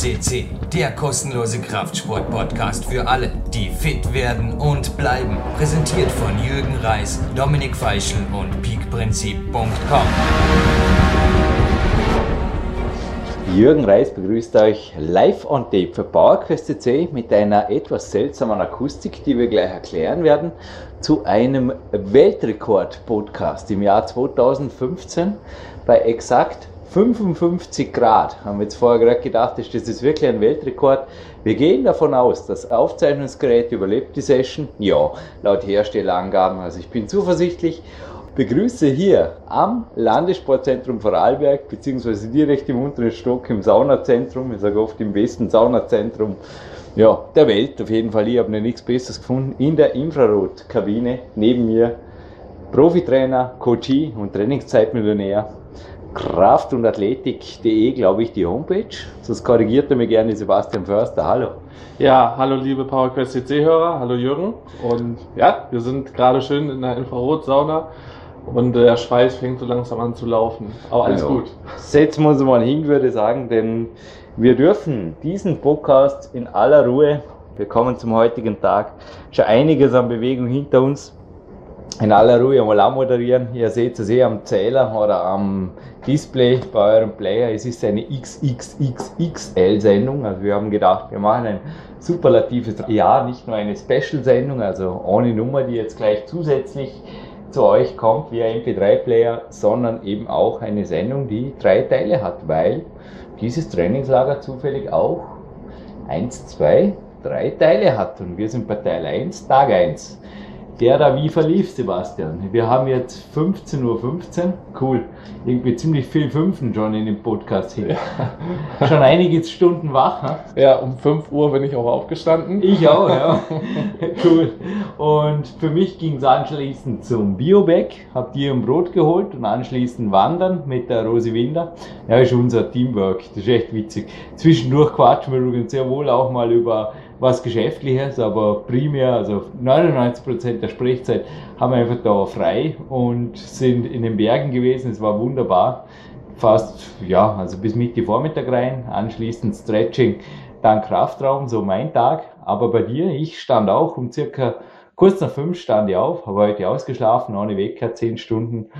CC, der kostenlose Kraftsport-Podcast für alle, die fit werden und bleiben. Präsentiert von Jürgen Reis, Dominik Feischl und peakprinzip.com. Jürgen Reis begrüßt euch live on tape für PowerQuest CC mit einer etwas seltsamen Akustik, die wir gleich erklären werden, zu einem Weltrekord-Podcast im Jahr 2015 bei exakt 55 Grad. Haben wir jetzt vorher gerade gedacht, ist das ist wirklich ein Weltrekord. Wir gehen davon aus, das Aufzeichnungsgerät überlebt die Session. Ja, laut Herstellerangaben. Also ich bin zuversichtlich begrüße hier am Landessportzentrum Vorarlberg, beziehungsweise direkt im unteren Stock im Saunazentrum, ich sage oft im besten Saunazentrum ja, der Welt, auf jeden Fall, ich habe noch nichts Besseres gefunden, in der Infrarotkabine neben mir Profitrainer, Coachie und Trainingszeitmillionär, Kraft- und Athletik.de, glaube ich, die Homepage. Sonst korrigiert er mir gerne Sebastian Förster. Hallo. Ja, hallo liebe PowerQuest CC-Hörer, hallo Jürgen. Und ja, wir sind gerade schön in der Infrarotsauna und der Schweiß fängt so langsam an zu laufen. Aber alles Genau. gut. Setzen wir uns mal hin, würde ich sagen, denn wir dürfen diesen Podcast in aller Ruhe, wir kommen zum heutigen Tag, schon einiges an Bewegung hinter uns, in aller Ruhe einmal anmoderieren. Ihr seht es eh am Zähler oder am Display bei eurem Player. Es ist eine XXXXL-Sendung. Also wir haben gedacht, wir machen ein superlatives Jahr, nicht nur eine Special-Sendung, also ohne Nummer, die jetzt gleich zusätzlich zu euch kommt via MP3-Player, sondern eben auch eine Sendung, die drei Teile hat, weil dieses Trainingslager zufällig auch eins, zwei, drei Teile hat. Und wir sind bei Teil 1, Tag 1. Der da wie verlief, Sebastian? Wir haben jetzt 15.15 Uhr. Cool. Irgendwie ziemlich viel Fünfen schon in dem Podcast hin. Schon einige Stunden wach. Ne? Ja, um 5 Uhr bin ich auch aufgestanden. Ich auch, ja. cool. Und für mich ging es anschließend zum Bioback, hab dir ein Brot geholt und anschließend wandern mit der Rosi Winder. Ja, ist unser Teamwork, das ist echt witzig. Zwischendurch quatschen wir übrigens sehr wohl auch mal über was Geschäftliches, aber primär, also 99% der Sprechzeit haben wir einfach da frei und sind in den Bergen gewesen. Es war wunderbar. Fast, ja, also bis Mitte Vormittag rein, anschließend Stretching, dann Kraftraum, so mein Tag. Aber bei dir, ich stand auch um circa kurz nach fünf stand ich auf, habe heute ausgeschlafen, ohne Wecker, zehn Stunden.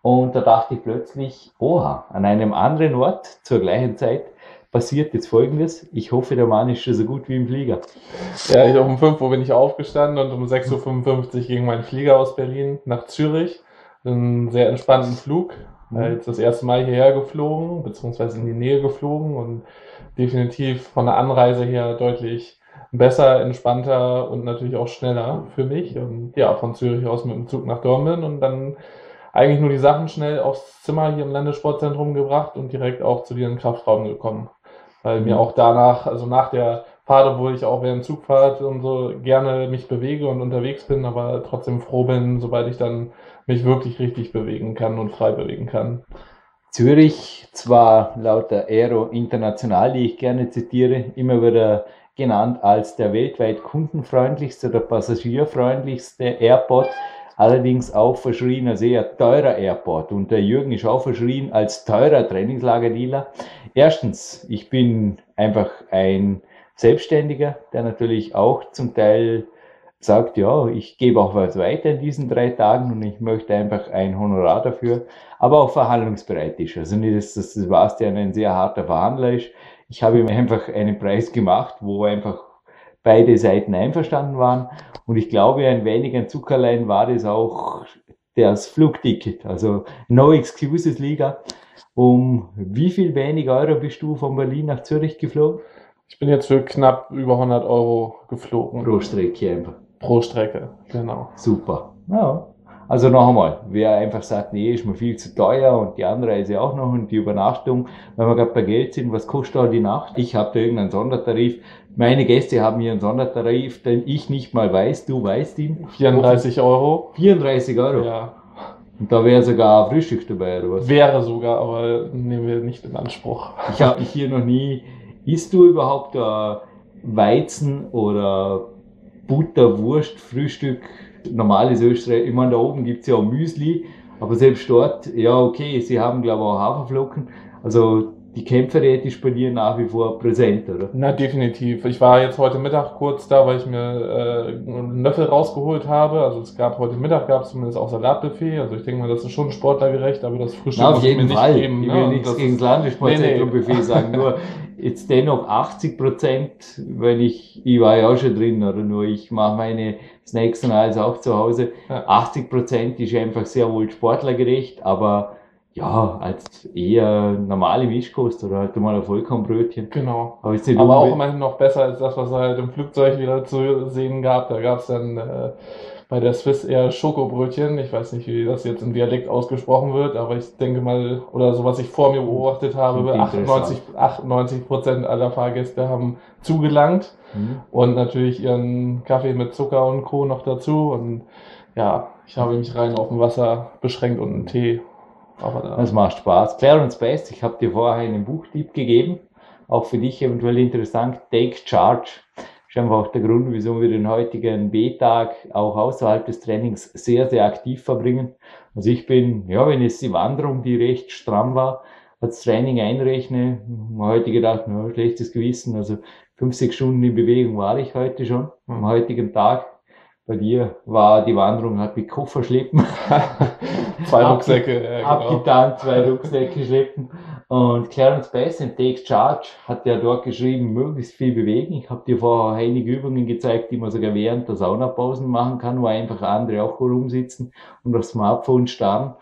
Und da dachte ich plötzlich, oha, an einem anderen Ort zur gleichen Zeit passiert jetzt folgendes. Ich hoffe, der Mann ist schon so gut wie im Flieger. Ja, ich, um 5 Uhr bin ich aufgestanden und um 6.55 Uhr ging mein Flieger aus Berlin nach Zürich. Einen sehr entspannten Flug. Äh, Jetzt das erste Mal hierher geflogen, beziehungsweise in die Nähe geflogen und definitiv von der Anreise her deutlich besser, entspannter und natürlich auch schneller für mich. Und ja, von Zürich aus mit dem Zug nach Dortmund und dann eigentlich nur die Sachen schnell aufs Zimmer hier im Landessportzentrum gebracht und direkt auch zu dir den Kraftraum gekommen. Weil mir auch danach, also nach der Fahrt, obwohl ich auch während Zugfahrt und so gerne mich bewege und unterwegs bin, aber trotzdem froh bin, sobald ich dann mich wirklich richtig bewegen kann und frei bewegen kann. Zürich, zwar laut der Aero International, die ich gerne zitiere, immer wieder genannt als der weltweit kundenfreundlichste oder passagierfreundlichste Airport, allerdings auch verschrien als eher teurer Airport. Und der Jürgen ist auch verschrien als teurer Trainingslagerdealer. Erstens, ich bin einfach ein Selbstständiger, der natürlich auch zum Teil sagt, ja, ich gebe auch was weiter in diesen drei Tagen und ich möchte einfach ein Honorar dafür, aber auch verhandlungsbereit ist. Also nicht, dass das Sebastian ein sehr harter Verhandler ist. Ich habe ihm einfach einen Preis gemacht, wo einfach beide Seiten einverstanden waren. Und ich glaube, ein wenig ein Zuckerlein war das auch das Flugticket. Also No Excuses Liga. Um wie viel weniger Euro bist du von Berlin nach Zürich geflogen? Ich bin jetzt für knapp über 100 Euro geflogen. Pro Strecke einfach. Pro Strecke, genau. Super. Ja. Also noch einmal, wer einfach sagt, nee, ist mir viel zu teuer und die Anreise auch noch und die Übernachtung, wenn wir gerade bei Geld sind, was kostet da die Nacht? Ich habe da irgendeinen Sondertarif. Meine Gäste haben hier einen Sondertarif, den ich nicht mal weiß, du weißt ihn. 34 Euro. 34 Euro. Ja, Und da wäre sogar Frühstück dabei, oder was? wäre sogar, aber nehmen wir nicht in Anspruch. Ich habe dich hier noch nie. Isst du überhaupt äh, Weizen oder Butter, Wurst, Frühstück? Normales Österreich. Ich meine, da oben gibt's ja auch Müsli, aber selbst dort, ja, okay, sie haben, glaube ich, auch Haferflocken. Also die Kämpferät ist bei dir nach wie vor präsent, oder? Na, definitiv. Ich war jetzt heute Mittag kurz da, weil ich mir äh, einen Löffel rausgeholt habe. Also es gab heute Mittag gab es zumindest auch Salatbuffet. Also ich denke mal, das ist schon sportlergerecht, aber das Frühstück Na, auf jeden Fall. Geben, ich will ne? nichts gegen das Landessportzentrum-Buffet nee, nee. sagen, nur jetzt dennoch 80 Prozent, weil ich, ich war ja auch schon drin, oder nur ich mache meine Snacks und alles auch zu Hause. Ja. 80 Prozent ist einfach sehr wohl sportlergerecht, aber ja, als eher normale Mischkost oder halt mal ein Vollkornbrötchen. Genau. Aber, Aber auch immerhin noch besser als das, was er halt im Flugzeug wieder zu sehen gab. Da gab es dann äh, bei der Swiss eher Schokobrötchen. Ich weiß nicht, wie das jetzt im Dialekt ausgesprochen wird, aber ich denke mal, oder so was ich vor mir beobachtet habe, 98, 98 Prozent aller Fahrgäste haben zugelangt mhm. und natürlich ihren Kaffee mit Zucker und Co. noch dazu. Und ja, ich habe mich rein auf dem Wasser beschränkt und einen Tee aber das macht Spaß. Clarence Best, ich habe dir vorher einen Buchtipp gegeben, auch für dich eventuell interessant. Take Charge. Das ist einfach auch der Grund, wieso wir den heutigen B-Tag auch außerhalb des Trainings sehr, sehr aktiv verbringen. Also ich bin, ja, wenn es die Wanderung, die recht stramm war, als Training einrechne, heute gedacht, ja, schlechtes Gewissen, also 50 Stunden in Bewegung war ich heute schon, am heutigen Tag. Bei dir war die Wanderung halt mit Koffer schleppen. zwei Rucksäcke. Ja, genau. Abgetan, zwei Rucksäcke schleppen. Und Clarence Bass in Take Charge hat ja dort geschrieben, möglichst viel bewegen. Ich habe dir vorher einige Übungen gezeigt, die man sogar während der Saunapausen machen kann, wo einfach andere auch rumsitzen und auf Smartphone starren.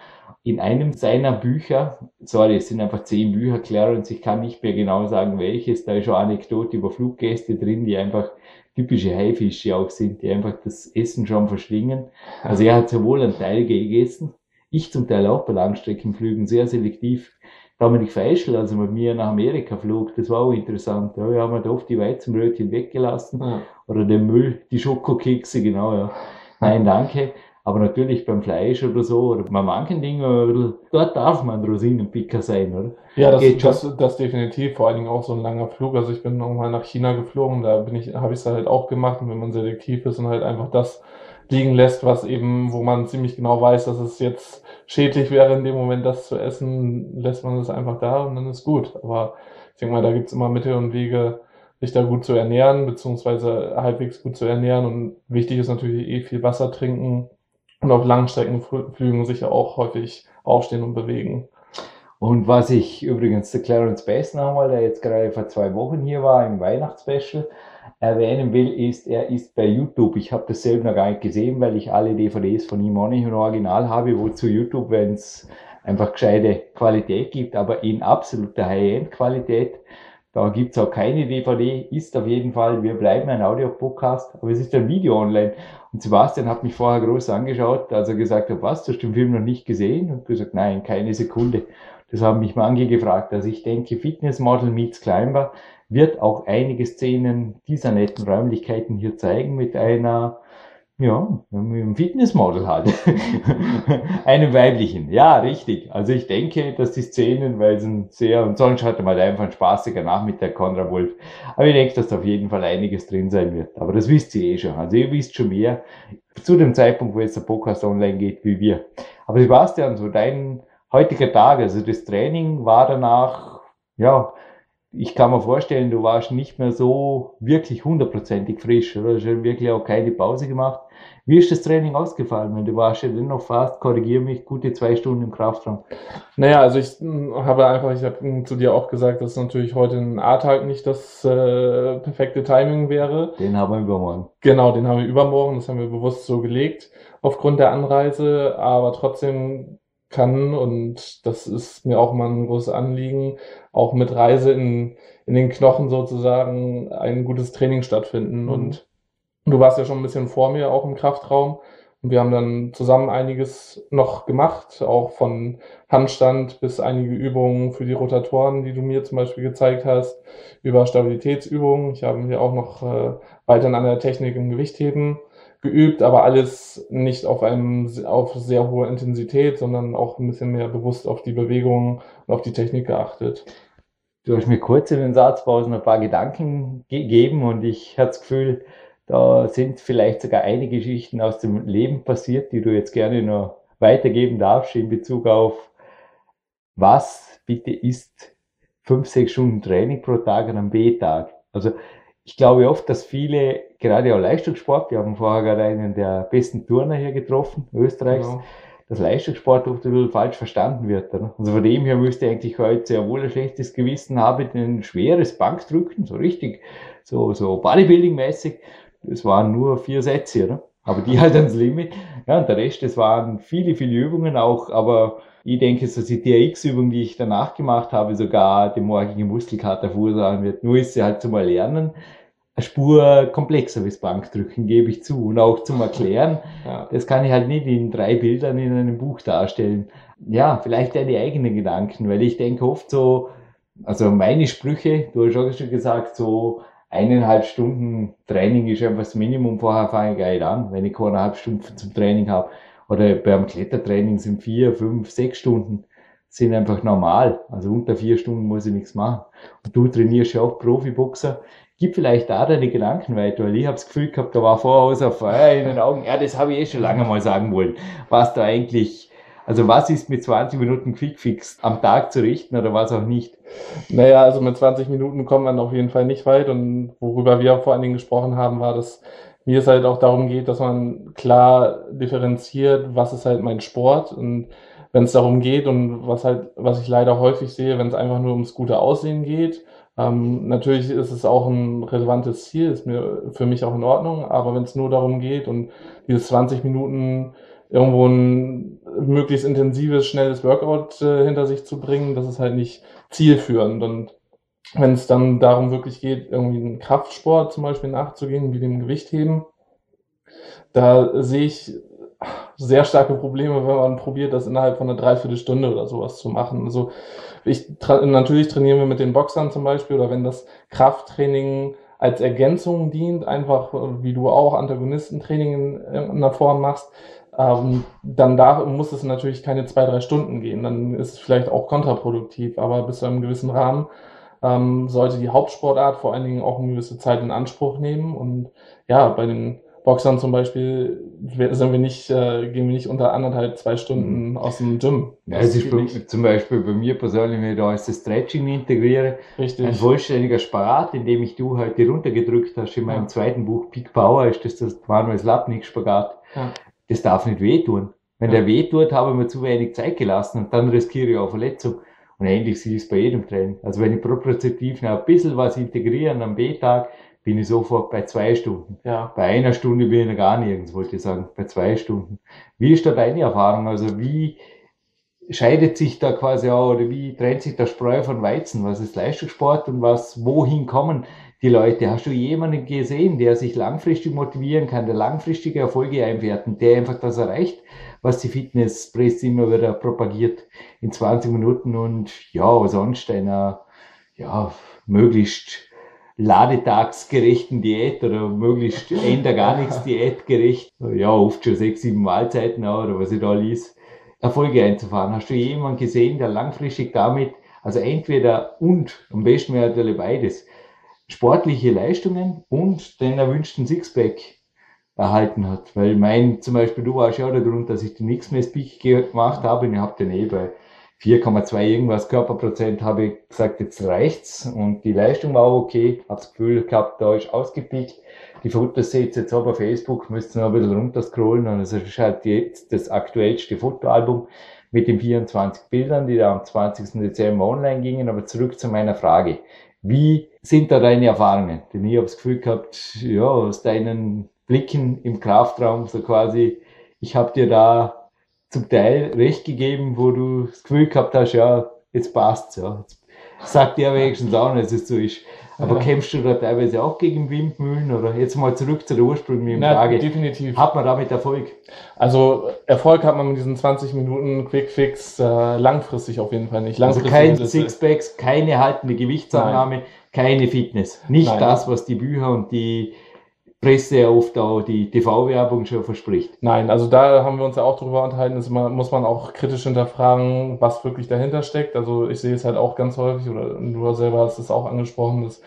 In einem seiner Bücher, sorry, es sind einfach zehn Bücher, Clarence, ich kann nicht mehr genau sagen welches, da ist schon Anekdote über Fluggäste drin, die einfach typische Haifische auch sind, die einfach das Essen schon verschlingen. Also er hat sowohl einen Teil gegessen, ich zum Teil auch bei Langstreckenflügen sehr selektiv. Dominik Feischl, also mit mir nach Amerika flog, das war auch interessant. Ja, wir haben halt oft die Weizenbrötchen weggelassen ja. oder den Müll, die Schokokekse, genau, ja. Nein, danke. Aber natürlich beim Fleisch oder so, oder bei manchen Dingen, dort darf man Rosinenpicker sein, oder? Ja, das, das, das definitiv, vor allen Dingen auch so ein langer Flug. Also ich bin nochmal nach China geflogen, da bin ich, habe ich es halt auch gemacht, und wenn man selektiv ist und halt einfach das liegen lässt, was eben, wo man ziemlich genau weiß, dass es jetzt schädlich wäre, in dem Moment das zu essen, lässt man es einfach da und dann ist gut. Aber ich denke mal, da gibt's immer Mittel und Wege, sich da gut zu ernähren, beziehungsweise halbwegs gut zu ernähren. Und wichtig ist natürlich eh viel Wasser trinken, und auf Langstreckenflügen sich ja auch häufig aufstehen und bewegen. Und was ich übrigens der Clarence Bass nochmal, der jetzt gerade vor zwei Wochen hier war im Weihnachtsspecial, erwähnen will, ist, er ist bei YouTube. Ich habe das selber noch gar nicht gesehen, weil ich alle DVDs von ihm auch nicht im Original habe, wozu YouTube, wenn es einfach gescheite Qualität gibt, aber in absoluter High-End-Qualität. Da gibt's auch keine DVD, ist auf jeden Fall, wir bleiben ein Audio-Podcast, aber es ist ein Video online. Und Sebastian hat mich vorher groß angeschaut, als er gesagt hat, was, du hast den Film noch nicht gesehen? Und gesagt, nein, keine Sekunde. Das haben mich manche gefragt. Also ich denke, Fitnessmodel meets Climber wird auch einige Szenen dieser netten Räumlichkeiten hier zeigen mit einer ja, einem Fitnessmodel halt. einem weiblichen. Ja, richtig. Also ich denke, dass die Szenen, weil sie sehr, und sonst hatte man einfach ein spaßiger Nachmittag, Conrad Wolf. Aber ich denke, dass da auf jeden Fall einiges drin sein wird. Aber das wisst ihr eh schon. Also ihr wisst schon mehr zu dem Zeitpunkt, wo jetzt der Podcast online geht, wie wir. Aber Sebastian, so dein heutiger Tag, also das Training war danach, ja, ich kann mir vorstellen, du warst nicht mehr so wirklich hundertprozentig frisch, oder? Du hast wirklich auch keine Pause gemacht. Wie ist das Training ausgefallen? Wenn du warst ja dennoch fast, korrigiere mich, gute zwei Stunden im Kraftraum. Naja, also ich hm, habe einfach, ich habe zu dir auch gesagt, dass natürlich heute ein A-Tag nicht das äh, perfekte Timing wäre. Den haben wir übermorgen. Genau, den haben wir übermorgen, das haben wir bewusst so gelegt aufgrund der Anreise, aber trotzdem kann und das ist mir auch mal ein großes Anliegen, auch mit Reise in, in den Knochen sozusagen ein gutes Training stattfinden. Mhm. Und du warst ja schon ein bisschen vor mir auch im Kraftraum. Und wir haben dann zusammen einiges noch gemacht, auch von Handstand bis einige Übungen für die Rotatoren, die du mir zum Beispiel gezeigt hast, über Stabilitätsübungen. Ich habe mir auch noch äh, weiter an der Technik im Gewichtheben geübt, aber alles nicht auf einem auf sehr hohe Intensität, sondern auch ein bisschen mehr bewusst auf die Bewegungen und auf die Technik geachtet. Du hast mir kurz in den Satzpausen ein paar Gedanken gegeben und ich hatte das Gefühl, da sind vielleicht sogar einige Geschichten aus dem Leben passiert, die du jetzt gerne noch weitergeben darfst in Bezug auf was bitte ist fünf, sechs Stunden Training pro Tag an einem B-Tag. Also ich glaube oft, dass viele, gerade auch Leistungssport, wir haben vorher gerade einen der besten Turner hier getroffen, Österreichs, genau. dass Leistungssport oft ein bisschen falsch verstanden wird. Oder? Also von dem her müsste eigentlich heute sehr wohl ein schlechtes Gewissen haben, ein schweres Bankdrücken, so richtig, so, so Bodybuilding-mäßig. Das waren nur vier Sätze, oder? Aber die halt ans Limit. Ja, und der Rest, das waren viele, viele Übungen auch, aber ich denke, so die TRX-Übung, die ich danach gemacht habe, sogar die morgige Muskelkater verursachen wird. Nur ist sie halt zum Erlernen eine Spur komplexer wie das Bankdrücken, gebe ich zu. Und auch zum Erklären, ja. das kann ich halt nicht in drei Bildern in einem Buch darstellen. Ja, vielleicht deine eigenen Gedanken, weil ich denke oft so, also meine Sprüche, du hast auch schon gesagt, so eineinhalb Stunden Training ist einfach das Minimum, vorher fange ich geil an, wenn ich eineinhalb Stunden zum Training habe. Oder beim Klettertraining sind vier, fünf, sechs Stunden sind einfach normal. Also unter vier Stunden muss ich nichts machen. Und du trainierst ja auch Profiboxer. Gib vielleicht da deine Gedanken weiter, weil ich habe das Gefühl gehabt, da war voraus auf Feuer in den Augen. Ja, das habe ich eh schon lange mal sagen wollen. Was da eigentlich also was ist mit 20 Minuten Quickfix am Tag zu richten oder was auch nicht? Naja, also mit 20 Minuten kommt man auf jeden Fall nicht weit und worüber wir vor allen Dingen gesprochen haben, war, dass mir es halt auch darum geht, dass man klar differenziert, was ist halt mein Sport und wenn es darum geht und was halt, was ich leider häufig sehe, wenn es einfach nur ums gute Aussehen geht, ähm, natürlich ist es auch ein relevantes Ziel, ist mir für mich auch in Ordnung, aber wenn es nur darum geht und diese 20 Minuten irgendwo ein möglichst intensives, schnelles Workout äh, hinter sich zu bringen, das ist halt nicht zielführend. Und wenn es dann darum wirklich geht, irgendwie einen Kraftsport zum Beispiel nachzugehen, wie dem Gewichtheben, da sehe ich sehr starke Probleme, wenn man probiert, das innerhalb von einer Dreiviertelstunde oder sowas zu machen. Also ich tra natürlich trainieren wir mit den Boxern zum Beispiel oder wenn das Krafttraining als Ergänzung dient, einfach wie du auch Antagonistentraining in irgendeiner Form machst, ähm, dann da muss es natürlich keine zwei, drei Stunden gehen. Dann ist es vielleicht auch kontraproduktiv, aber bis zu einem gewissen Rahmen ähm, sollte die Hauptsportart vor allen Dingen auch eine gewisse Zeit in Anspruch nehmen. Und ja, bei den Boxern zum Beispiel sind wir nicht, äh, gehen wir nicht unter anderthalb, zwei Stunden mhm. aus dem Gym. Ja, es ist bei, zum Beispiel bei mir persönlich, wenn ich da als das Stretching integriere, Richtig. ein vollständiger Spagat, in dem ich du heute runtergedrückt hast. In meinem ja. zweiten Buch Peak Power ist das das Manuel Slapnik Spagat. Ja das darf nicht wehtun. Wenn der wehtut, habe ich mir zu wenig Zeit gelassen und dann riskiere ich auch Verletzung. Und ähnlich ist es bei jedem Training. Also wenn ich propriozeptiv noch ein bisschen was integrieren am B-Tag, bin ich sofort bei zwei Stunden. Ja. Bei einer Stunde bin ich noch gar nirgends, wollte ich sagen. Bei zwei Stunden. Wie ist da deine Erfahrung? Also wie scheidet sich da quasi auch, oder wie trennt sich der Spreu von Weizen? Was ist Leistungssport und was, wohin kommen die Leute. Hast du jemanden gesehen, der sich langfristig motivieren kann, der langfristige Erfolge einwerten, der einfach das erreicht, was die Fitnesspresse immer wieder propagiert in 20 Minuten und ja, sonst einer, ja, möglichst ladetagsgerechten Diät oder möglichst Ender gar nichts Diätgerecht, ja, oft schon sechs, sieben Mahlzeiten oder was ich da ließ, Erfolge einzufahren. Hast du jemanden gesehen, der langfristig damit, also entweder und, am besten wäre natürlich beides, sportliche Leistungen und den erwünschten Sixpack erhalten hat. Weil mein, zum Beispiel, du warst ja auch der Grund, dass ich den X-Mess-Peak gemacht habe und ich habe den eh bei 4,2 irgendwas Körperprozent habe ich gesagt, jetzt reicht's und die Leistung war okay, habe das Gefühl gehabt, da ist ausgepickt. Die Fotos seht ihr jetzt auch bei Facebook, müsst ihr noch ein bisschen runterscrollen und es ist halt jetzt das aktuellste Fotoalbum mit den 24 Bildern, die da am 20. Dezember online gingen. Aber zurück zu meiner Frage. Wie sind da deine Erfahrungen? Denn ich habe das Gefühl gehabt, ja, aus deinen Blicken im Kraftraum, so quasi, ich habe dir da zum Teil recht gegeben, wo du das Gefühl gehabt hast, ja, jetzt passt's, ja. Jetzt sagt der wenigstens auch nicht, dass es so ist. Aber ja. kämpfst du da teilweise auch gegen Windmühlen oder jetzt mal zurück zu der ursprünglichen Na, Frage? definitiv. Hat man damit Erfolg? Also Erfolg hat man mit diesen 20 Minuten Quickfix äh, langfristig auf jeden Fall nicht. Also kein Sixpacks, keine haltende Gewichtsannahme, Nein. keine Fitness. Nicht Nein. das, was die Bücher und die Presse oft auch die TV-Werbung schon verspricht. Nein, also da haben wir uns ja auch drüber unterhalten, ist immer, muss man auch kritisch hinterfragen, was wirklich dahinter steckt. Also ich sehe es halt auch ganz häufig, oder du selber hast es auch angesprochen, dass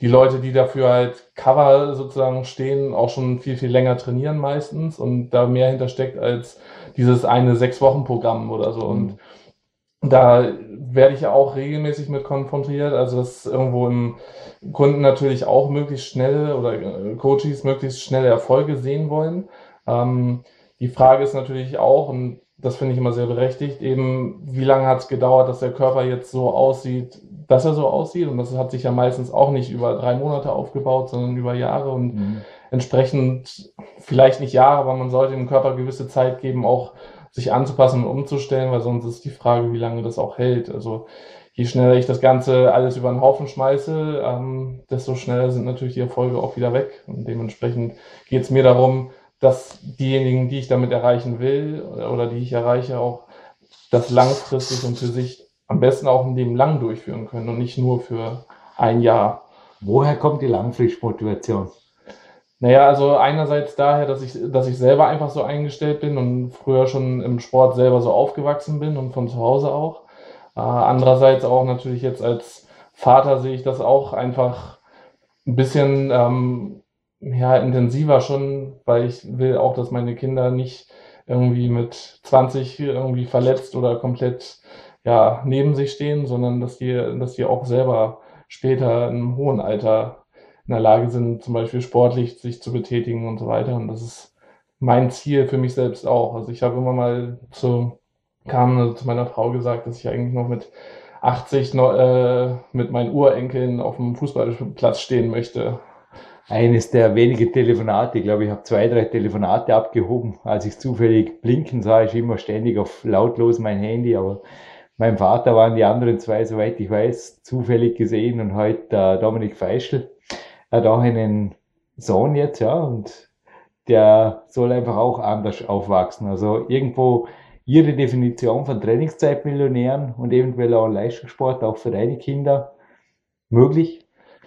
die Leute, die dafür halt Cover sozusagen stehen, auch schon viel, viel länger trainieren meistens und da mehr hintersteckt als dieses eine Sechs-Wochen-Programm oder so. Und da werde ich ja auch regelmäßig mit konfrontiert. Also dass irgendwo im Kunden natürlich auch möglichst schnelle oder äh, Coaches möglichst schnelle Erfolge sehen wollen. Ähm, die Frage ist natürlich auch, und das finde ich immer sehr berechtigt, eben wie lange hat es gedauert, dass der Körper jetzt so aussieht, dass er so aussieht. Und das hat sich ja meistens auch nicht über drei Monate aufgebaut, sondern über Jahre. Und mhm. entsprechend vielleicht nicht Jahre, aber man sollte dem Körper gewisse Zeit geben, auch sich anzupassen und umzustellen, weil sonst ist die Frage, wie lange das auch hält. Also je schneller ich das Ganze alles über den Haufen schmeiße, ähm, desto schneller sind natürlich die Erfolge auch wieder weg. Und dementsprechend geht es mir darum, dass diejenigen, die ich damit erreichen will oder die ich erreiche, auch das langfristig und für sich am besten auch ein Leben lang durchführen können und nicht nur für ein Jahr. Woher kommt die Langfristmotivation? Naja, also einerseits daher, dass ich, dass ich selber einfach so eingestellt bin und früher schon im Sport selber so aufgewachsen bin und von zu Hause auch. Äh, andererseits auch natürlich jetzt als Vater sehe ich das auch einfach ein bisschen ähm, ja, intensiver schon, weil ich will auch, dass meine Kinder nicht irgendwie mit 20 irgendwie verletzt oder komplett ja, neben sich stehen, sondern dass die, dass die auch selber später im hohen Alter in der Lage sind, zum Beispiel sportlich sich zu betätigen und so weiter. Und das ist mein Ziel für mich selbst auch. Also ich habe immer mal zu, kam also zu meiner Frau gesagt, dass ich eigentlich noch mit 80 noch, äh, mit meinen Urenkeln auf dem Fußballplatz stehen möchte. Eines der wenigen Telefonate, ich glaube, ich habe zwei, drei Telefonate abgehoben. Als ich zufällig blinken sah, ich immer ständig auf lautlos mein Handy, aber mein Vater waren die anderen zwei, soweit ich weiß, zufällig gesehen und heute äh, Dominik Feischl hat auch einen Sohn jetzt, ja, und der soll einfach auch anders aufwachsen. Also irgendwo ihre Definition von Trainingszeitmillionären und eventuell auch Leistungssport auch für deine Kinder möglich?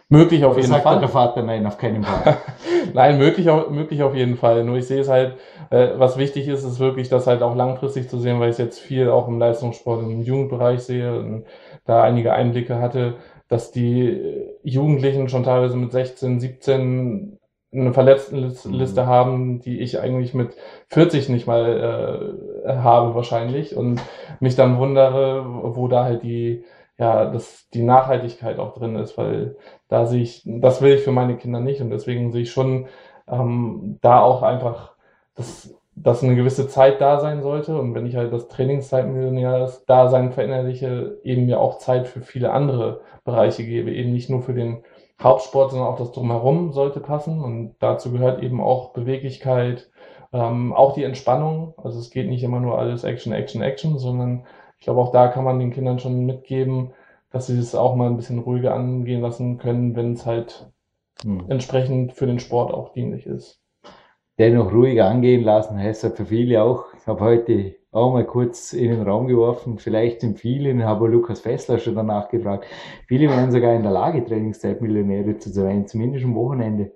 Möglich auf jeden sagt Fall. der Vater nein, auf keinen Fall. nein, möglich, möglich auf jeden Fall. Nur ich sehe es halt, äh, was wichtig ist, ist wirklich, das halt auch langfristig zu sehen, weil ich es jetzt viel auch im Leistungssport im Jugendbereich sehe und da einige Einblicke hatte dass die Jugendlichen schon teilweise mit 16, 17 eine Verletztenliste mhm. haben, die ich eigentlich mit 40 nicht mal äh, habe wahrscheinlich und mich dann wundere, wo da halt die ja, dass die Nachhaltigkeit auch drin ist, weil da sehe ich, das will ich für meine Kinder nicht und deswegen sehe ich schon ähm, da auch einfach, dass, dass eine gewisse Zeit da sein sollte und wenn ich halt das Trainingszeitmillionär-Dasein verinnerliche, eben mir auch Zeit für viele andere Bereiche gebe, eben nicht nur für den Hauptsport, sondern auch das Drumherum sollte passen. Und dazu gehört eben auch Beweglichkeit, ähm, auch die Entspannung. Also es geht nicht immer nur alles Action, Action, Action, sondern ich glaube, auch da kann man den Kindern schon mitgeben, dass sie es auch mal ein bisschen ruhiger angehen lassen können, wenn es halt hm. entsprechend für den Sport auch dienlich ist. Dennoch ruhig angehen lassen heißt ja für viele auch. Ich habe heute auch mal kurz in den Raum geworfen. Vielleicht sind viele, ich habe Lukas Fessler schon danach gefragt, viele wären sogar in der Lage, Trainingszeitmillionäre zu sein, zumindest am Wochenende.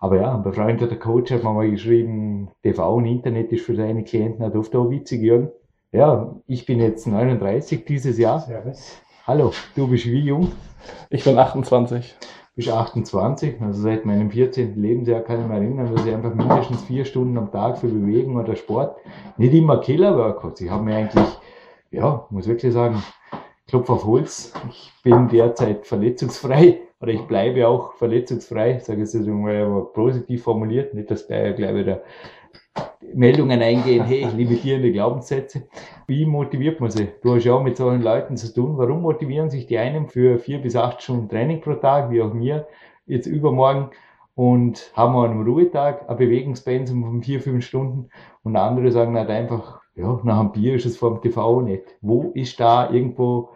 Aber ja, ein befreundeter Coach hat mir mal geschrieben, TV und Internet ist für seine Klienten halt oft auch witzig, Jürgen. Ja, ich bin jetzt 39 dieses Jahr. Servus. Hallo, du bist wie jung? Ich bin 28 bis 28, also seit meinem 14. Lebensjahr kann ich mich erinnern, dass ich einfach mindestens vier Stunden am Tag für Bewegung oder Sport, nicht immer Killer-Workouts. Ich habe mir eigentlich, ja, muss wirklich sagen, Klopf auf Holz, ich bin derzeit verletzungsfrei oder ich bleibe auch verletzungsfrei, sage ich es mal positiv formuliert, nicht, dass gleich, gleich wieder Meldungen eingehen, hey, limitierende Glaubenssätze. Wie motiviert man sie? Du hast ja auch mit solchen Leuten zu tun. Warum motivieren sich die einen für vier bis acht Stunden Training pro Tag, wie auch mir, jetzt übermorgen, und haben an einem Ruhetag ein Bewegungspensum von vier, fünf Stunden und andere sagen halt einfach, ja, nach einem Bier ist es vor dem TV nicht. Wo ist da irgendwo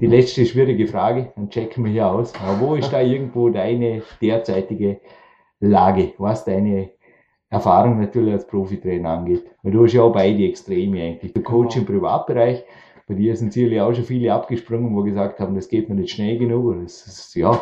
die letzte schwierige Frage, dann checken wir hier aus. Aber wo ist da irgendwo deine derzeitige Lage? Was deine Erfahrung natürlich als Profitrainer angeht. Weil du hast ja auch beide Extreme eigentlich. Der Coach im Privatbereich, bei dir sind sicherlich auch schon viele abgesprungen, wo gesagt haben, das geht mir nicht schnell genug. Oder das ist, ja,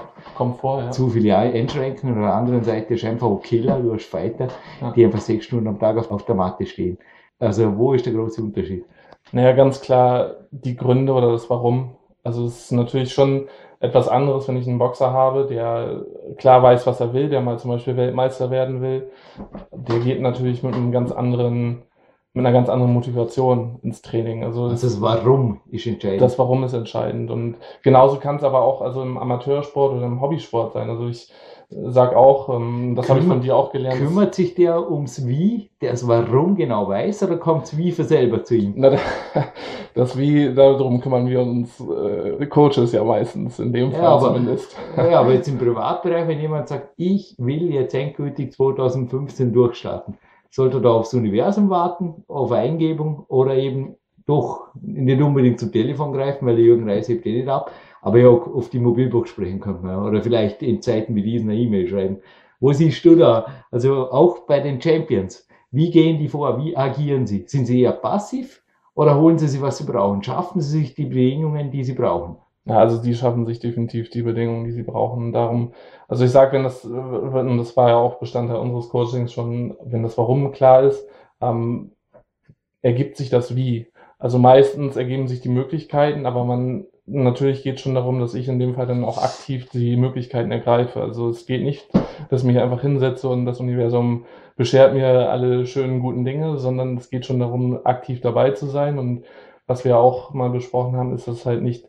vor, ja. zu viele Einschränkungen. Und auf der anderen Seite ist einfach ein Killer, du hast Fighter, ja. die einfach sechs Stunden am Tag auf, auf der Matte stehen. Also, wo ist der große Unterschied? Naja, ganz klar die Gründe oder das Warum. Also, es ist natürlich schon etwas anderes, wenn ich einen Boxer habe, der klar weiß, was er will, der mal zum Beispiel Weltmeister werden will. Der geht natürlich mit einem ganz anderen mit einer ganz anderen Motivation ins Training. Also, Also das Warum ist entscheidend. das Warum ist entscheidend. Und genauso kann es aber auch also im Amateursport oder im Hobbysport sein. Also ich sag auch, ähm, das habe ich von dir auch gelernt. Kümmert sich der ums Wie, der das Warum genau weiß, oder kommt es Wie für selber zu ihm? Na, das wie, darum kümmern wir uns äh, Coaches ja meistens, in dem Ja, Fall aber- zumindest. Ja, aber jetzt im Privatbereich, wenn jemand sagt, ich will jetzt endgültig 2015 durchstarten, sollte er da aufs Universum warten, auf Eingebung oder eben doch nicht unbedingt zum Telefon greifen, weil der Jürgen Reis hebt eh nicht ab, aber ja auf die Mobilbox sprechen könnte man. Oder vielleicht in Zeiten wie diesen eine E-Mail schreiben. Wo siehst du da? Also auch bei den Champions. Wie gehen die vor? Wie agieren sie? Sind sie eher passiv oder holen sie sich, was sie brauchen? Schaffen sie sich die Bedingungen, die sie brauchen? Ja, also die schaffen sich definitiv die Bedingungen, die sie brauchen. Darum, also ich sage, wenn das, und das war ja auch Bestandteil unseres Coachings schon, wenn das Warum klar ist, ähm, ergibt sich das Wie. Also meistens ergeben sich die Möglichkeiten, aber man natürlich geht schon darum, dass ich in dem Fall dann auch aktiv die Möglichkeiten ergreife. Also es geht nicht, dass ich mich einfach hinsetze und das Universum beschert mir alle schönen guten Dinge, sondern es geht schon darum, aktiv dabei zu sein. Und was wir auch mal besprochen haben, ist, dass es halt nicht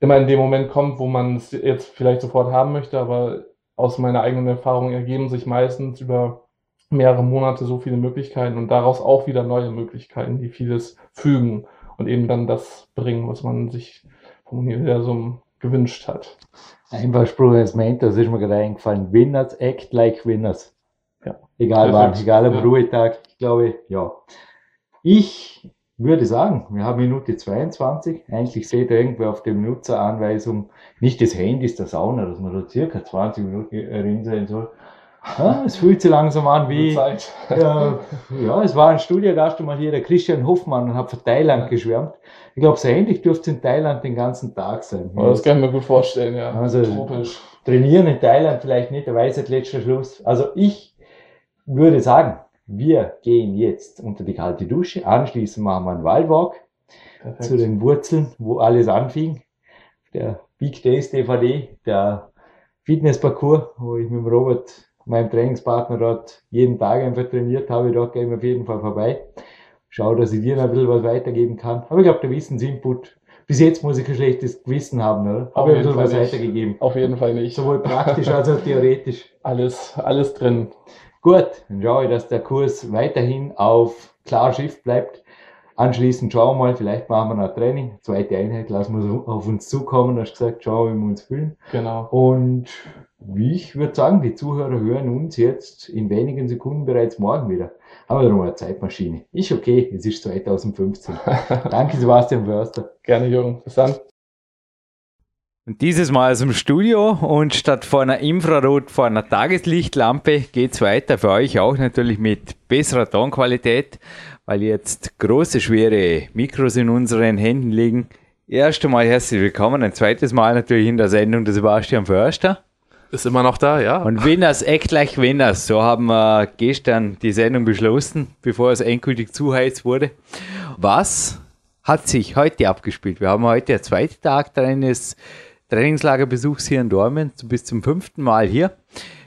immer in dem Moment kommt, wo man es jetzt vielleicht sofort haben möchte, aber aus meiner eigenen Erfahrung ergeben sich meistens über mehrere Monate so viele Möglichkeiten und daraus auch wieder neue Möglichkeiten, die vieles fügen und eben dann das bringen, was man sich vom Universum gewünscht hat. Einfach Spruch als Mentor, das ist mir gerade eingefallen. Winners act like winners. Ja. Egal wann, Perfekt. egal am Ja. Ruhetag, ich glaube, ja. Ich würde sagen, wir haben Minute 22. Eigentlich seht ihr irgendwo auf der Benutzeranweisung nicht des Handys der Sauna, dass man da circa 20 Minuten drin sein soll. Ja, es fühlt sich langsam an wie, Zeit. ja, ja, es war ein Studiogast mal hier, der Christian Hoffmann, und hat von Thailand geschwärmt. Ich glaube, so ähnlich dürfte es in Thailand den ganzen Tag sein. Aber das kann ich mir gut vorstellen, ja. Also- Tropisch. Trainieren in Thailand vielleicht nicht, der weiß letzter Schluss. Also ich würde sagen, wir gehen jetzt unter die kalte Dusche, anschließend machen wir einen Waldwalk Perfekt. zu den Wurzeln, wo alles anfing. Der Big Days DVD, der Fitnessparcours, wo ich mit dem Robert, meinem Trainingspartner dort jeden Tag einfach trainiert habe, dort gehen wir auf jeden Fall vorbei. Schau, dass ich dir noch ein bisschen was weitergeben kann. Aber ich glaube, der Wissensinput, bis jetzt muss ich ein schlechtes Gewissen haben, oder? Auf Habe ich ein bisschen was nicht. weitergegeben. Auf jeden Fall nicht. Sowohl praktisch als auch theoretisch. Alles, alles drin. Gut, dann schaue ich, dass der Kurs weiterhin auf klar Schiff bleibt. Anschließend schauen wir mal, vielleicht machen wir noch ein Training. Zweite Einheit lassen wir auf uns zukommen. Du hast gesagt, schauen, wie wir uns fühlen. Genau. Und ich würde sagen, die Zuhörer hören uns jetzt in wenigen Sekunden bereits morgen wieder. Haben wir noch eine Zeitmaschine. Ist okay, es ist 2015. Danke, Sebastian Förster. Gerne, Jürgen. Bis dann. Und dieses Mal aus dem Studio und statt vor einer Infrarot, vor einer Tageslichtlampe geht's weiter für euch auch natürlich mit besserer Tonqualität, weil jetzt große, schwere Mikros in unseren Händen liegen. Erst einmal herzlich willkommen, ein zweites Mal natürlich in der Sendung der Sebastian Förster. Ist immer noch da, ja. Und Winners, act like Winners, so haben wir gestern die Sendung beschlossen, bevor es endgültig zuheizt wurde. Was hat sich heute abgespielt? Wir haben heute der zweite Tag deines Trainingslagerbesuchs hier in Dormen, bis zum fünften Mal hier.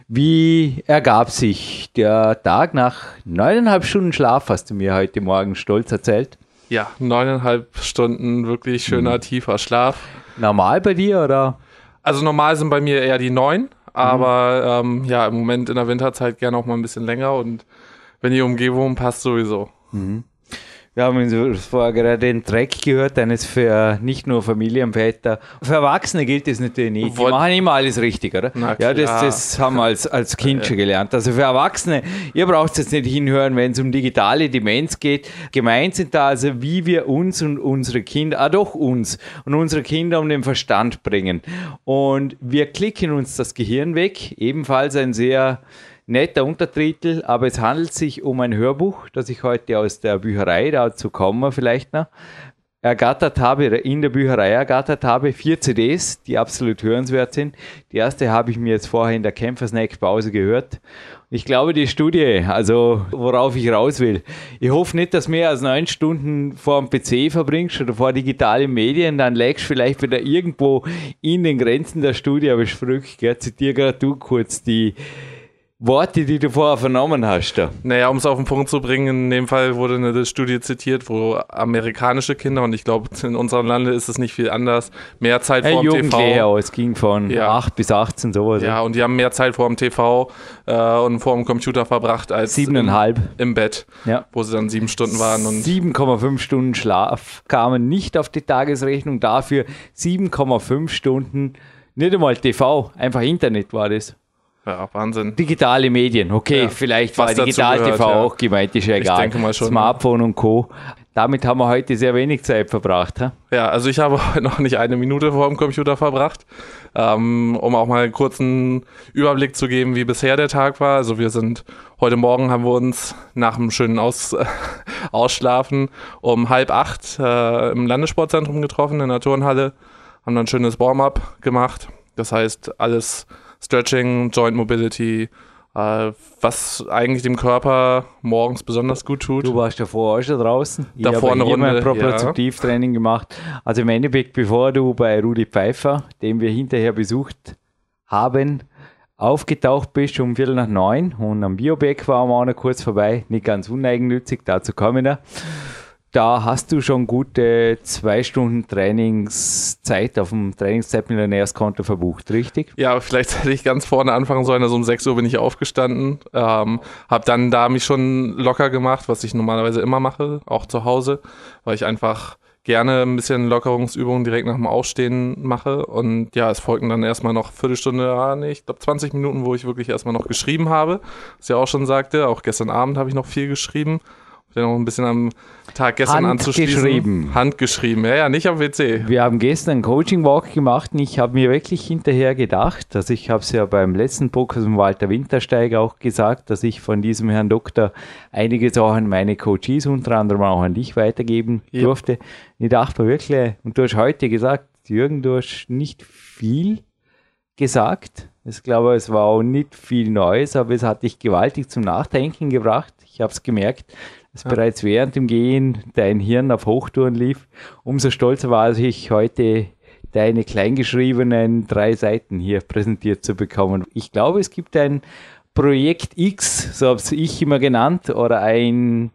Wie ergab sich der Tag nach neuneinhalb Stunden Schlaf, hast du mir heute Morgen stolz erzählt? ja, neuneinhalb Stunden wirklich schöner, tiefer Schlaf. Normal bei dir oder? Also normal sind bei mir eher die neun, aber ähm, ja, im Moment in der Winterzeit gerne auch mal ein bisschen länger und wenn die Umgebung passt, sowieso. Wir haben vorher gerade den Track gehört, eines für nicht nur Familienväter. Für Erwachsene gilt das natürlich nicht. Die Wollt- machen immer alles richtig, oder? Na ja, das, das haben wir als, als Kind schon gelernt. Also für Erwachsene, ihr braucht jetzt nicht hinhören, wenn es um digitale Demenz geht. Gemeint sind da also, wie wir uns und unsere Kinder, ah doch uns und unsere Kinder um den Verstand bringen. Und wir klicken uns das Gehirn weg. Ebenfalls ein sehr netter Untertitel, aber es handelt sich um ein Hörbuch, das ich heute aus der Bücherei, dazu kommen wir vielleicht noch, ergattert habe, in der Bücherei ergattert habe. Vier CDs, die absolut hörenswert sind. Die erste habe ich mir jetzt vorher in der Kämpfersnack-Pause gehört. Ich glaube, die Studie, also worauf ich raus will. Ich hoffe nicht, dass mehr als neun Stunden vor dem PC verbringst oder vor digitalen Medien, dann lägst du vielleicht wieder irgendwo in den Grenzen der Studie, aber ich? Zitiere gerade du kurz die Worte, die du vorher vernommen hast. Da. Naja, um es auf den Punkt zu bringen, in dem Fall wurde eine Studie zitiert, wo amerikanische Kinder, und ich glaube, in unserem Lande ist es nicht viel anders, mehr Zeit Hey, vor dem TV. es ging von Ja. 8 bis 18 sowas. Ja, und die haben mehr Zeit vor dem TV äh, und vor dem Computer verbracht als Siebeneinhalb. Im, im Bett, Ja. wo sie dann sieben Stunden waren. Und 7,5 Stunden Schlaf kamen nicht auf die Tagesrechnung, dafür 7,5 Stunden, nicht einmal TV, einfach Internet war das. Ja, Wahnsinn. Digitale Medien, okay, Ja, vielleicht war Digital-TV ja. auch gemeint, ist ja Ich egal. denke mal schon, Smartphone und Co. Damit haben wir heute sehr wenig Zeit verbracht. Ha? Ja, also ich habe heute noch nicht eine Minute vor dem Computer verbracht, ähm, um auch mal einen kurzen Überblick zu geben, wie bisher der Tag war. Also wir sind, heute Morgen haben wir uns nach einem schönen Aus, Ausschlafen um halb acht äh, im Landessportzentrum getroffen, in der Turnhalle, haben dann ein schönes Warm-up gemacht. Das heißt, alles Stretching, Joint Mobility, äh, was eigentlich dem Körper morgens besonders gut tut. Du warst davor auch schon draußen. Ich Davor eine hier mein Runde, Propriozeptivtraining gemacht. Also im Endeffekt, bevor du bei Rudi Pfeiffer, den wir hinterher besucht haben, aufgetaucht bist um Viertel nach neun und am Biobeck waren wir auch noch kurz vorbei. Nicht ganz uneigennützig, dazu kommen wir. Da hast du schon gute zwei Stunden Trainingszeit auf dem Trainingszeitmillionärskonto verbucht, richtig? Ja, vielleicht hätte ich ganz vorne anfangen sollen. Also um 6 Uhr bin ich aufgestanden, ähm, habe dann da mich schon locker gemacht, was ich normalerweise immer mache, auch zu Hause, weil ich einfach gerne ein bisschen Lockerungsübungen direkt nach dem Aufstehen mache. Und ja, es folgten dann erstmal noch Viertelstunde, ah, nee, ich glaube 20 Minuten, wo ich wirklich erstmal noch geschrieben habe. Was ich auch schon sagte, auch gestern Abend habe ich noch viel geschrieben. Dann noch ein bisschen am Tag gestern anzuschließen. Handgeschrieben. Handgeschrieben, ja, ja, nicht am WC. Wir haben gestern einen Coaching-Walk gemacht und ich habe mir wirklich hinterher gedacht, also ich habe es ja beim letzten Podcast mit Walter Wintersteiger auch gesagt, dass ich von diesem Herrn Doktor einiges auch an meine Coaches, unter anderem auch an dich weitergeben Ja. durfte. Ich dachte mir wirklich, und du hast heute gesagt, Jürgen, du hast nicht viel gesagt. Ich glaube, es war auch nicht viel Neues, aber es hat dich gewaltig zum Nachdenken gebracht. Ich habe es gemerkt, dass bereits während dem Gehen dein Hirn auf Hochtouren lief. Umso stolzer war ich heute deine kleingeschriebenen drei Seiten hier präsentiert zu bekommen. Ich glaube, es gibt ein Projekt X, so habe ich immer genannt, oder ein,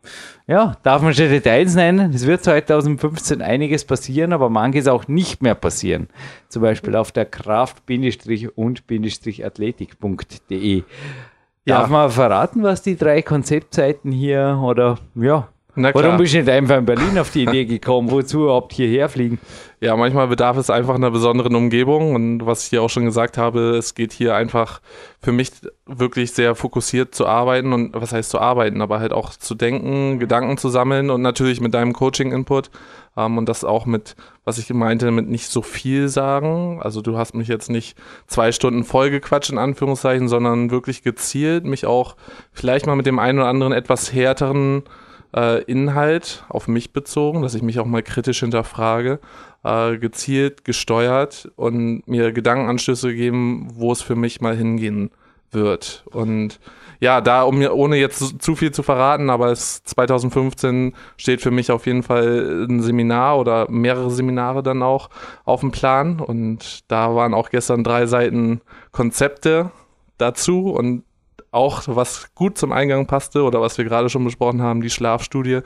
ja, darf man schon Details nennen. Es wird 2015 einiges passieren, aber manches auch nicht mehr passieren. Zum Beispiel auf der kraft-und-athletik.de. Darf man verraten, was die drei Konzeptseiten hier oder ja? Warum bist du nicht einfach in Berlin auf die Idee gekommen? Wozu überhaupt hierher fliegen? Ja, manchmal bedarf es einfach einer besonderen Umgebung und was ich hier auch schon gesagt habe, es geht hier einfach für mich wirklich sehr fokussiert zu arbeiten und was heißt zu arbeiten, aber halt auch zu denken, Gedanken zu sammeln und natürlich mit deinem Coaching-Input ähm, und das auch mit, was ich meinte, mit nicht so viel sagen. Also du hast mich jetzt nicht zwei Stunden vollgequatscht in Anführungszeichen, sondern wirklich gezielt mich auch vielleicht mal mit dem einen oder anderen etwas härteren äh, Inhalt auf mich bezogen, dass ich mich auch mal kritisch hinterfrage, äh, gezielt gesteuert und mir Gedankenanstöße gegeben, wo es für mich mal hingehen wird. Und ja, da, um mir, ohne jetzt zu- zu viel zu verraten, aber es 2015 steht für mich auf jeden Fall ein Seminar oder mehrere Seminare dann auch auf dem Plan. Und da waren auch gestern drei Seiten Konzepte dazu und auch was gut zum Eingang passte oder was wir gerade schon besprochen haben, die Schlafstudie.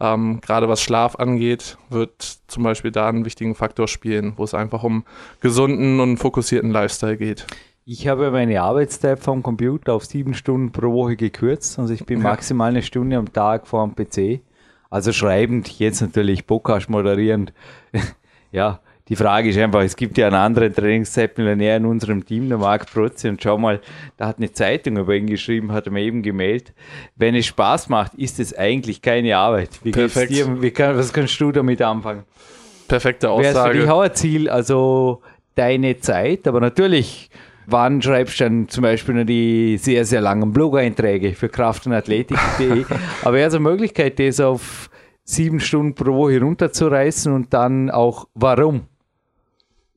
Ähm, gerade was Schlaf angeht, wird zum Beispiel da einen wichtigen Faktor spielen, wo es einfach um gesunden und fokussierten Lifestyle geht. Ich habe meine Arbeitszeit vom Computer auf sieben Stunden pro Woche gekürzt. Also ich bin maximal eine Stunde am Tag vor dem PC. Also schreibend, jetzt natürlich Podcast moderierend. ja, die Frage ist einfach, es gibt ja einen anderen Trainingszeitmillionär in unserem Team, der Marc Protze, und schau mal, da hat eine Zeitung über ihn geschrieben, hat er mir eben gemeldet. Wenn es Spaß macht, ist es eigentlich keine Arbeit. Wie Perfekt. dir? Wie kann, was kannst du damit anfangen? Perfekte Wäre es für dich Aussage. auch ein Ziel, also deine Zeit, aber natürlich, wann schreibst du dann zum Beispiel noch die sehr, sehr langen Blog-Einträge für Kraft- und Athletik.de, aber wäre es eine Möglichkeit, das auf sieben Stunden pro Woche runterzureißen und dann auch, warum?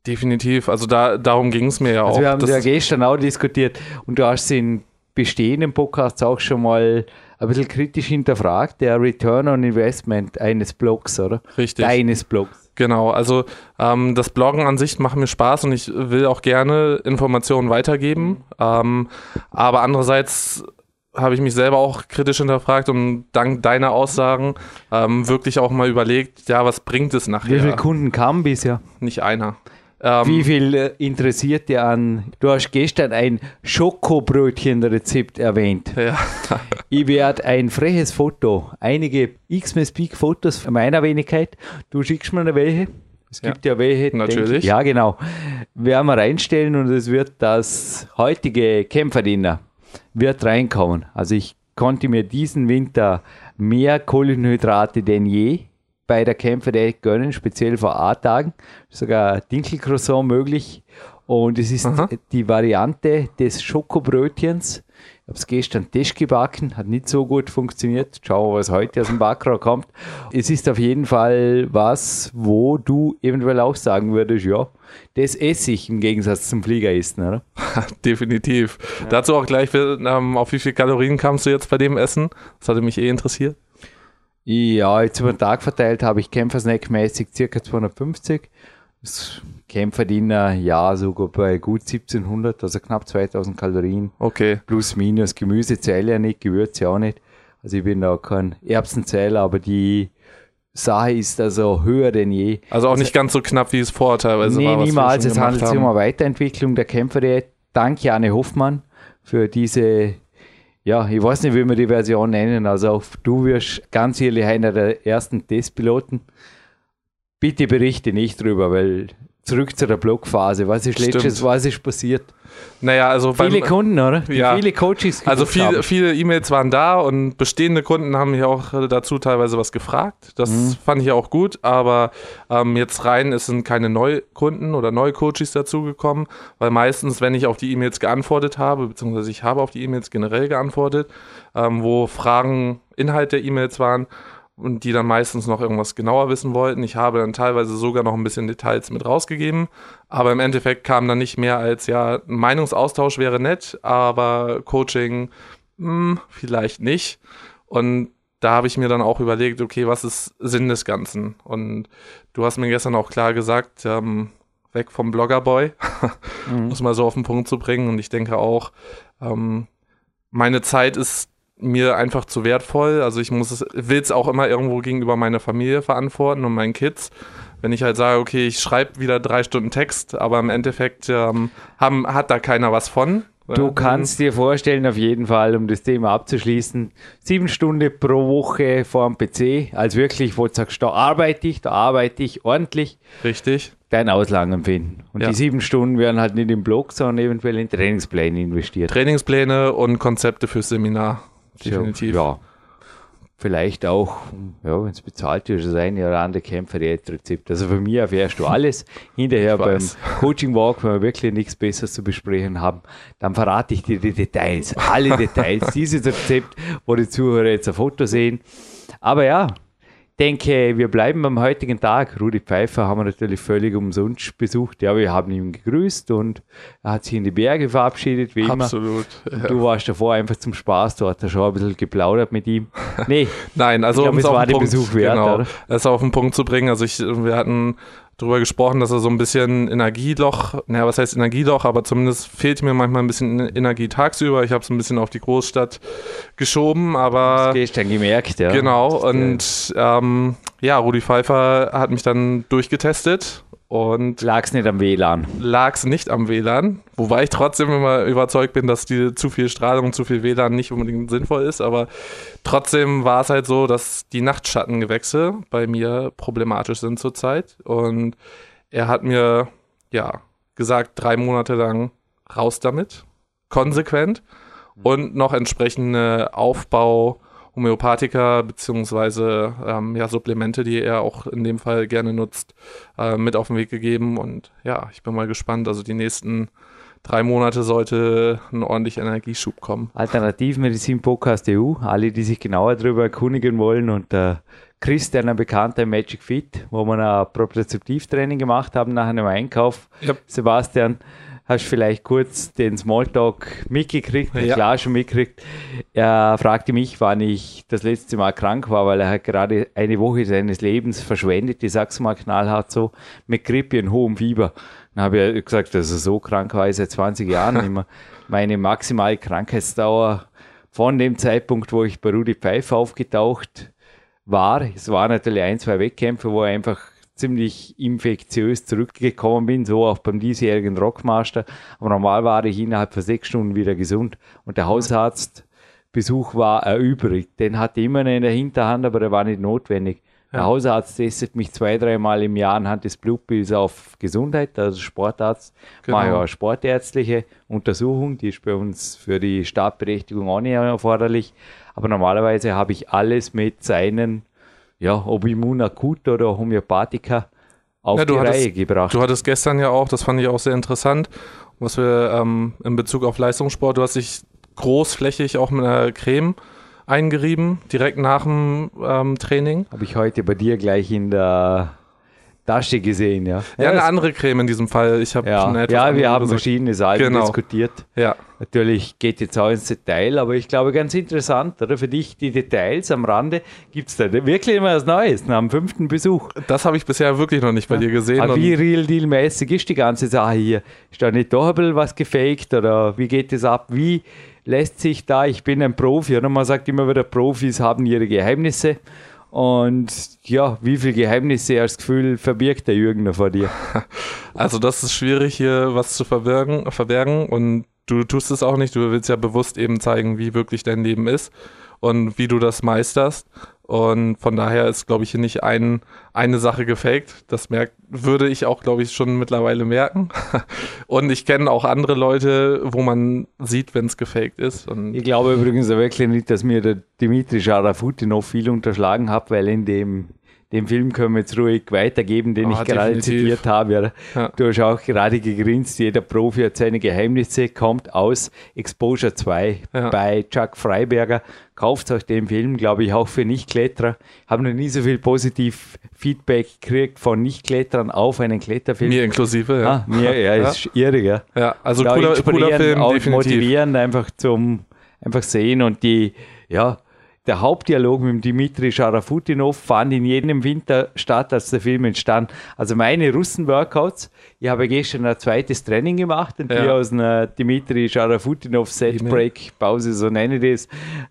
Definitiv. Also da, darum ging es mir ja Also auch. wir haben Das- ja gestern auch diskutiert und du hast in bestehenden Podcasts auch schon mal ein bisschen kritisch hinterfragt, der Return on Investment eines Blogs, oder? Richtig. Deines Blogs. Genau, also ähm, das Bloggen an sich macht mir Spaß und ich will auch gerne Informationen weitergeben. Ähm, aber andererseits habe ich mich selber auch kritisch hinterfragt und dank deiner Aussagen ähm, wirklich auch mal überlegt, ja, was bringt es nachher? Wie viele Kunden kamen bisher? Nicht einer. Ähm, Wie viel äh, interessiert dir an? Du hast gestern ein Schokobrötchenrezept erwähnt. Ja. Ich werde ein freches Foto, einige Xmas Peak Fotos von meiner Wenigkeit. Du schickst mir eine welche. Es gibt ja, welche. denk Natürlich. ich- ja, genau. Werden wir reinstellen und es wird das heutige Kämpferdiener wird reinkommen. Also ich konnte mir diesen Winter mehr Kohlenhydrate denn je bei der Kämpferdiät gönnen, speziell vor A-Tagen. Sogar Dinkelcroissant möglich. Und es ist Aha. die Variante des Schokobrötchens. Ich habe es gestern Tisch gebacken, hat nicht so gut funktioniert. Schauen wir, was heute aus dem Backrohr kommt. Es ist auf jeden Fall was, wo du eventuell auch sagen würdest, ja, das esse ich im Gegensatz zum Fliegeressen, oder? Definitiv. Dazu auch gleich, auf wie viele Kalorien kamst du jetzt bei dem Essen? Das hatte mich eh interessiert. Ja, jetzt über den Tag verteilt habe ich Kämpfersnack-mäßig circa 250. Das Kämpferdiener, ja, sogar bei gut 1700, also knapp 2000 Kalorien. Okay. Plus, minus. Gemüse zähle ja nicht, Gewürze auch nicht. Also ich bin da kein Erbsenzähler, aber die Sache ist also höher denn je. Also auch nicht ganz so knapp, wie es vorher teilweise nee, war. wir niemals. Es handelt sich um eine Weiterentwicklung der Kämpferdiät. Dank Jane Hoffmann für diese, ja, ich weiß nicht, wie wir die Version nennen. Also auch du wirst ganz ehrlich einer der ersten Testpiloten. Bitte berichte nicht drüber, weil zurück zu der Blogphase. Was ist Stimmt. letztes, was ist passiert? Naja, also beim, Viele Kunden, oder? Die Ja. viele Coaches Also gebucht haben. viele, E-Mails waren da und bestehende Kunden haben mich auch dazu teilweise was gefragt. Das Mhm. fand ich auch gut, aber ähm, jetzt rein, es sind keine Neukunden oder Neucoaches dazugekommen, weil meistens, wenn ich auf die E-Mails geantwortet habe, beziehungsweise ich habe auf die E-Mails generell geantwortet, ähm, wo Fragen Inhalt der E-Mails waren und die dann meistens noch irgendwas genauer wissen wollten. Ich habe dann teilweise sogar noch ein bisschen Details mit rausgegeben, aber im Endeffekt kam dann nicht mehr als, ja, ein Meinungsaustausch wäre nett, aber Coaching hm, vielleicht nicht. Und da habe ich mir dann auch überlegt, okay, was ist Sinn des Ganzen? Und du hast mir gestern auch klar gesagt, ähm, weg vom Bloggerboy, Mhm. muss mal so auf den Punkt zu bringen. Und ich denke auch, ähm, meine Zeit ist mir einfach zu wertvoll. Also ich muss es, will es auch immer irgendwo gegenüber meiner Familie verantworten und meinen Kids. Wenn ich halt sage, okay, ich schreibe wieder drei Stunden Text, aber im Endeffekt ähm, haben, hat da keiner was von. Du Ja, kannst dir vorstellen, auf jeden Fall, um das Thema abzuschließen, sieben Stunden pro Woche vor dem PC, als wirklich, wo du sagst, da arbeite ich, da arbeite ich ordentlich, Richtig. dein Auslangen finden. Und Ja. die sieben Stunden werden halt nicht im Blog, sondern eventuell in Trainingspläne investiert. Trainingspläne und Konzepte fürs Seminar. Definitiv. Ja. Vielleicht auch, ja, wenn es bezahlt ist, das eine oder andere Kämpfer-Rezept. Also von mir erfährst du alles. Hinterher beim. Coaching Walk, wenn wir wirklich nichts Besseres zu besprechen haben, dann verrate ich dir die Details, alle Details dieses Rezept, wo die Zuhörer jetzt ein Foto sehen. Aber ja, denke, wir bleiben beim heutigen Tag. Rudi Pfeiffer haben wir natürlich völlig umsonst besucht. Ja, wir haben ihn gegrüßt und er hat sich in die Berge verabschiedet, wie immer. Absolut. Und Du warst davor einfach zum Spaß, du hast schon ein bisschen geplaudert mit ihm. Nee, Nein, also Ich glaub, es auf war den den Punkt, Besuch wert, genau, oder? es auf den Punkt zu bringen. Also ich, wir hatten darüber gesprochen, dass er so ein bisschen Energieloch, naja, was heißt Energieloch, aber zumindest fehlt mir manchmal ein bisschen Energie tagsüber. Ich habe es ein bisschen auf die Großstadt geschoben, aber das gestern gemerkt, ja. Genau, und ähm, ja, Rudi Pfeiffer hat mich dann durchgetestet und lag's nicht am WLAN. lag es nicht am WLAN, wobei ich trotzdem immer überzeugt bin, dass die zu viel Strahlung, zu viel WLAN nicht unbedingt sinnvoll ist, aber trotzdem war es halt so, dass die Nachtschattengewächse bei mir problematisch sind zurzeit. Und er hat mir ja gesagt, drei Monate lang raus damit, konsequent. Und noch entsprechende Aufbau Homöopathika beziehungsweise ähm, ja, Supplemente, die er auch in dem Fall gerne nutzt, äh, mit auf den Weg gegeben. Und ja, ich bin mal gespannt. Also die nächsten drei Monate sollte ein ordentlicher Energieschub kommen. Alternativmedizin Podcast EU, alle, die sich genauer darüber erkundigen wollen und der Chris, der ein Bekannter Magic Fit, wo wir ein Propriozeptivtraining gemacht haben nach einem Einkauf, Ja. Sebastian, hast vielleicht kurz den Smalltalk mitgekriegt, Ja. klar schon mitgekriegt. Er fragte mich, wann ich das letzte Mal krank war, weil er hat gerade eine Woche seines Lebens verschwendet, ich sag's mal knallhart so, mit Grippe und hohem Fieber. Dann habe ich gesagt, dass er so krank war, ich seit 20 Jahren immer. Meine maximale Krankheitsdauer von dem Zeitpunkt, wo ich bei Rudi Pfeiffer aufgetaucht war. Es waren natürlich ein, zwei Wettkämpfe, wo ich einfach ziemlich infektiös zurückgekommen bin, so auch beim diesjährigen Rockmaster. Aber normal war ich innerhalb von sechs Stunden wieder gesund. Und der Hausarztbesuch war erübrigt. Den hatte ich immer in der Hinterhand, aber der war nicht notwendig. Der Hausarzt testet mich zwei, dreimal im Jahr anhand des Blutbilds auf Gesundheit, also Sportarzt. Genau. Mache eine sportärztliche Untersuchung, die ist bei uns für die Startberechtigung auch nicht erforderlich. Aber normalerweise habe ich alles mit seinen, ja, ob immunakut oder Homöopathika auf Ja, die hattest- Reihe gebracht. Du hattest gestern ja auch, das fand ich auch sehr interessant, was wir ähm, in Bezug auf Leistungssport, du hast dich großflächig auch mit einer Creme eingerieben, direkt nach dem ähm, Training. Habe ich heute bei dir gleich in der Tasche gesehen, ja. Ja, eine andere Creme in diesem Fall. Ich habe ja, ja wir haben verschiedene Seiten Genau. diskutiert. Ja, Natürlich geht jetzt auch ins Detail, aber ich glaube ganz interessant, oder? Für dich die Details am Rande gibt es da wirklich immer was Neues nach dem fünften Besuch. das habe ich bisher wirklich noch nicht bei dir gesehen. Aber wie real deal mäßig ist die ganze Sache hier? Ist da nicht doch ein bisschen was gefaked oder wie geht das ab? Wie lässt sich da, ich bin ein Profi, oder man sagt immer wieder, Profis haben ihre Geheimnisse. Und ja, wie viele Geheimnisse als Gefühl verbirgt der Jürgen da vor dir? Also das ist schwierig hier was zu verbergen, verbergen und du tust es auch nicht. Du willst ja bewusst eben zeigen, wie wirklich dein Leben ist und wie du das meisterst. Und von daher ist, glaube ich, hier nicht ein, eine Sache gefaked. Das merkt, würde ich auch, glaube ich, schon mittlerweile merken. Und ich kenne auch andere Leute, wo man sieht, wenn es gefaked ist. Und Ich glaube übrigens wirklich nicht, dass mir der Dimitri Scharafutinov viel unterschlagen hat, weil in dem, dem Film können wir jetzt ruhig weitergeben, den Ah, ich gerade zitiert habe. Ja. Du hast auch gerade gegrinst, jeder Profi hat seine Geheimnisse, kommt aus Exposure 2 Ja. bei Chuck Freiberger. Kauft euch den Film, glaube ich, auch für Nichtkletterer. Habe noch nie so viel positiv Feedback gekriegt von Nichtkletterern auf einen Kletterfilm. mir inklusive, ja. Ah, mir, ja, Ja. ist irre, ja ja also cooler, cooler Film, auch definitiv. motivierend einfach zum einfach sehen und die, ja, der Hauptdialog mit Dimitri Scharafutinov fand in jedem Winter statt, als der Film entstand. Also meine Russen-Workouts, ich habe gestern ein zweites Training gemacht und Ja. aus einer Dimitri Scharafutinov Set Break Pause, so nenne ich das,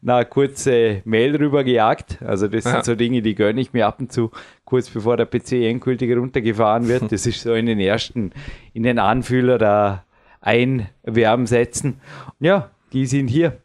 eine kurze Mail rüber gejagt. Also das Ja. sind so Dinge, die gönne ich mir ab und zu, kurz bevor der PC endgültig runtergefahren wird. Das ist so in den ersten, in den Anfühler da einwärmen setzen. Ja, die sind hier.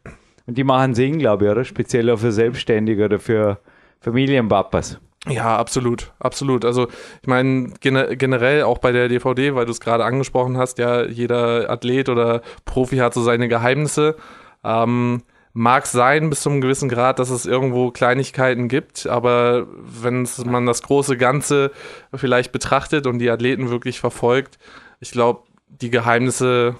Und die machen Sinn, glaube ich, oder? Speziell auch für Selbstständige oder für Familienpapas. Ja, absolut, absolut. Also ich meine gene generell auch bei der DVD, weil du es gerade angesprochen hast, ja, jeder Athlet oder Profi hat so seine Geheimnisse. Ähm, mag sein bis zu einem gewissen Grad, dass es irgendwo Kleinigkeiten gibt, aber wenn man das große Ganze vielleicht betrachtet und die Athleten wirklich verfolgt, ich glaube, die Geheimnisse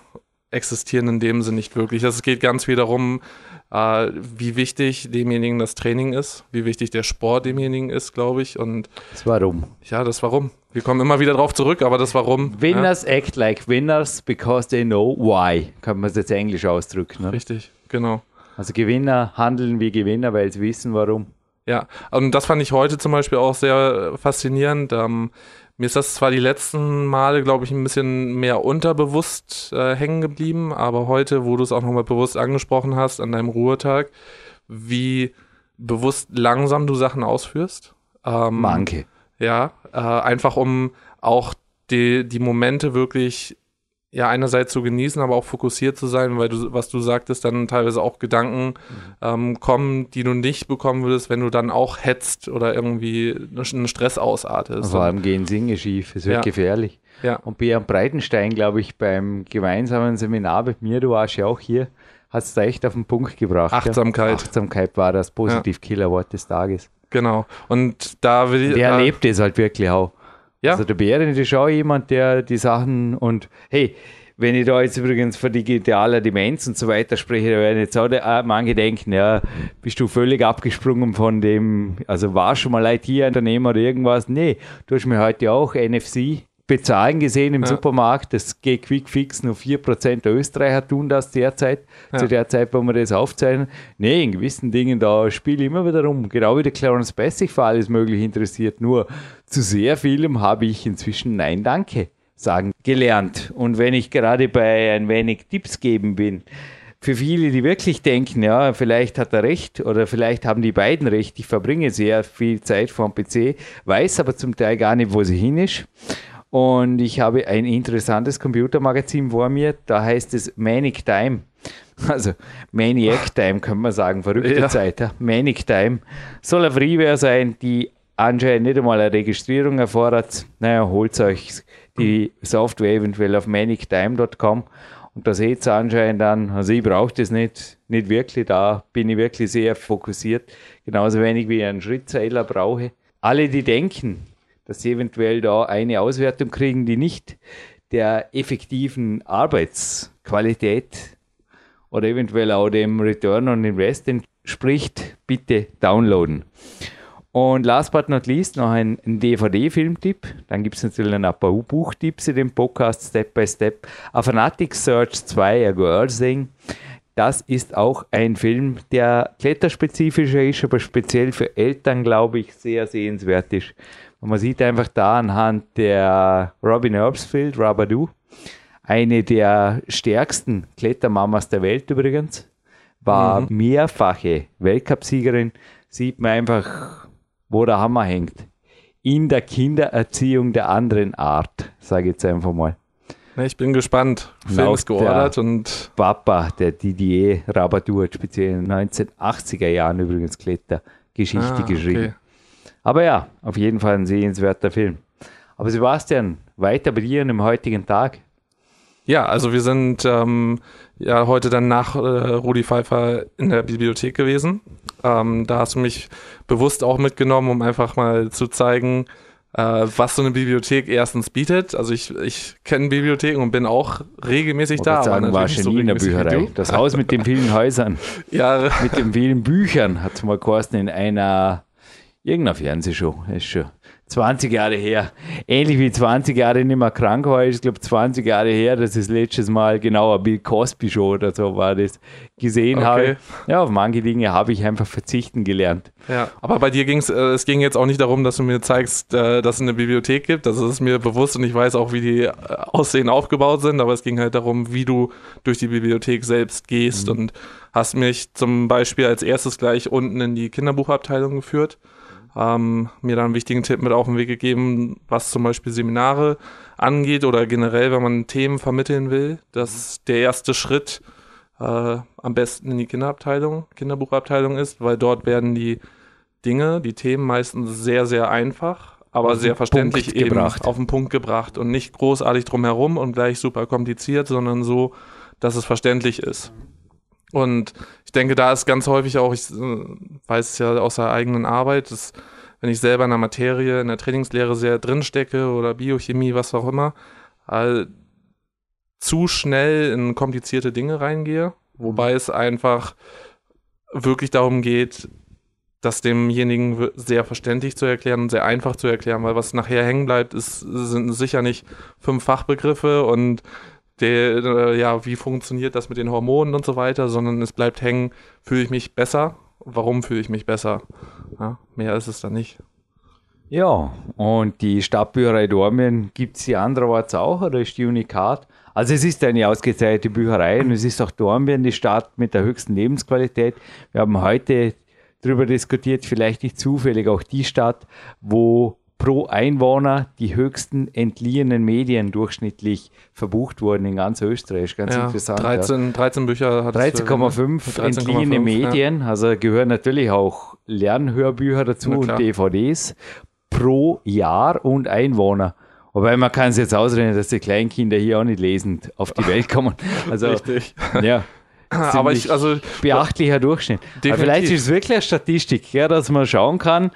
existieren in dem Sinne nicht wirklich. Also Es geht ganz viel darum, äh, wie wichtig demjenigen das Training ist, wie wichtig der Sport demjenigen ist, glaube ich. Und Das warum? ja, das Warum. Wir kommen immer wieder drauf zurück, aber das Warum. Winners act like winners because they know why. Kann man es jetzt englisch ausdrücken. Ja, Ne? richtig, genau. Also Gewinner handeln wie Gewinner, weil sie wissen, warum. Ja, und das fand ich heute zum Beispiel auch sehr faszinierend. Ähm, mir ist das zwar die letzten Male, glaube ich, ein bisschen mehr unterbewusst äh, hängen geblieben, aber heute, wo du es auch nochmal bewusst angesprochen hast, an deinem Ruhetag, wie bewusst langsam du Sachen ausführst. Ähm, Manche. Ja, äh, einfach um auch die, die Momente wirklich ja einerseits zu genießen, aber auch fokussiert zu sein, weil du, was du sagtest, dann teilweise auch Gedanken ähm, kommen, die du nicht bekommen würdest, wenn du dann auch hetzt oder irgendwie einen Stress ausartest. Vor allem gehen Dinge schief. Es wird Ja. gefährlich. Ja. Und Björn Breitenstein, glaube ich, beim gemeinsamen Seminar mit mir, du warst ja auch hier, hat es da echt auf den Punkt gebracht. ja. Achtsamkeit. Achtsamkeit war das Positiv-Killer-Wort des Tages. Genau. Und da will ich. Der da, erlebt es halt wirklich auch. Ja. Also der Bären ist auch jemand, der die Sachen und hey, wenn ich da jetzt übrigens von digitaler Demenz und so weiter spreche, da werden jetzt auch manche denken, ja, bist du völlig abgesprungen von dem, also war schon mal IT-Unternehmer oder irgendwas? Nee, du hast mir heute auch NFC bezahlen gesehen im Ja. Supermarkt. Das geht quick fix, nur 4% der Österreicher tun das derzeit, Ja. zu der Zeit, wo wir das aufzeichnen. Nee, in gewissen Dingen, da spiele ich immer wieder rum. Genau wie der Clarence Bass sich für alles Mögliche interessiert. Nur zu sehr vielem habe ich inzwischen Nein, danke sagen gelernt. Und wenn ich gerade bei ein wenig Tipps geben bin, für viele, die wirklich denken, ja, vielleicht hat er recht oder vielleicht haben die beiden recht, ich verbringe sehr viel Zeit vor dem PC, weiß aber zum Teil gar nicht, wo sie hin ist. Und ich habe ein interessantes Computermagazin vor mir, da heißt es Manic Time. Also Maniac Time, kann man sagen, verrückte Ja. Zeit. Ja? Manic Time. Soll eine Freeware sein, die anscheinend nicht einmal eine Registrierung erfordert. Naja, holt euch die Software eventuell auf manictime.com und da seht ihr anscheinend dann, also ich brauche das nicht, nicht wirklich, da bin ich wirklich sehr fokussiert, genauso wenig wie ich einen Schrittzähler brauche. Alle, die denken, dass sie eventuell da eine Auswertung kriegen, die nicht der effektiven Arbeitsqualität oder eventuell auch dem Return on Invest entspricht, bitte downloaden. Und last but not least noch ein, DVD-Filmtipp. Dann gibt es natürlich ein paar Buchtipps in dem Podcast Step by Step. A Fanatic Search 2, A Girl Thing. Das ist auch ein Film, der kletterspezifischer ist, aber speziell für Eltern, glaube ich, sehr sehenswert ist. Und man sieht einfach da anhand der Robin Herbsfield, Rabadoo, eine der stärksten Klettermamas der Welt übrigens, war mehrfache Weltcupsiegerin, sieht man einfach, wo der Hammer hängt. In der Kindererziehung der anderen Art, sage ich jetzt einfach mal. Ich bin gespannt. Film ist geordert und Papa, der Didier Rabatou, hat speziell in den 1980er Jahren übrigens Klettergeschichte Ah, okay. Aber ja, auf jeden Fall ein sehenswerter Film. Aber Sebastian, weiter bei dir im heutigen Tag. Ja, also wir sind ähm, ja heute dann nach äh, Rudi Pfeiffer in der Bibliothek gewesen. Ähm, da hast du mich bewusst auch mitgenommen, um einfach mal zu zeigen, äh, was so eine Bibliothek erstens bietet. Also ich, ich kenne Bibliotheken und bin auch regelmäßig da. sagen, natürlich warst nicht du nie in der Bücherei. Das Haus mit den vielen Häusern, Ja, mit den vielen Büchern, hat es mal geheißen in einer, irgendeiner Fernsehshow, ist schon 20 Jahre her. Ähnlich wie 20 Jahre nicht mehr krank war, ist, glaube 20 Jahre her, dass ich das letztes Mal genau eine Bill Cosby Show oder so war das gesehen Okay. habe. Ja, auf manche Dinge habe ich einfach verzichten gelernt. Ja, aber bei dir ging es, äh, es ging jetzt auch nicht darum, dass du mir zeigst, äh, dass es eine Bibliothek gibt. Das ist mir bewusst und ich weiß auch, wie die äh, Aussehen aufgebaut sind, aber es ging halt darum, wie du durch die Bibliothek selbst gehst und hast mich zum Beispiel als erstes gleich unten in die Kinderbuchabteilung geführt. Ähm, mir da einen wichtigen Tipp mit auf den Weg gegeben, was zum Beispiel Seminare angeht oder generell, wenn man Themen vermitteln will, dass der erste Schritt äh, am besten in die Kinderabteilung, Kinderbuchabteilung ist, weil dort werden die Dinge, die Themen meistens sehr, sehr einfach, aber Auf sehr verständlich Punkt eben gebracht. auf den Punkt gebracht und nicht großartig drumherum und gleich super kompliziert, sondern so, dass es verständlich ist. Und ich denke, da ist ganz häufig auch, ich äh, weiß es ja aus der eigenen Arbeit, dass wenn ich selber in der Materie, in der Trainingslehre sehr drinstecke oder Biochemie, was auch immer, äh, zu schnell in komplizierte Dinge reingehe, wobei es einfach wirklich darum geht, das demjenigen sehr verständlich zu erklären und sehr einfach zu erklären, weil was nachher hängen bleibt, ist, sind sicher nicht fünf Fachbegriffe und der, äh, ja, wie funktioniert das mit den Hormonen und so weiter, sondern es bleibt hängen, fühle ich mich besser? Warum fühle ich mich besser? Ja, mehr ist es dann nicht. Ja, und die Stadtbücherei Dormien gibt es die andererorts auch oder ist die Unikat? Also es ist eine ausgezeichnete Bücherei und es ist auch Dornbirn die Stadt mit der höchsten Lebensqualität. Wir haben heute darüber diskutiert, vielleicht nicht zufällig auch die Stadt, wo pro Einwohner die höchsten entliehenen Medien durchschnittlich verbucht wurden in ganz Österreich. Ganz ja, interessant. 13, 13 Bücher hat 13,5 entliehene Medien, also gehören natürlich auch Lernhörbücher dazu und. DVDs pro Jahr und Einwohner. Wobei man kann es jetzt ausrechnen, dass die Kleinkinder hier auch nicht lesend auf die Welt kommen. Also Richtig. ja, Aber ich, also, beachtlicher Durchschnitt. Aber vielleicht ist es wirklich eine Statistik, ja, dass man schauen kann,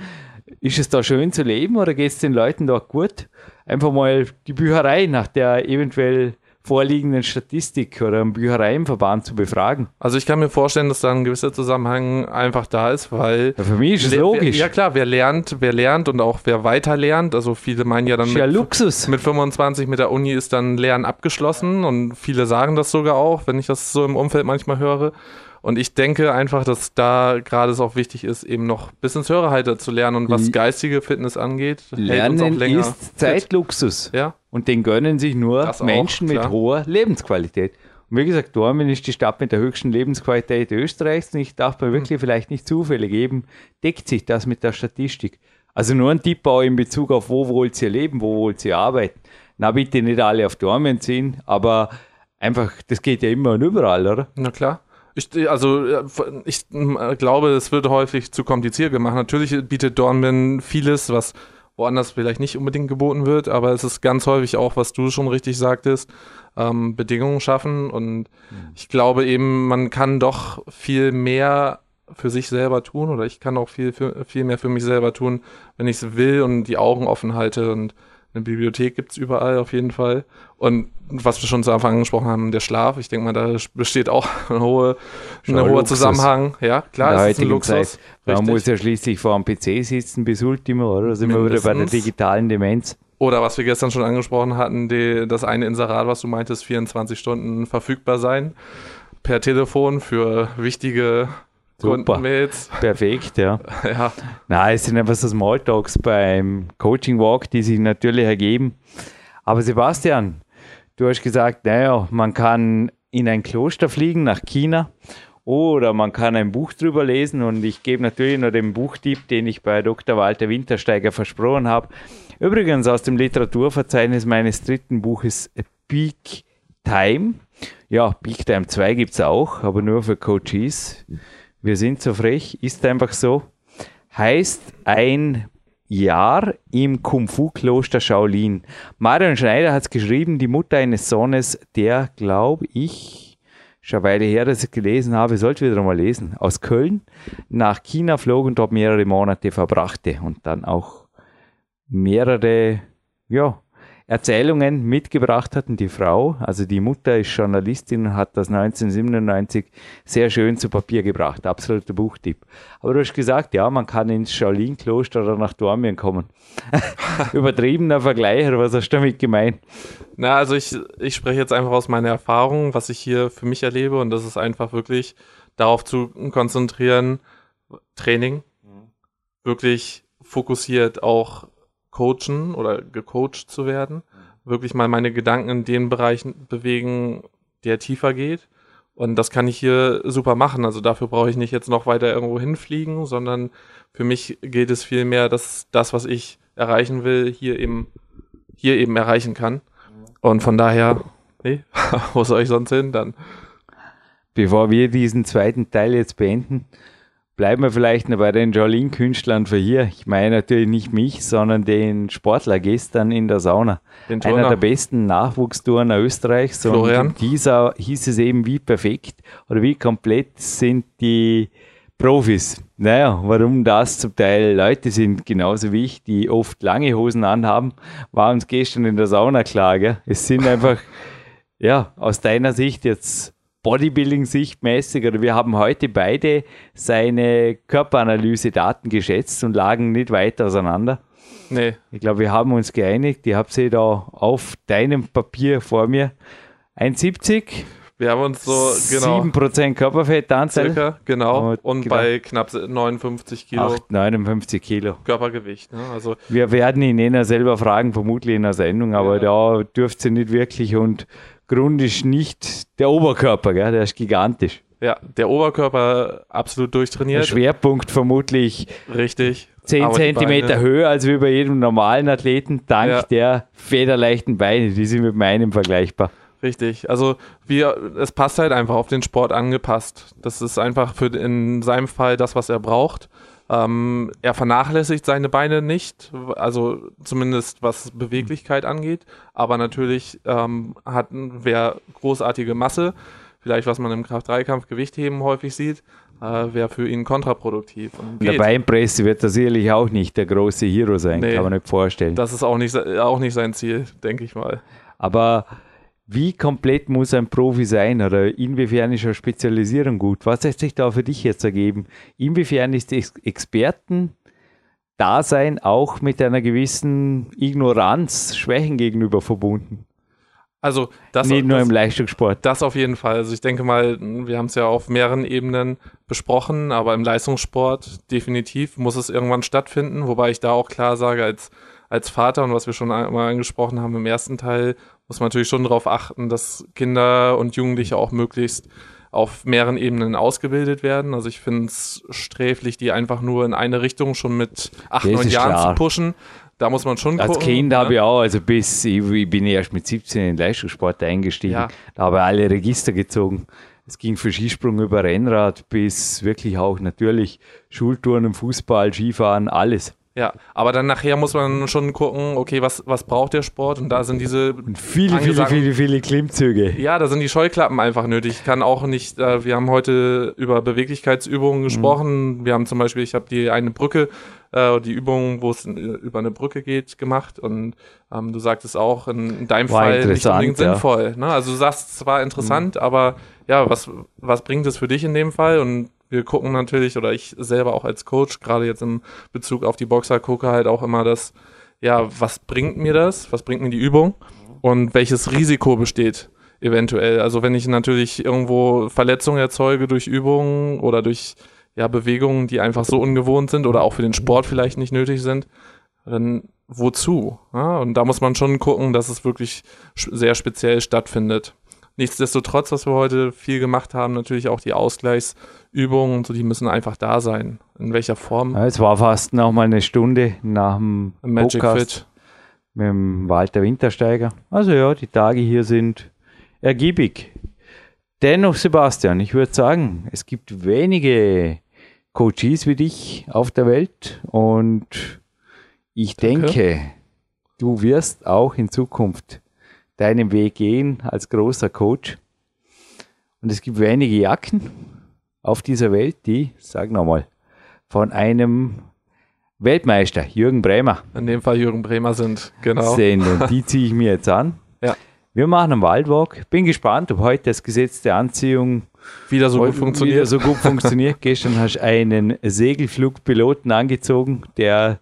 ist es da schön zu leben oder geht es den Leuten dort gut? Einfach mal die Bücherei nach der eventuell vorliegenden Statistik oder im Büchereienverband zu befragen. Also ich kann mir vorstellen, dass da ein gewisser Zusammenhang einfach da ist, weil Ja, für mich ist es logisch. Wer, ja klar, wer lernt, wer lernt und auch wer weiter lernt. Also viele meinen ja dann ist ja mit, Luxus. mit 25 mit der Uni ist dann Lernen abgeschlossen und viele sagen das sogar auch, wenn ich das so im Umfeld manchmal höre. Und ich denke einfach, dass da gerade es auch wichtig ist, eben noch bis ins Höherhalter zu lernen und was geistige Fitness angeht, auch Lernen ist Zeitluxus. Ja, Und den gönnen sich nur Das auch, Menschen mit klar. hoher Lebensqualität. Und wie gesagt, Dormen ist die Stadt mit der höchsten Lebensqualität Österreichs. Und ich darf mir wirklich vielleicht nicht Zufälle geben, deckt sich das mit der Statistik. Also nur ein Tipp auch in Bezug auf, wo wollt ihr leben, wo wollt ihr arbeiten. Na, bitte nicht alle auf Dormen ziehen, aber einfach, das geht ja immer und überall, oder? Na klar. Ich, also äh, ich äh, glaube, es wird häufig zu kompliziert gemacht. Natürlich bietet Dornbirn vieles, was woanders vielleicht nicht unbedingt geboten wird, aber es ist ganz häufig auch, was du schon richtig sagtest, ähm, Bedingungen schaffen. Und ich glaube eben, man kann doch viel mehr für sich selber tun oder ich kann auch viel, für, viel mehr für mich selber tun, wenn ich es will und die Augen offen halte und eine Bibliothek gibt's überall auf jeden Fall. Und was wir schon zu Anfang angesprochen haben, der Schlaf, ich denke mal, da besteht auch ein hohe, hoher Luxus. Zusammenhang. Ja, klar, In der es ist ein Luxus. Zeit. Man muss ja schließlich vor dem PC sitzen bis Ultimo, oder? Da sind wir wieder bei der digitalen Demenz. Oder was wir gestern schon angesprochen hatten, die, das eine Inserat, was du meintest, 24 Stunden verfügbar sein per Telefon für wichtige Super. Perfekt, ja. Ja, Nein, es sind einfach so Smalltalks beim Coaching Walk, die sich natürlich ergeben. Aber Sebastian, du hast gesagt, naja, man kann in ein Kloster fliegen nach China oder man kann ein Buch drüber lesen und ich gebe natürlich noch den Buchtipp, den ich bei Dr. Walter Wintersteiger versprochen habe. Übrigens aus dem Literaturverzeichnis meines dritten Buches Peak Time. Ja, Peak Time 2 gibt es auch, aber nur für Coaches. Wir sind so frech, ist einfach so heißt ein Jahr im Kung-Fu-Kloster Shaolin. Marion Schneider hat es geschrieben, die Mutter eines Sohnes, der, glaube ich, schon eine Weile her, dass ich es gelesen habe, sollte wieder mal lesen, aus Köln nach China flog und dort mehrere Monate verbrachte und dann auch mehrere, ja, Erzählungen mitgebracht hatten. Die Frau, also die Mutter ist Journalistin und hat das 1997 sehr schön zu Papier gebracht. Absoluter Buchtipp. Aber du hast gesagt, ja, man kann ins Shaolin-Kloster oder nach Dormien kommen. Übertriebener Vergleich, oder was hast du damit gemeint? Na, also ich, ich spreche jetzt einfach aus meiner Erfahrung, was ich hier für mich erlebe und das ist einfach wirklich darauf zu konzentrieren, Training, wirklich fokussiert auch coachen oder gecoacht zu werden, wirklich mal meine Gedanken in den Bereichen bewegen, der tiefer geht. Und das kann ich hier super machen. Also dafür brauche ich nicht jetzt noch weiter irgendwo hinfliegen, sondern für mich geht es vielmehr, dass das, was ich erreichen will, hier eben, hier eben erreichen kann. Und von daher, nee, wo soll ich sonst hin? Dann Bevor wir diesen zweiten Teil jetzt beenden, bleiben wir vielleicht noch bei den Shaolin-Künstlern für hier. Ich meine natürlich nicht mich, sondern den Sportler gestern in der Sauna. den Einer der besten Nachwuchsturner Österreichs. Florian. Und dieser hieß es eben, wie perfekt oder wie komplett sind die Profis. Naja, warum das zum Teil Leute sind, genauso wie ich, die oft lange Hosen anhaben, war uns gestern in der Sauna klar. Gell? Es sind einfach, ja, aus deiner Sicht jetzt Bodybuilding-Sicht mäßig, oder wir haben heute beide seine Körperanalyse-Daten geschätzt und lagen nicht weit auseinander. Nee, Ich glaube, wir haben uns geeinigt. Ich habe sie da auf deinem Papier vor mir. 1,70, wir haben uns so, genau, 7% Körperfettanteil, circa, genau. Und genau. bei knapp 59 Kilo 8, 59 Kilo. Körpergewicht. Ne? Also Wir werden ihn eh noch selber fragen, vermutlich in der Sendung, aber da dürft ihr nicht wirklich und Grund ist nicht der Oberkörper, gell? der ist gigantisch. ja, der Oberkörper absolut Der durchtrainiert. Schwerpunkt vermutlich Richtig. 10 Aber die Zentimeter höher als wie bei jedem normalen Athleten, dank Ja. der federleichten Beine. Die sind mit meinem vergleichbar. Richtig. Also wir, es passt halt einfach auf den Sport angepasst. Das ist einfach für in seinem Fall das, was er braucht. Ähm, er vernachlässigt seine Beine nicht, also zumindest was Beweglichkeit angeht. Aber natürlich ähm, hat wer großartige Masse, vielleicht was man im Kraft-3-Kampf Gewichtheben häufig sieht, äh, wäre für ihn kontraproduktiv. Der. Beinpresse wird er sicherlich auch nicht der große Hero sein, Nee. kann man nicht vorstellen. Das ist auch nicht, auch nicht sein Ziel, denke ich mal. Aber wie komplett muss ein Profi sein oder inwiefern ist eine Spezialisierung gut? Was hat sich da für dich jetzt ergeben? Inwiefern ist das Experten-Dasein auch mit einer gewissen Ignoranz, Schwächen gegenüber verbunden? Also das, Nicht nur das, im Leistungssport. das auf jeden Fall. Also ich denke mal, wir haben es ja auf mehreren Ebenen besprochen, aber im Leistungssport definitiv muss es irgendwann stattfinden, wobei ich da auch klar sage, als, als Vater und was wir schon mal angesprochen haben im ersten Teil, muss man natürlich schon darauf achten, dass Kinder und Jugendliche auch möglichst auf mehreren Ebenen ausgebildet werden. Also ich finde es sträflich, die einfach nur in eine Richtung schon mit acht, neun Jahren klar. zu pushen. Da muss man schon Als gucken. Kind ne? habe ich auch, also bis, ich, ich bin erst mit 17 in den Leistungssport eingestiegen, Ja. da habe ich alle Register gezogen. Es ging für Skisprung über Rennrad bis wirklich auch natürlich Schultouren, Fußball, Skifahren, alles. Ja, aber dann nachher muss man schon gucken, okay, was, was braucht der Sport? Und da sind diese Und viele, viele, viele, viele Klimmzüge. Ja, da sind die Scheuklappen einfach nötig. Ich kann auch nicht, äh, wir haben heute über Beweglichkeitsübungen gesprochen. Wir haben zum Beispiel, ich habe die eine Brücke, äh, die Übung, wo es äh, über eine Brücke geht, gemacht. Und ähm, du sagtest auch, in, in deinem War Fall nicht unbedingt ja. sinnvoll. Ne? Also du sagst zwar interessant, aber ja, was, was bringt es für dich in dem Fall? Und wir gucken natürlich, oder ich selber auch als Coach, gerade jetzt im Bezug auf die Boxer, gucke halt auch immer das, ja, was bringt mir das? Was bringt mir die Übung? Und welches Risiko besteht eventuell? Also wenn ich natürlich irgendwo Verletzungen erzeuge durch Übungen oder durch ja, Bewegungen, die einfach so ungewohnt sind oder auch für den Sport vielleicht nicht nötig sind, dann wozu? Ja, und da muss man schon gucken, dass es wirklich sehr speziell stattfindet. Nichtsdestotrotz, was wir heute viel gemacht haben, natürlich auch die Ausgleichsübungen, und so, die müssen einfach da sein. In welcher Form? Ja, es war fast noch mal eine Stunde nach dem Magic Podcast Fit. mit dem Walter Wintersteiger. Also ja, die Tage hier sind ergiebig. Dennoch, Sebastian, ich würde sagen, es gibt wenige Coaches wie dich auf der Welt und ich Danke. denke, du wirst auch in Zukunft deinen Weg gehen als großer Coach. Und es gibt wenige Jacken auf dieser Welt, die, sag nochmal, von einem Weltmeister, Jürgen Bremer, In dem Fall Jürgen Bremer sind, genau. sind. Und die ziehe ich mir jetzt an. Ja. Wir machen einen Waldwalk. Bin gespannt, ob heute das Gesetz der Anziehung Wieder so gut funktioniert. wieder so gut funktioniert. Gestern hast du einen Segelflugpiloten angezogen, der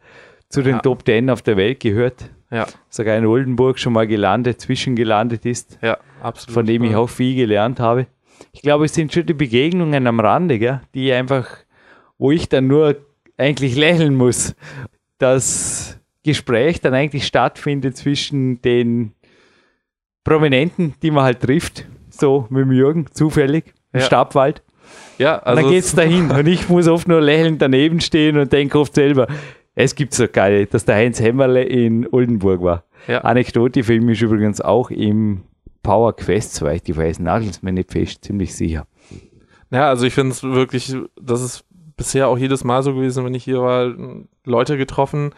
zu den Ja. Top Ten auf der Welt gehört. Ja, Sogar in Oldenburg schon mal gelandet, zwischengelandet ist, ja, absolut. von dem ich auch viel gelernt habe. Ich glaube, es sind schon die Begegnungen am Rande, gell, die einfach, wo ich dann nur eigentlich lächeln muss. Das Gespräch dann eigentlich stattfindet zwischen den Prominenten, die man halt trifft, so mit dem Jürgen, zufällig, im Ja. Stabwald. Ja, Und also dann geht's dahin. Und ich muss oft nur lächelnd daneben stehen und denke oft selber, es gibt so geil, dass der Heinz Hämmerle in Oldenburg war. Ja. Anekdote für mich ist übrigens auch im Power Quest, soweit ich weiß, nageln mir nicht fest, ziemlich sicher. Ja, also ich finde es wirklich, das ist bisher auch jedes Mal so gewesen, wenn ich hier war, Leute getroffen.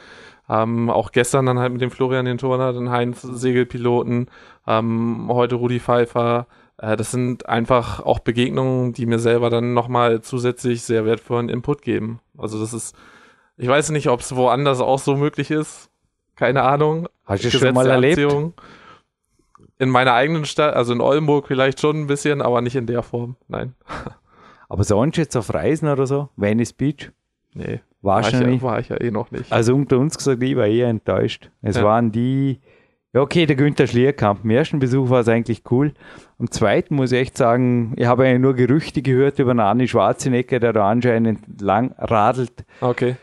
Ähm, auch gestern dann halt mit dem Florian den Turner, den Heinz Segelpiloten, ähm, heute Rudi Pfeiffer. Äh, das sind einfach auch Begegnungen, die mir selber dann nochmal zusätzlich sehr wertvollen Input geben. Also das ist, ich weiß nicht, ob es woanders auch so möglich ist. Keine Ahnung. Hast du schon mal erlebt? Anziehung. In meiner eigenen Stadt, also in Oldenburg vielleicht schon ein bisschen, aber nicht in der Form. Nein. Aber sonst jetzt auf Reisen oder so, Venice Beach, Nee. war War ich, ja, war ich ja eh noch nicht. Also unter uns gesagt, ich war eher enttäuscht. Es Ja. waren die, ja okay, der Günther Schlierkamp. Im ersten Besuch war es eigentlich cool. Am zweiten muss ich echt sagen, ich habe eigentlich nur Gerüchte gehört über einen Arne Schwarzenegger, der da anscheinend lang radelt. Okay.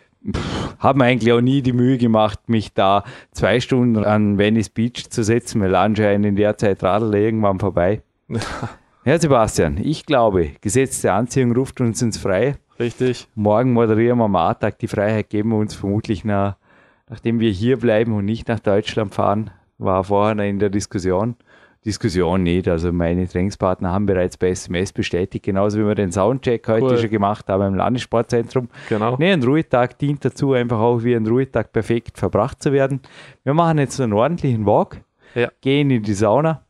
Habe mir eigentlich auch nie die Mühe gemacht, mich da zwei Stunden an Venice Beach zu setzen, weil anscheinend in der Zeit radelt irgendwann vorbei. Herr Sebastian, ich glaube, Gesetz der Anziehung ruft uns ins Freie. Richtig. Morgen moderieren wir am A-Tag. Die Freiheit geben wir uns vermutlich, nach, nachdem wir hier bleiben und nicht nach Deutschland fahren. War vorher noch in der Diskussion. Diskussion nicht. Also meine Trainingspartner haben bereits bei SMS bestätigt, genauso wie wir den Soundcheck heute Cool. schon gemacht haben im Landessportzentrum. Genau. Nee, ein Ruhetag dient dazu, einfach auch wie ein Ruhetag perfekt verbracht zu werden. Wir machen jetzt einen ordentlichen Walk, Ja. gehen in die Sauna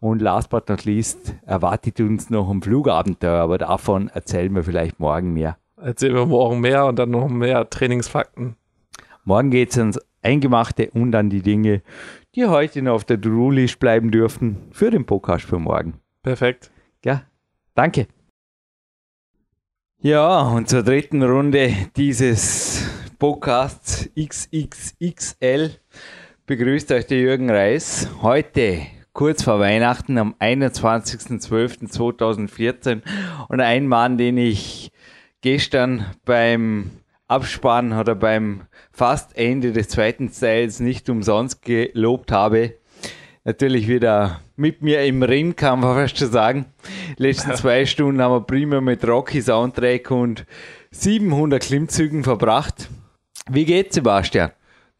und last but not least erwartet uns noch ein Flugabenteuer, aber davon erzählen wir vielleicht morgen mehr. Erzählen wir morgen mehr und dann noch mehr Trainingsfakten. Morgen geht es ins Eingemachte und an die Dinge, die heute noch auf der To-Do-List bleiben dürfen für den Podcast für morgen. Perfekt. Ja, danke. Ja, und zur dritten Runde dieses Podcasts XXXL begrüßt euch der Jürgen Reis. Heute kurz vor Weihnachten am 21.12.2014 und ein Mann, den ich gestern beim Abspann oder beim fast Ende des zweiten Teils nicht umsonst gelobt habe. Natürlich wieder mit mir im Ring, kann man fast schon sagen. Die letzten zwei Stunden haben wir prima mit Rocky Soundtrack und 700 Klimmzügen verbracht. Wie geht's, Sebastian?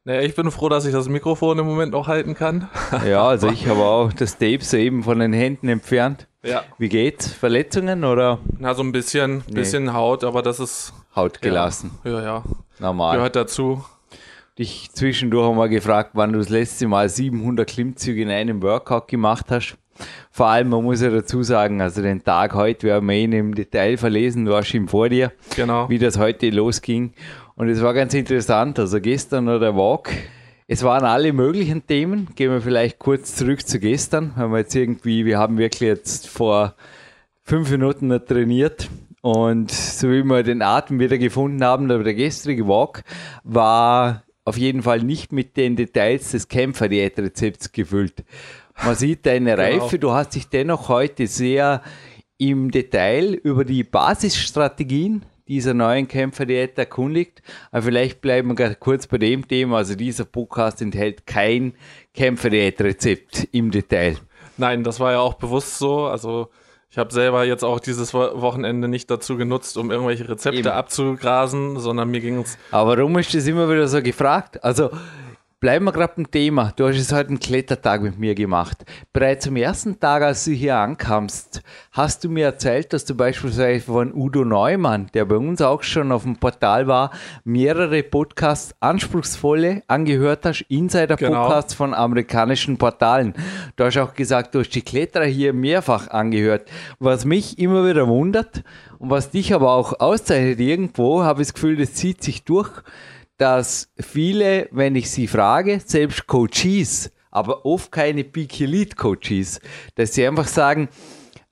Naja, ich bin froh, dass ich das Mikrofon im Moment noch halten kann. Ja, also ich habe auch das Tape soeben von den Händen entfernt. Ja. Wie geht's? Verletzungen oder Na, so ein bisschen, bisschen Haut, aber das ist Haut gelassen? ja, ja, Normal. gehört dazu. dich zwischendurch einmal gefragt, wann du das letzte Mal 700 Klimmzüge in einem Workout gemacht hast. Vor allem, man muss ja dazu sagen, also den Tag heute werden wir ihn im Detail verlesen, du hast ihn vor dir, Genau. wie das heute losging. Und es war ganz interessant, also gestern oder der Walk, es waren alle möglichen Themen. Gehen wir vielleicht kurz zurück zu gestern, weil wir jetzt irgendwie, wir haben wirklich jetzt vor fünf Minuten noch trainiert und so wie wir den Atem wieder gefunden haben, der gestrige Walk war auf jeden Fall nicht mit den Details des Kämpferdiätrezepts gefüllt. Man sieht deine Reife, du hast dich dennoch heute sehr im Detail über die Basisstrategien dieser neuen Kämpferdiät erkundigt. Aber vielleicht bleiben wir gerade kurz bei dem Thema. Also dieser Podcast enthält kein Kämpferdiätrezept im Detail. Nein, das war ja auch bewusst so. Also ich habe selber jetzt auch dieses Wo- Wochenende nicht dazu genutzt, um irgendwelche Rezepte Eben. abzugrasen, sondern mir ging es Aber warum ist das immer wieder so gefragt? Also bleiben wir gerade beim Thema. Du hast es heute einen Klettertag mit mir gemacht. Bereits am ersten Tag, als du hier ankamst, hast du mir erzählt, dass du beispielsweise von Udo Neumann, der bei uns auch schon auf dem Portal war, mehrere Podcasts, anspruchsvolle, angehört hast, Insider-Podcasts von amerikanischen Portalen. Du hast auch gesagt, du hast die Kletterer hier mehrfach angehört. Was mich immer wieder wundert und was dich aber auch auszeichnet irgendwo, habe ich das Gefühl, das zieht sich durch, dass viele, wenn ich sie frage, selbst Coaches, aber oft keine Peak Elite Coaches, dass sie einfach sagen,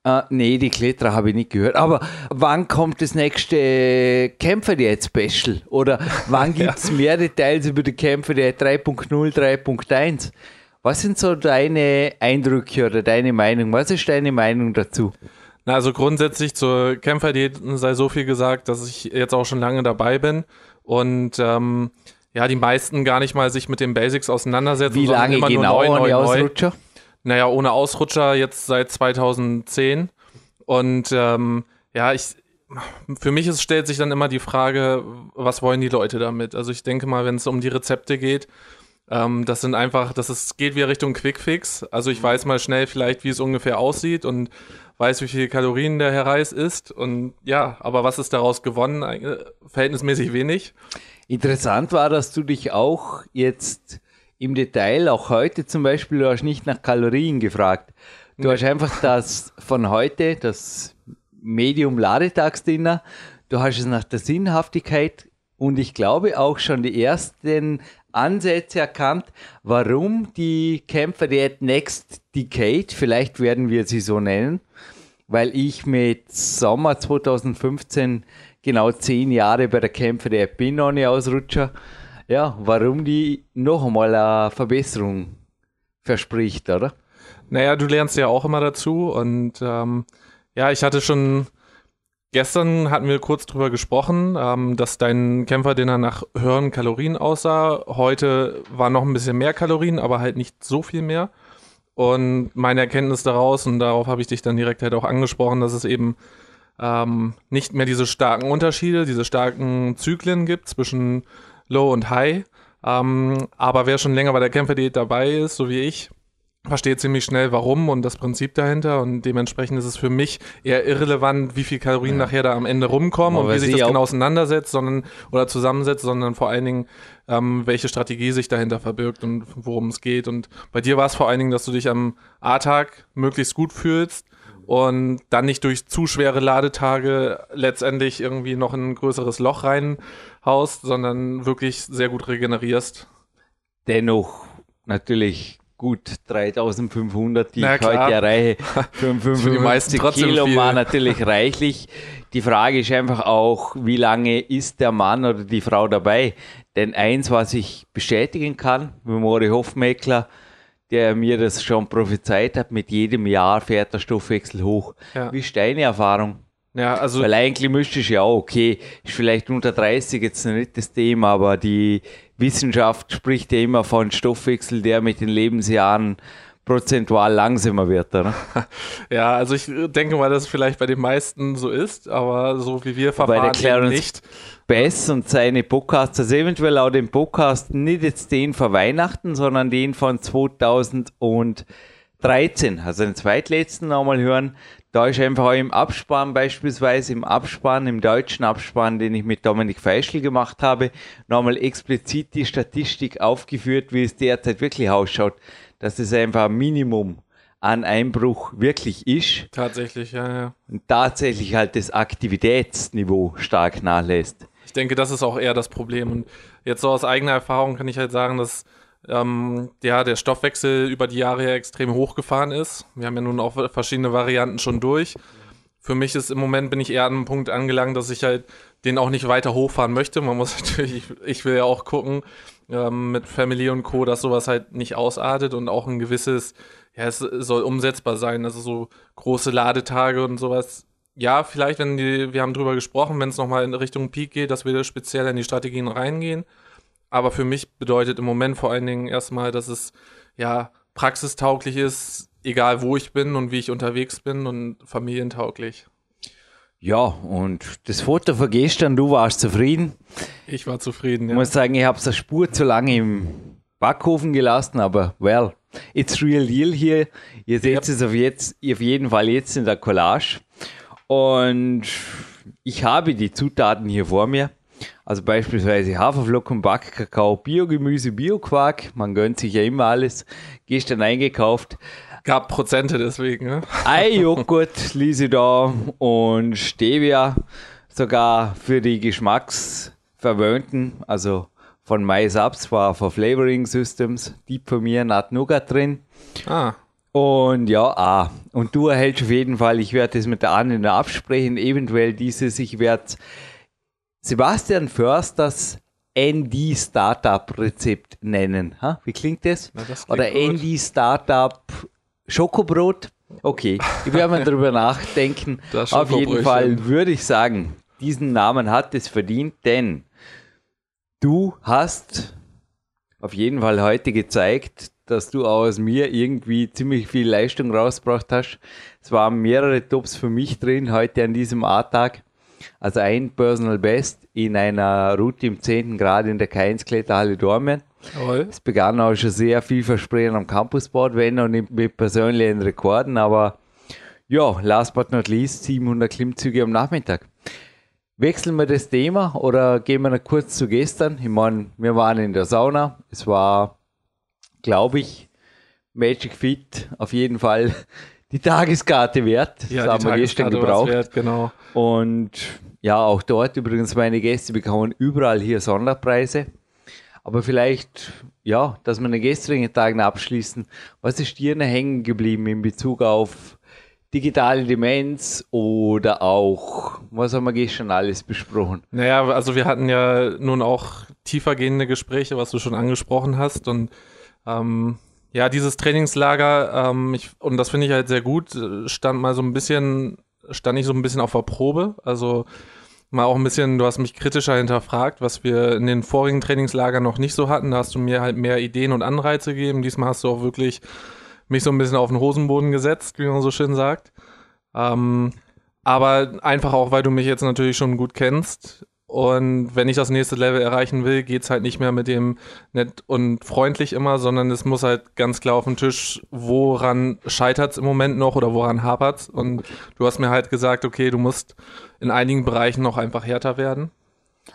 äh, nee, die Kletterer habe ich nicht gehört. Aber wann kommt das nächste Kämpfer Diät Special? Oder wann gibt es mehr Details über die Kämpfer Diät 3.0, 3.1? Was sind so deine Eindrücke oder deine Meinung? Was ist deine Meinung dazu? Na, also grundsätzlich zur Kämpferdiät sei so viel gesagt, dass ich jetzt auch schon lange dabei bin und ähm, ja, die meisten gar nicht mal sich mit den Basics auseinandersetzen. Wie lange immer genau nur neu, neu, die neu. Ausrutscher? Naja, ohne Ausrutscher jetzt seit 2010. Und ähm, ja, ich, für mich ist, stellt sich dann immer die Frage, was wollen die Leute damit? Also ich denke mal, wenn es um die Rezepte geht, ähm, das sind einfach, das ist, geht wieder Richtung Quickfix. Also ich weiß mal schnell vielleicht, wie es ungefähr aussieht und weiß, wie viele Kalorien der Herr Reis isst. Und ja, aber was ist daraus gewonnen? Äh, Verhältnismäßig wenig. Interessant war, dass du dich auch jetzt im Detail, auch heute zum Beispiel, du hast nicht nach Kalorien gefragt. Du hast einfach das von heute, das Medium-Ladetagsdinner, du hast es nach der Sinnhaftigkeit und ich glaube auch schon die ersten Ansätze erkannt, warum die Kämpfer der Next Decade, vielleicht werden wir sie so nennen, weil ich mit Sommer 2015 genau zehn Jahre bei der Kämpfer der bin ohne Ausrutscher. Ja, warum die noch einmal eine Verbesserung verspricht, oder? Naja, du lernst ja auch immer dazu und ähm, ja, ich hatte schon gestern hatten wir kurz drüber gesprochen, ähm, dass dein Kämpferdinner nach höheren Kalorien aussah. Heute war noch ein bisschen mehr Kalorien, aber halt nicht so viel mehr. Und meine Erkenntnis daraus, und darauf habe ich dich dann direkt halt auch angesprochen, dass es eben ähm, nicht mehr diese starken Unterschiede, diese starken Zyklen gibt zwischen Low und High. Ähm, aber wer schon länger bei der Kämpferdiät dabei ist, so wie ich, versteht ziemlich schnell, warum und das Prinzip dahinter. Und dementsprechend ist es für mich eher irrelevant, wie viel Kalorien nachher da am Ende rumkommen Aber und wie sich das genau auseinandersetzt, sondern oder zusammensetzt, sondern vor allen Dingen, ähm, welche Strategie sich dahinter verbirgt und worum es geht. Und bei dir war es vor allen Dingen, dass du dich am A-Tag möglichst gut fühlst und dann nicht durch zu schwere Ladetage letztendlich irgendwie noch in ein größeres Loch reinhaust, sondern wirklich sehr gut regenerierst. dennoch natürlich gut 3500, die Na ich klar. heute erreiche. Für Für die meisten 55 trotzdem Kilo viel. war natürlich reichlich. Die Frage ist einfach auch, wie lange ist der Mann oder die Frau dabei? Denn eins, was ich bestätigen kann, wie Mori Hofmeckler, der mir das schon prophezeit hat, mit jedem Jahr fährt der Stoffwechsel hoch. Ja. Wie ist deine Erfahrung? Ja, also Weil eigentlich müsste ich ja okay, ist vielleicht unter 30 jetzt nicht das Thema, aber die Wissenschaft spricht ja immer von Stoffwechsel, der mit den Lebensjahren prozentual langsamer wird, oder? Ja, also ich denke mal, dass es vielleicht bei den meisten so ist, aber so wie wir Bei verfahren der eben Clarence nicht. Bess und seine Podcasts, also eventuell auch den Podcast, nicht jetzt den vor Weihnachten, sondern den von 2013, also den zweitletzten nochmal hören. Da ist einfach auch im Abspann, beispielsweise im Abspann, im deutschen Abspann, den ich mit Dominik Feischl gemacht habe, nochmal explizit die Statistik aufgeführt, wie es derzeit wirklich ausschaut, dass es einfach ein Minimum an Einbruch wirklich ist Tatsächlich, ja, ja. und tatsächlich halt das Aktivitätsniveau stark nachlässt. Ich denke, das ist auch eher das Problem. Und jetzt so aus eigener Erfahrung kann ich halt sagen, dass ähm, ja, der Stoffwechsel über die Jahre ja extrem hochgefahren ist. Wir haben ja nun auch verschiedene Varianten schon durch. Für mich ist im Moment bin ich eher an einem Punkt angelangt, dass ich halt den auch nicht weiter hochfahren möchte. Man muss natürlich, ich, will ja auch gucken ähm, mit Family und Co., dass sowas halt nicht ausartet und auch ein gewisses, ja, es soll umsetzbar sein. Also so große Ladetage und sowas. Ja, vielleicht, wenn die, wir haben drüber gesprochen, wenn es nochmal in Richtung Peak geht, dass wir speziell in die Strategien reingehen. Aber für mich bedeutet im Moment vor allen Dingen erstmal, dass es ja praxistauglich ist, egal wo ich bin und wie ich unterwegs bin und familientauglich. Ja, und das Foto von gestern, du warst zufrieden. Ich war zufrieden. Ich Ja. muss sagen, ich habe es eine Spur zu lange im Backofen gelassen, aber well, it's real deal hier. Ihr seht Yep. es auf, jetzt, auf jeden Fall jetzt in der Collage. Und ich habe die Zutaten hier vor mir. Also beispielsweise Haferflocken, Backkakao, Biogemüse, Bioquark. Man gönnt sich ja immer alles. Gestern eingekauft. Gab Prozente deswegen. Ne? Eijoghurt ließ ich da und Stevia sogar für die Geschmacksverwöhnten, also von MySubs war von Flavoring Systems, die von mir Nut Nougat drin. Ah, Und ja, ah, und du erhältst auf jeden Fall, ich werde das mit der Anne absprechen, eventuell dieses, ich werde Sebastian Försters ND Startup Rezept nennen. Ha? Wie klingt das? Na, das klingt Oder gut. ND Startup Schokobrot? Okay, ich werde mal drüber nachdenken. Das Auf jeden. Fall würde ich sagen, diesen Namen hat es verdient, denn du hast auf jeden Fall heute gezeigt, dass du aus mir irgendwie ziemlich viel Leistung rausgebracht hast. Es waren mehrere Tops für mich drin heute an diesem A-Tag. Also ein Personal Best in einer Route im 10. Grad in der K1-Kletterhalle Dormen. jawohl. Es begann auch schon sehr vielversprechend am Campusboard, wenn und nicht mit persönlichen Rekorden, aber ja, last but not least, 700 Klimmzüge am Nachmittag. Wechseln wir das Thema oder gehen wir noch kurz zu gestern? Ich meine, wir waren in der Sauna. Es war, glaube ich, Magic Fit auf jeden Fall die Tageskarte wert. Das Ja, haben wir gestern gebraucht. Wert, genau. Und ja, auch dort übrigens meine Gäste bekommen überall hier Sonderpreise. Aber vielleicht, ja, dass wir den gestrigen Tagen abschließen. Was ist dir noch hängen geblieben in Bezug auf digitale Demenz oder auch, was haben wir gestern alles besprochen? Naja, also wir hatten ja nun auch tiefergehende Gespräche, was du schon angesprochen hast. Und ähm, ja, dieses Trainingslager, ähm, ich, und das finde ich halt sehr gut, stand mal so ein bisschen, stand ich so ein bisschen auf der Probe. Also mal auch ein bisschen, du hast mich kritischer hinterfragt, was wir in den vorigen Trainingslagern noch nicht so hatten. Da hast du mir halt mehr Ideen und Anreize gegeben. Diesmal hast du auch wirklich mich so ein bisschen auf den Hosenboden gesetzt, wie man so schön sagt. Ähm, aber einfach auch, weil du mich jetzt natürlich schon gut kennst. Und wenn ich das nächste Level erreichen will, geht's halt nicht mehr mit dem nett und freundlich immer, sondern es muss halt ganz klar auf den Tisch, woran scheitert's im Moment noch oder woran hapert's. Und du hast mir halt gesagt, okay, du musst in einigen Bereichen noch einfach härter werden.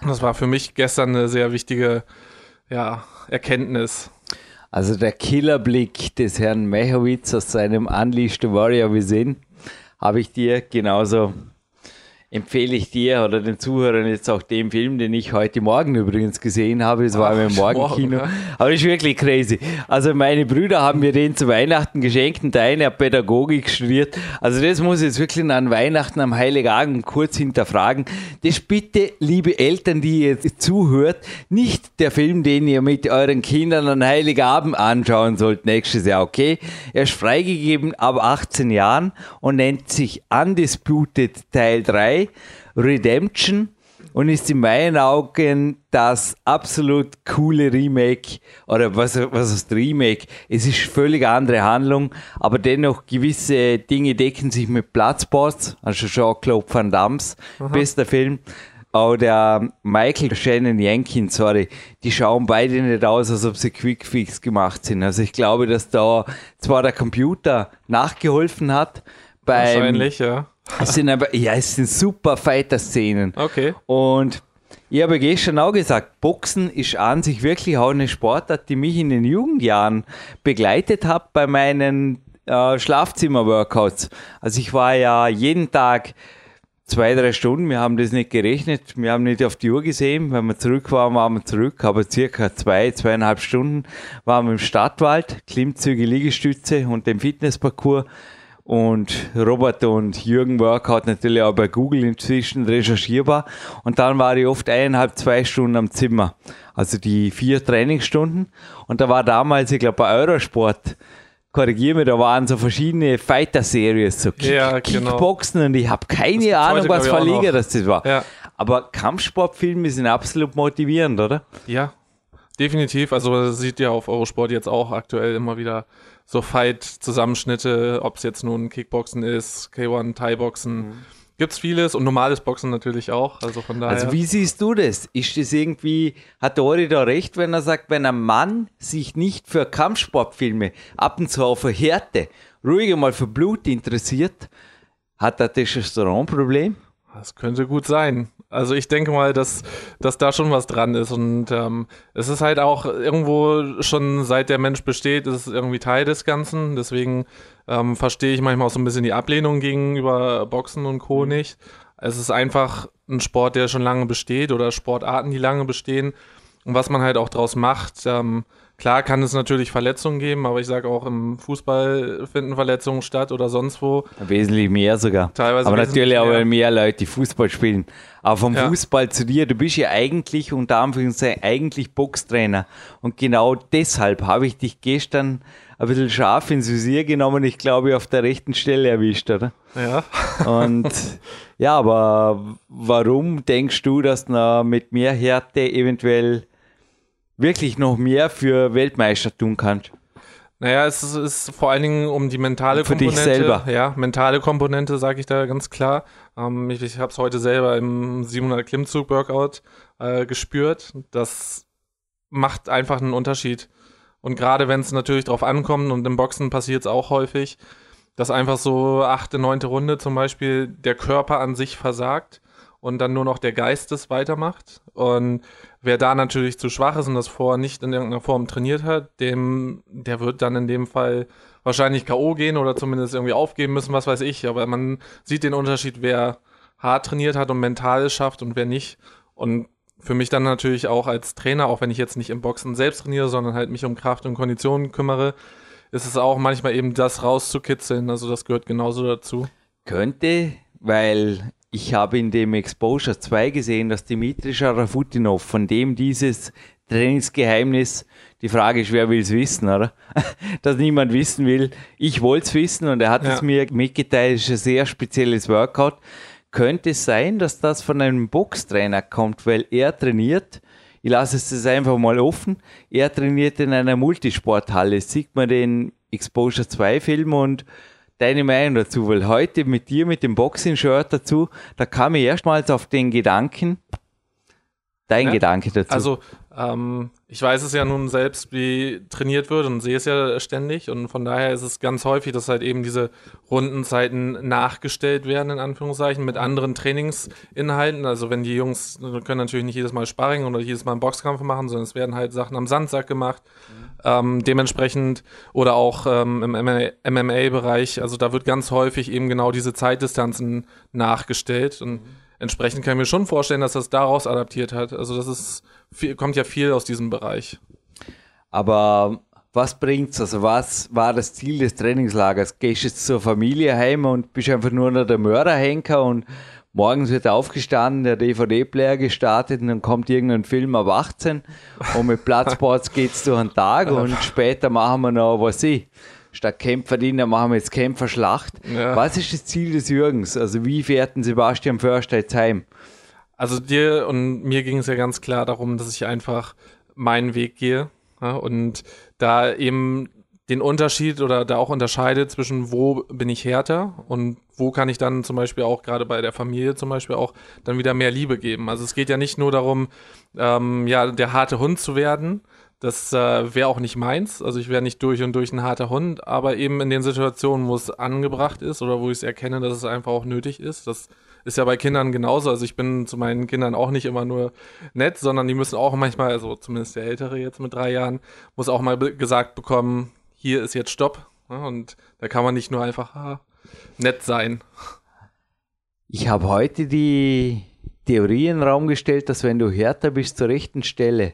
Und das war für mich gestern eine sehr wichtige ja, Erkenntnis. Also der Killerblick des Herrn Mechowitz aus seinem Unleashed Warrior Vision habe ich dir genauso empfehle ich dir oder den Zuhörern jetzt auch den Film, den ich heute Morgen übrigens gesehen habe. Es war im Morgenkino. Morgen, ja. Aber das ist wirklich crazy. Also meine Brüder haben mir den zu Weihnachten geschenkt und der eine hat Pädagogik studiert. Also das muss ich jetzt wirklich an Weihnachten am Heiligabend kurz hinterfragen. Das bitte, liebe Eltern, die ihr jetzt zuhört, nicht der Film, den ihr mit euren Kindern an Heiligabend anschauen sollt nächstes Jahr, okay? Er ist freigegeben ab 18 Jahren und nennt sich Undisputed Teil 3 2 Redemption und ist in meinen Augen das absolut coole Remake oder was, was ist Remake? Es ist völlig andere Handlung, aber dennoch gewisse Dinge decken sich mit Platzbots, also Jean-Claude Van Damme's bester Film. Auch der Michael Shannon Jenkins, sorry, die schauen beide nicht aus, als ob sie Quickfix gemacht sind. Also ich glaube, dass da zwar der Computer nachgeholfen hat, beim, Wahrscheinlich, ja es sind aber, ja, es sind super Fighter-Szenen. Okay. Und ich habe gestern auch gesagt, Boxen ist an sich wirklich auch eine Sportart, die mich in den Jugendjahren begleitet hat bei meinen äh, Schlafzimmer-Workouts. Also ich war ja jeden Tag zwei, drei Stunden, wir haben das nicht gerechnet, wir haben nicht auf die Uhr gesehen, wenn wir zurück waren, waren wir zurück, aber circa zwei, zweieinhalb Stunden waren wir im Stadtwald, Klimmzüge, Liegestütze und dem Fitnessparcours und Robert und Jürgen Workout natürlich auch bei Google inzwischen recherchierbar. Und dann war ich oft eineinhalb, zwei Stunden am Zimmer. Also die vier Trainingsstunden. Und da war damals, ich glaube, bei Eurosport, korrigiere mich, da waren so verschiedene Fighter-Series, so Kick, ja, genau. Kickboxen und ich habe keine Ahnung, heute, was Verleger das war. Ja. Aber Kampfsportfilme sind absolut motivierend, oder? Ja, definitiv. Also das sieht ja auf Eurosport jetzt auch aktuell immer wieder so Fight-Zusammenschnitte, ob es jetzt nun Kickboxen ist, K1, Thai-Boxen. Mhm. Gibt's vieles und normales Boxen natürlich auch. Also von daher. Also wie siehst du das? Ist das irgendwie, hat Dori da recht, wenn er sagt, wenn ein Mann sich nicht für Kampfsportfilme, ab und zu auch für Härte, ruhig mal für Blut interessiert, hat er Testosteronproblem? Das könnte gut sein. Also ich denke mal, dass, dass da schon was dran ist. Und ähm, es ist halt auch irgendwo schon seit der Mensch besteht, ist es irgendwie Teil des Ganzen. Deswegen ähm, verstehe ich manchmal auch so ein bisschen die Ablehnung gegenüber Boxen und Co. Mhm. nicht. Es ist einfach ein Sport, der schon lange besteht oder Sportarten, die lange bestehen. Und was man halt auch draus macht, ähm, Klar kann es natürlich Verletzungen geben, aber ich sage auch im Fußball finden Verletzungen statt oder sonst wo. Wesentlich mehr sogar. Teilweise aber natürlich mehr. auch mehr Leute, die Fußball spielen. Aber vom Ja. Fußball zu dir, du bist ja eigentlich, unter Anführungszeichen, eigentlich Boxtrainer. Und genau deshalb habe ich dich gestern ein bisschen scharf ins Visier genommen, ich glaube, auf der rechten Stelle erwischt, oder? Ja. Und ja, aber warum denkst du, dass du mit mehr Härte eventuell wirklich noch mehr für Weltmeister tun kannst? Naja, es ist, ist vor allen Dingen um die mentale Für dich Komponente. selber. Ja, mentale Komponente, sage ich da ganz klar. Ähm, ich ich habe es heute selber im 700 Klimmzug Workout äh, gespürt. Das macht einfach einen Unterschied. Und gerade wenn es natürlich drauf ankommt und im Boxen passiert es auch häufig, dass einfach so achte, neunte Runde zum Beispiel der Körper an sich versagt und dann nur noch der Geist es weitermacht. Und wer da natürlich zu schwach ist und das vorher nicht in irgendeiner Form trainiert hat, dem, der wird dann in dem Fall wahrscheinlich K.O. gehen oder zumindest irgendwie aufgeben müssen, was weiß ich. Aber man sieht den Unterschied, wer hart trainiert hat und mental es schafft und wer nicht. Und für mich dann natürlich auch als Trainer, auch wenn ich jetzt nicht im Boxen selbst trainiere, sondern halt mich um Kraft und Kondition kümmere, ist es auch manchmal eben das rauszukitzeln. Also das gehört genauso dazu. Könnte, weil ich habe in dem Exposure 2 gesehen, dass Dimitri Scharafutinov, von dem dieses Trainingsgeheimnis, die Frage ist, wer will es wissen, oder? dass niemand wissen will. Ich wollte es wissen und er hat Ja. es mir mitgeteilt, es ist ein sehr spezielles Workout. Könnte es sein, dass das von einem Boxtrainer kommt, weil er trainiert, ich lasse es jetzt einfach mal offen, er trainiert in einer Multisporthalle, sieht man den Exposure 2 Film und deine Meinung dazu, weil heute mit dir, mit dem Boxing-Shirt dazu, da kam ich erstmals auf den Gedanken, dein Ja, Gedanke dazu. Also, ähm, ich weiß es ja nun selbst, wie trainiert wird und sehe es ja ständig. Und von daher ist es ganz häufig, dass halt eben diese Rundenzeiten nachgestellt werden, in Anführungszeichen, mit anderen Trainingsinhalten. Also wenn die Jungs können natürlich nicht jedes Mal Sparring oder jedes Mal einen Boxkampf machen, sondern es werden halt Sachen am Sandsack gemacht. Mhm. Ähm, dementsprechend oder auch ähm, im MMA-Bereich, also da wird ganz häufig eben genau diese Zeitdistanzen nachgestellt. Und mhm. Entsprechend kann ich mir schon vorstellen, dass das daraus adaptiert hat. Also das ist viel, kommt ja viel aus diesem Bereich. Aber was bringt's? Also was war das Ziel des Trainingslagers? Gehst du jetzt zur Familie heim und bist einfach nur noch der Mörderhenker und morgens wird aufgestanden, der DVD-Player gestartet und dann kommt irgendein Film ab 18 und mit Platzboards geht's durch den Tag und später machen wir noch, was ich, statt Kämpferdiener machen wir jetzt Kämpferschlacht. Ja. Was ist das Ziel des Jürgens? Also wie fährt ein Sebastian Förster jetzt heim? Also dir und mir ging es ja ganz klar darum, dass ich einfach meinen Weg gehe ja, und da eben den Unterschied oder da auch unterscheide zwischen wo bin ich härter und wo kann ich dann zum Beispiel auch gerade bei der Familie zum Beispiel auch dann wieder mehr Liebe geben. Also es geht ja nicht nur darum, ähm, ja der harte Hund zu werden. Das äh, wäre auch nicht meins. Also ich wäre nicht durch und durch ein harter Hund, aber eben in den Situationen, wo es angebracht ist oder wo ich es erkenne, dass es einfach auch nötig ist, dass ist ja bei Kindern genauso. Also ich bin zu meinen Kindern auch nicht immer nur nett, sondern die müssen auch manchmal, also zumindest der Ältere jetzt mit drei Jahren, muss auch mal gesagt bekommen, hier ist jetzt Stopp. Und da kann man nicht nur einfach ah, nett sein. Ich habe heute die Theorie in den Raum gestellt, dass wenn du härter bist zur rechten Stelle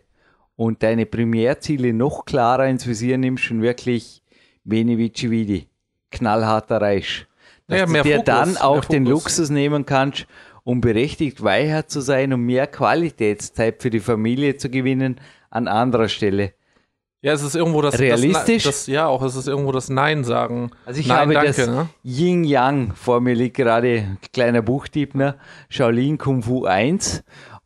und deine Primärziele noch klarer ins Visier nimmst und wirklich Veni Vici Vidi knallhart erreichst, dass ja, du dir Fokus, dann auch den Luxus nehmen kannst, um berechtigt weicher zu sein, um mehr Qualitätszeit für die Familie zu gewinnen an anderer Stelle. Ja, es ist irgendwo das realistisch. Das, das, ja, auch es ist irgendwo das Nein sagen. Also ich Nein, habe danke, das ne? Yin Yang vor mir liegt gerade kleiner Buchtipp, ne? Shaolin Kung Fu 1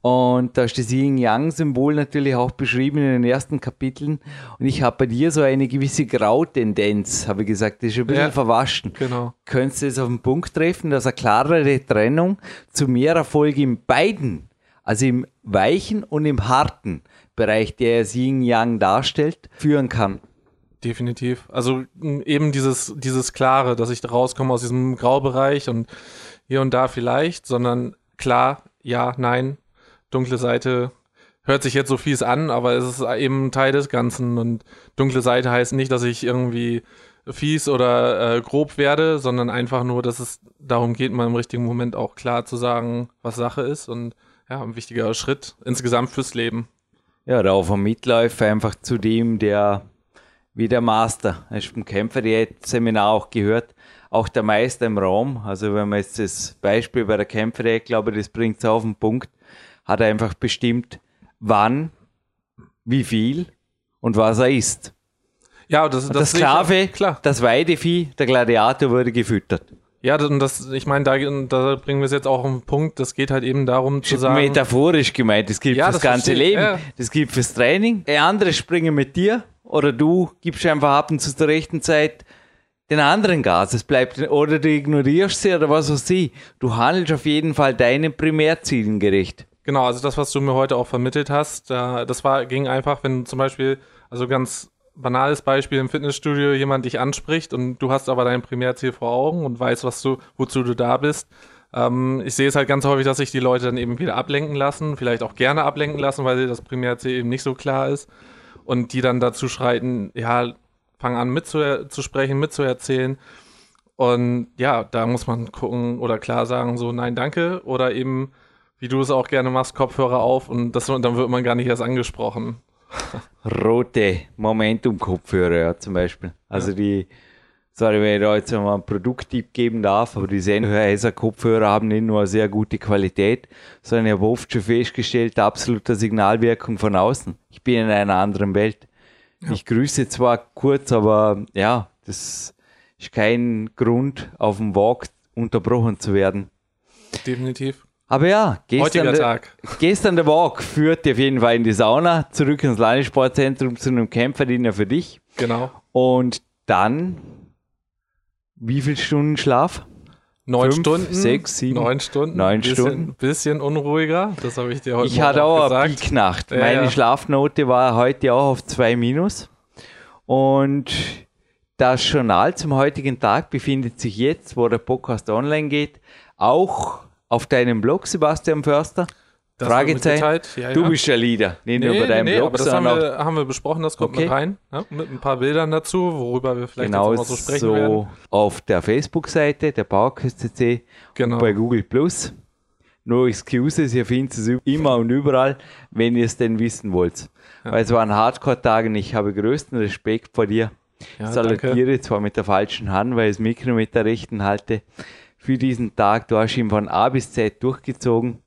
und da ist das Yin-Yang-Symbol natürlich auch beschrieben in den ersten Kapiteln. Und ich habe bei dir so eine gewisse Grautendenz, habe ich gesagt, das ist ein bisschen ja, verwaschen. Genau. Könntest du es auf den Punkt treffen, dass eine klarere Trennung zu mehr Erfolg in beiden, also im weichen und im harten Bereich, der das Yin-Yang darstellt, führen kann? Definitiv. Also eben dieses, dieses Klare, dass ich rauskomme aus diesem Graubereich und hier und da vielleicht, sondern klar, ja, nein, dunkle Seite hört sich jetzt so fies an, aber es ist eben Teil des Ganzen. Und dunkle Seite heißt nicht, dass ich irgendwie fies oder äh, grob werde, sondern einfach nur, dass es darum geht, mal im richtigen Moment auch klar zu sagen, was Sache ist und ja, ein wichtiger Schritt insgesamt fürs Leben. Ja, da vom Mitläufer einfach zu dem, der wie der Master, hast vom Kämpfer die Seminar auch gehört, auch der Meister im Raum. Also wenn man jetzt das Beispiel bei der Kämpfer glaube ich, das bringt es auf den Punkt hat er einfach bestimmt, wann, wie viel und was er isst. Ja, das, das, das Sklave, klar. das Weidevieh, der Gladiator wurde gefüttert. Ja, und das, ich meine, da, da bringen wir es jetzt auch auf den Punkt, das geht halt eben darum zu sagen. Metaphorisch gemeint, das gilt ja, fürs das ganze verstehe, Leben, ja. das gilt fürs Training. Andere springen mit dir oder du gibst einfach ab und zu zur rechten Zeit den anderen Gas. Es bleibt, oder du ignorierst sie oder was weiß ich. Du handelst auf jeden Fall deinen Primärzielen gerecht. Genau, also das, was du mir heute auch vermittelt hast, das war, ging einfach, wenn zum Beispiel, also ganz banales Beispiel im Fitnessstudio jemand dich anspricht und du hast aber dein Primärziel vor Augen und weißt, was du, wozu du da bist. Ähm, ich sehe es halt ganz häufig, dass sich die Leute dann eben wieder ablenken lassen, vielleicht auch gerne ablenken lassen, weil das Primärziel eben nicht so klar ist und die dann dazu schreiten, ja, fang an mitzusprechen, mitzuerzählen. Und ja, da muss man gucken oder klar sagen, so nein, danke oder eben wie du es auch gerne machst, Kopfhörer auf und das, dann wird man gar nicht erst angesprochen. Rote Momentum-Kopfhörer, ja, zum Beispiel. Also ja. die, sorry, wenn ich da jetzt mal einen Produkttipp geben darf, aber die Sennheiser-Kopfhörer haben nicht nur eine sehr gute Qualität, sondern ich habe oft schon festgestellt, absolute Signalwirkung von außen. Ich bin in einer anderen Welt. Ja. Ich grüße zwar kurz, aber ja, das ist kein Grund, auf dem Walk unterbrochen zu werden. Definitiv. Aber ja, gestern, der, gestern der Walk führt auf jeden Fall in die Sauna, zurück ins Landessportzentrum zu einem Kämpferdiener für dich. Genau. Und dann, wie viel Stunden Schlaf? Neun Fünf, Stunden. sechs, sieben, Neun Stunden. neun bisschen, Stunden. Bisschen unruhiger. Das habe ich dir heute Ich hatte auch eine gesagt. Peaknacht. Ja, Meine ja. Schlafnote war heute auch auf 2 minus. Und das Journal zum heutigen Tag befindet sich jetzt, wo der Podcast online geht, auch auf deinem Blog, Sebastian Förster. Das Fragezeichen. Ja, Du ja. bist der Leader, nicht nur Nee, bei nee, deinem nee, Blog, aber das haben wir, haben wir besprochen, das kommt Okay. mit rein. Ja, mit ein paar Bildern dazu, worüber wir vielleicht genau jetzt so sprechen so werden. auf der Facebook-Seite der Bauerküste Genau. bei Google Plus. No excuses, ihr findet es immer und überall, wenn ihr es denn wissen wollt. Weil es waren Hardcore-Tage und ich habe größten Respekt vor dir. Ja, Salutiere zwar mit der falschen Hand, weil ich das Mikro mit der rechten halte, für diesen Tag. Du hast ihn von A bis Z durchgezogen.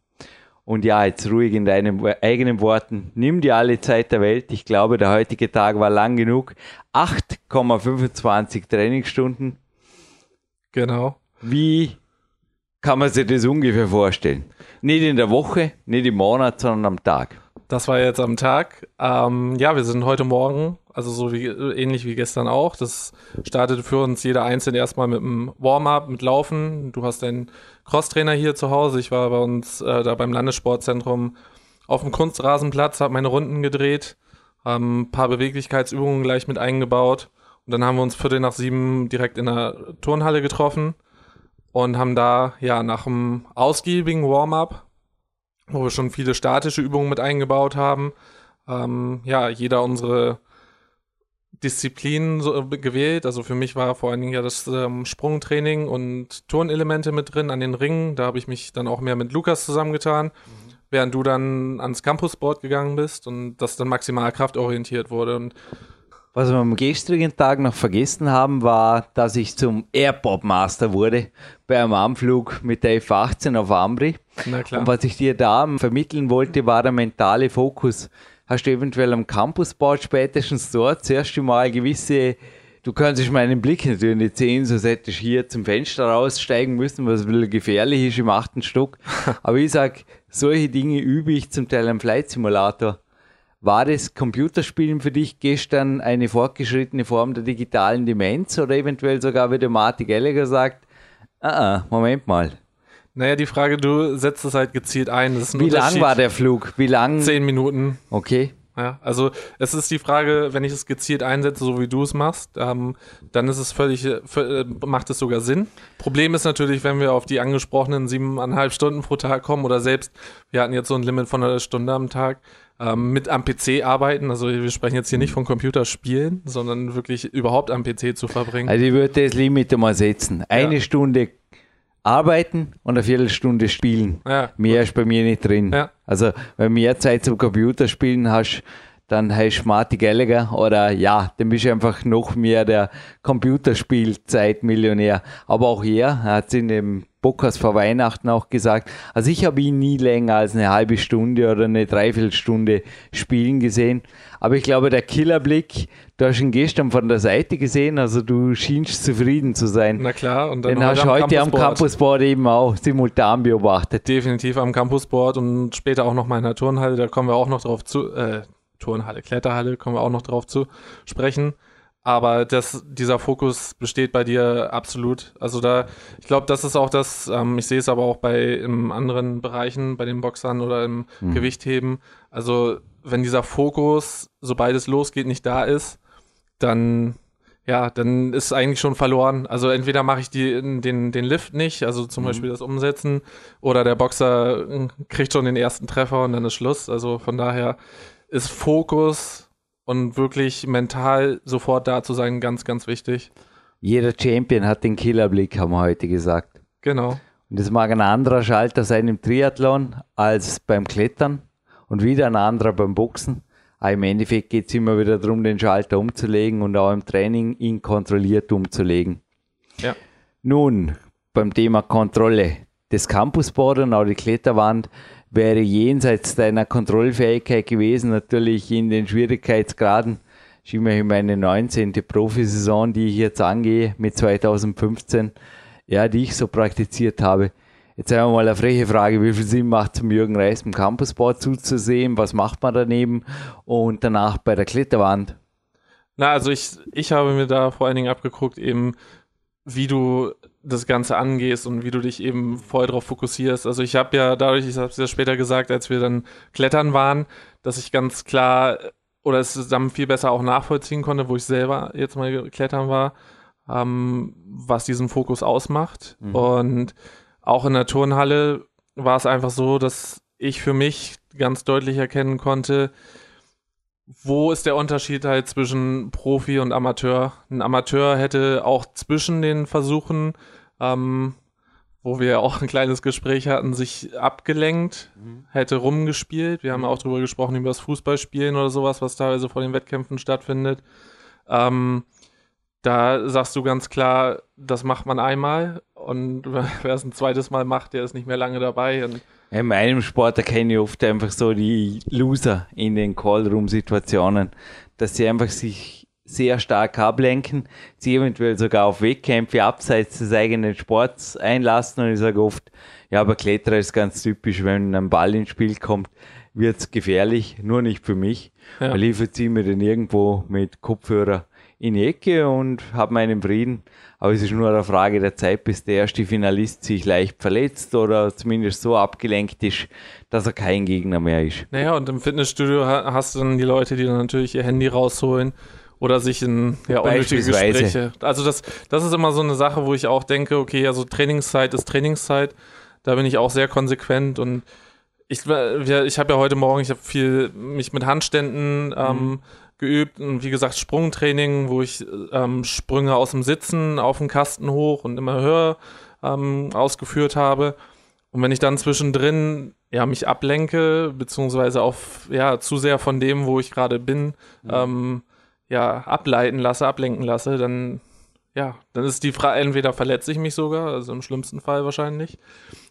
Und ja, jetzt ruhig in deinen eigenen Worten. Nimm dir alle Zeit der Welt. Ich glaube, der heutige Tag war lang genug. 8,25 Trainingsstunden. Genau. Wie kann man sich das ungefähr vorstellen? Nicht in der Woche, nicht im Monat, sondern am Tag. Das war jetzt am Tag. Ähm, ja, wir sind heute Morgen, also so wie ähnlich wie gestern auch. Das startete für uns jeder einzeln erstmal mit einem Warm-up, mit Laufen. Du hast deinen Crosstrainer hier zu Hause. Ich war bei uns äh, da beim Landessportzentrum auf dem Kunstrasenplatz, habe meine Runden gedreht, ähm, ein paar Beweglichkeitsübungen gleich mit eingebaut. Und dann haben wir uns Viertel nach sieben direkt in der Turnhalle getroffen und haben da ja nach einem ausgiebigen Warm-up wo wir schon viele statische Übungen mit eingebaut haben. Ähm, ja, jeder unsere Disziplinen so, äh, gewählt. Also für mich war vor allen Dingen ja das ähm, Sprungtraining und Turnelemente mit drin an den Ringen. Da habe ich mich dann auch mehr mit Lukas zusammengetan, während du dann ans Campusboard gegangen bist und das dann maximal kraftorientiert wurde. Und Was wir am gestrigen Tag noch vergessen haben, war, dass ich zum Airport Master wurde bei einem Anflug mit der F-18 auf Ambri. na klar. Und was ich dir da vermitteln wollte, war der mentale Fokus. Hast du eventuell am Campusboard spätestens dort zuerst einmal gewisse, du kannst meinen Blick natürlich nicht sehen, sonst hättest du hier zum Fenster raussteigen müssen, was ein bisschen gefährlich ist im achten Stock. Aber ich sag, solche Dinge übe ich zum Teil am Flight Simulator. War das Computerspielen für dich gestern eine fortgeschrittene Form der digitalen Demenz oder eventuell sogar, wie der Marty Gallagher sagt, ah, ah, Moment mal. Naja, die Frage, du setzt es halt gezielt ein. Ein Wie lang war der Flug? Wie lang? Zehn Minuten. Okay. Ja, also es ist die Frage, wenn ich es gezielt einsetze, so wie du es machst, ähm, dann ist es völlig, äh, äh, macht es sogar Sinn. Problem ist natürlich, wenn wir auf die angesprochenen siebeneinhalb Stunden pro Tag kommen oder selbst, wir hatten jetzt so ein Limit von einer Stunde am Tag, ähm, mit am PC arbeiten, also wir sprechen jetzt hier nicht von Computerspielen, sondern wirklich überhaupt am PC zu verbringen. Also ich würde das Limit mal setzen. Eine Ja. Stunde arbeiten und eine Viertelstunde spielen. Ja, Mehr ist bei mir nicht drin. Ja. Also wenn du mehr Zeit zum Computerspielen hast, dann heißt Marty Gallagher oder ja, dann bist du einfach noch mehr der Computerspielzeitmillionär. Aber auch er hat es in dem Podcast vor Weihnachten auch gesagt. Also ich habe ihn nie länger als eine halbe Stunde oder eine Dreiviertelstunde spielen gesehen. Aber ich glaube, der Killerblick, du hast ihn gestern von der Seite gesehen, also du schienst zufrieden zu sein. na klar. Und dann Den hast du heute am Campusboard eben auch simultan beobachtet. Definitiv am Campusboard und später auch noch mal in der Turnhalle, da kommen wir auch noch drauf zu, äh, Turnhalle, Kletterhalle, kommen wir auch noch drauf zu sprechen. Aber das, dieser Fokus besteht bei dir absolut. Also da, ich glaube, das ist auch das, ähm, ich sehe es aber auch bei in anderen Bereichen, bei den Boxern oder im Gewichtheben. Also wenn dieser Fokus, sobald es losgeht, nicht da ist, dann ja, dann ist eigentlich schon verloren. Also entweder mache ich die, den, den Lift nicht, also zum Beispiel das Umsetzen, oder der Boxer äh, kriegt schon den ersten Treffer und dann ist Schluss. Also von daher ist Fokus und wirklich mental sofort da zu sein ganz, ganz wichtig. Jeder Champion hat den Killerblick, haben wir heute gesagt. Genau. Und das mag ein anderer Schalter sein im Triathlon als beim Klettern und wieder ein anderer beim Boxen. Aber im Endeffekt geht es immer wieder darum, den Schalter umzulegen und auch im Training ihn kontrolliert umzulegen. Ja. Nun, beim Thema Kontrolle. Das Campusboard und auch die Kletterwand wäre jenseits deiner Kontrollfähigkeit gewesen, natürlich in den Schwierigkeitsgraden. ist immerhin meine 19. Profisaison, die ich jetzt angehe mit 2015, ja, die ich so praktiziert habe. Jetzt haben wir mal eine freche Frage, wie viel Sinn macht zum Jürgen Reis im Campusboard zuzusehen, was macht man daneben und danach bei der Kletterwand? Na, also ich, ich habe mir da vor allen Dingen abgeguckt, eben wie du das Ganze angehst und wie du dich eben voll darauf fokussierst. Also ich habe ja dadurch, ich habe es ja später gesagt, als wir dann klettern waren, dass ich ganz klar oder es dann viel besser auch nachvollziehen konnte, wo ich selber jetzt mal klettern war, ähm, was diesen Fokus ausmacht. Mhm. Und auch in der Turnhalle war es einfach so, dass ich für mich ganz deutlich erkennen konnte, wo ist der Unterschied halt zwischen Profi und Amateur? Ein Amateur hätte auch zwischen den Versuchen, ähm, wo wir auch ein kleines Gespräch hatten, sich abgelenkt, mhm. hätte rumgespielt. Wir haben auch drüber gesprochen, über das Fußballspielen oder sowas, was teilweise vor den Wettkämpfen stattfindet. Ähm, da sagst du ganz klar, das macht man einmal und wer es ein zweites Mal macht, der ist nicht mehr lange dabei. Und in meinem Sport erkenne ich oft einfach so die Loser in den Callroom-Situationen, dass sie einfach sich sehr stark ablenken, sie eventuell sogar auf Wettkämpfe abseits des eigenen Sports einlassen und ich sage oft, ja, aber Kletterer ist ganz typisch, wenn ein Ball ins Spiel kommt, wird es gefährlich, nur nicht für mich, ja. weil ich verziehe mir dann irgendwo mit Kopfhörer in die Ecke und habe meinen Frieden. Aber es ist nur eine Frage der Zeit, bis der erste Finalist sich leicht verletzt oder zumindest so abgelenkt ist, dass er kein Gegner mehr ist. Naja, und im Fitnessstudio hast du dann die Leute, die dann natürlich ihr Handy rausholen oder sich in ja, unnötige Gespräche. Also das, das ist immer so eine Sache, wo ich auch denke, okay, also Trainingszeit ist Trainingszeit. Da bin ich auch sehr konsequent und ich, ich habe ja heute Morgen, ich habe viel mich mit Handständen ähm, mhm geübt und wie gesagt Sprungtraining, wo ich ähm, Sprünge aus dem Sitzen auf den Kasten hoch und immer höher ähm, ausgeführt habe. Und wenn ich dann zwischendrin ja mich ablenke, beziehungsweise auf ja zu sehr von dem, wo ich gerade bin, mhm. ähm, ja ableiten lasse, ablenken lasse, dann ja, dann ist die Frage, entweder verletze ich mich sogar, also im schlimmsten Fall wahrscheinlich,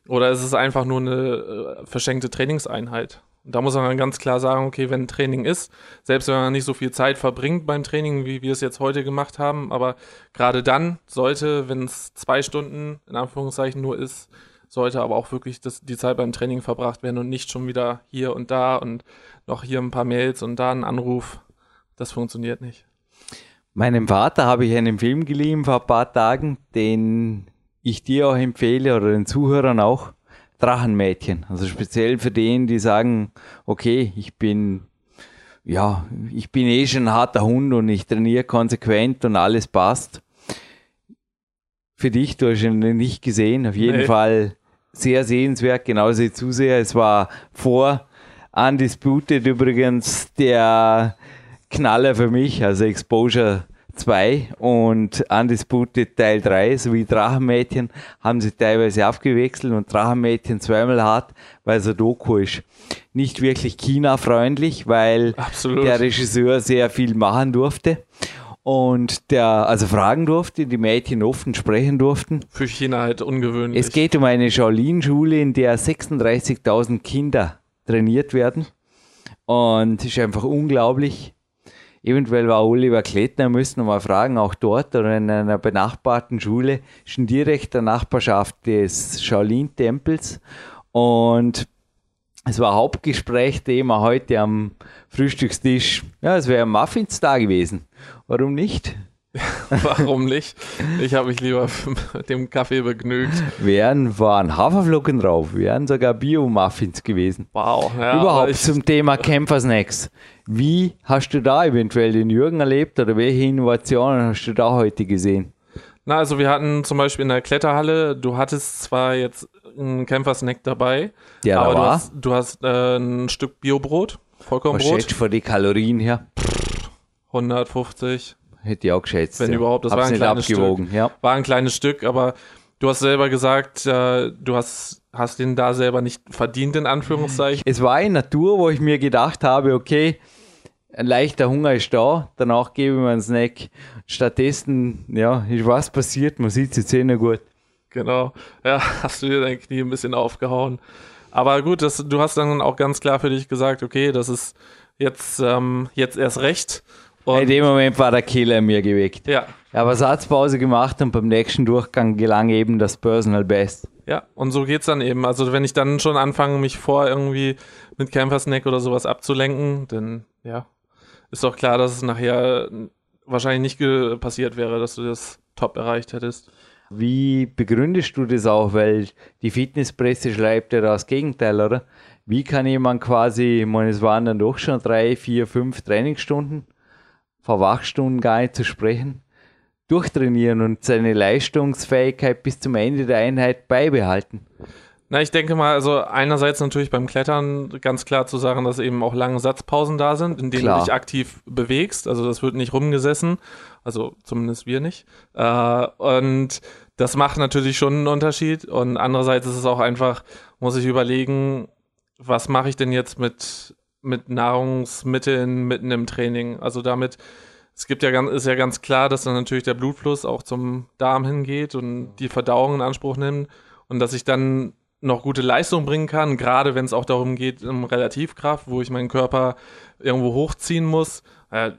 oder es ist einfach nur eine äh, verschenkte Trainingseinheit. Da muss man dann ganz klar sagen, okay, wenn Training ist, selbst wenn man nicht so viel Zeit verbringt beim Training, wie wir es jetzt heute gemacht haben, aber gerade dann sollte, wenn es zwei Stunden in Anführungszeichen nur ist, sollte aber auch wirklich das, die Zeit beim Training verbracht werden und nicht schon wieder hier und da und noch hier ein paar Mails und da ein Anruf. Das funktioniert nicht. Meinem Vater habe ich einen Film geliehen vor ein paar Tagen, den ich dir auch empfehle oder den Zuhörern auch. Drachenmädchen. Also speziell für den, die sagen, okay, ich bin, ja, ich bin eh schon ein harter Hund und ich trainiere konsequent und alles passt. Für dich, du hast ihn nicht gesehen, auf jeden nee. Fall sehr sehenswert, genauso wie Zuseher. Es war vor Undisputed übrigens der Knaller für mich, also Exposure 2 und Undisputed Teil 3 sowie Drachenmädchen haben sie teilweise aufgewechselt und Drachenmädchen zweimal hart, weil so Doku ist. Nicht wirklich China-freundlich, weil Absolut. der Regisseur sehr viel machen durfte und der also fragen durfte, die Mädchen offen sprechen durften. Für China halt ungewöhnlich. Es geht um eine Shaolin-Schule, in der 36.000 Kinder trainiert werden und es ist einfach unglaublich Eventuell war Oliver Klettner, müssen wir mal fragen, auch dort oder in einer benachbarten Schule, schon direkt der Nachbarschaft des Shaolin-Tempels. Und es war Hauptgesprächsthema heute am Frühstückstisch. Ja, es wäre Muffins da gewesen. Warum nicht? Warum nicht? Ich habe mich lieber mit dem Kaffee begnügt. Wären waren Haferflocken drauf, wären sogar Bio-Muffins gewesen. Wow. Ja, Überhaupt zum Thema Kämpfersnacks. Wie hast du da eventuell den Jürgen erlebt oder welche Innovationen hast du da heute gesehen? Na, also wir hatten zum Beispiel in der Kletterhalle, du hattest zwar jetzt einen Kämpfersnack dabei, ja, aber du war. hast, du hast äh, ein Stück Biobrot, Vollkornbrot. Was für die Kalorien her? 150. Hätte ich auch geschätzt. Wenn ja. überhaupt, das Hab's war ein kleines abgewogen, Stück. Ja. War ein kleines Stück, aber du hast selber gesagt, äh, du hast, hast den da selber nicht verdient, in Anführungszeichen. Es war eine Natur, wo ich mir gedacht habe, okay, ein leichter Hunger ist da, danach gebe ich mir einen Snack. Stattdessen, ja, ist was passiert, man sieht die Zähne gut. Genau, ja, hast du dir dein Knie ein bisschen aufgehauen. Aber gut, das, du hast dann auch ganz klar für dich gesagt, okay, das ist jetzt, ähm, jetzt erst recht. Und In dem Moment war der Killer mir geweckt. Ja. Habe Satzpause gemacht und beim nächsten Durchgang gelang eben das Personal Best. Ja, und so geht's dann eben. Also wenn ich dann schon anfange, mich vor irgendwie mit Camper-Snack oder sowas abzulenken, dann ja, ist doch klar, dass es nachher wahrscheinlich nicht passiert wäre, dass du das top erreicht hättest. Wie begründest du das auch? Weil die Fitnesspresse schreibt ja das Gegenteil, oder? Wie kann jemand quasi, ich meine, es waren dann doch schon drei, vier, fünf Trainingsstunden, vor Wachstunden gar nicht zu sprechen, durchtrainieren und seine Leistungsfähigkeit bis zum Ende der Einheit beibehalten? Na, ich denke mal, also einerseits natürlich beim Klettern ganz klar zu sagen, dass eben auch lange Satzpausen da sind, in denen Klar. du dich aktiv bewegst. Also das wird nicht rumgesessen, also zumindest wir nicht. Äh, und das macht natürlich schon einen Unterschied. Und andererseits ist es auch einfach, muss ich überlegen, was mache ich denn jetzt mit, mit Nahrungsmitteln mitten im Training? Also damit, es gibt ja ganz, ist ja ganz klar, dass dann natürlich der Blutfluss auch zum Darm hingeht und die Verdauung in Anspruch nimmt und dass ich dann noch gute Leistung bringen kann, gerade wenn es auch darum geht, um Relativkraft, wo ich meinen Körper irgendwo hochziehen muss. Äh,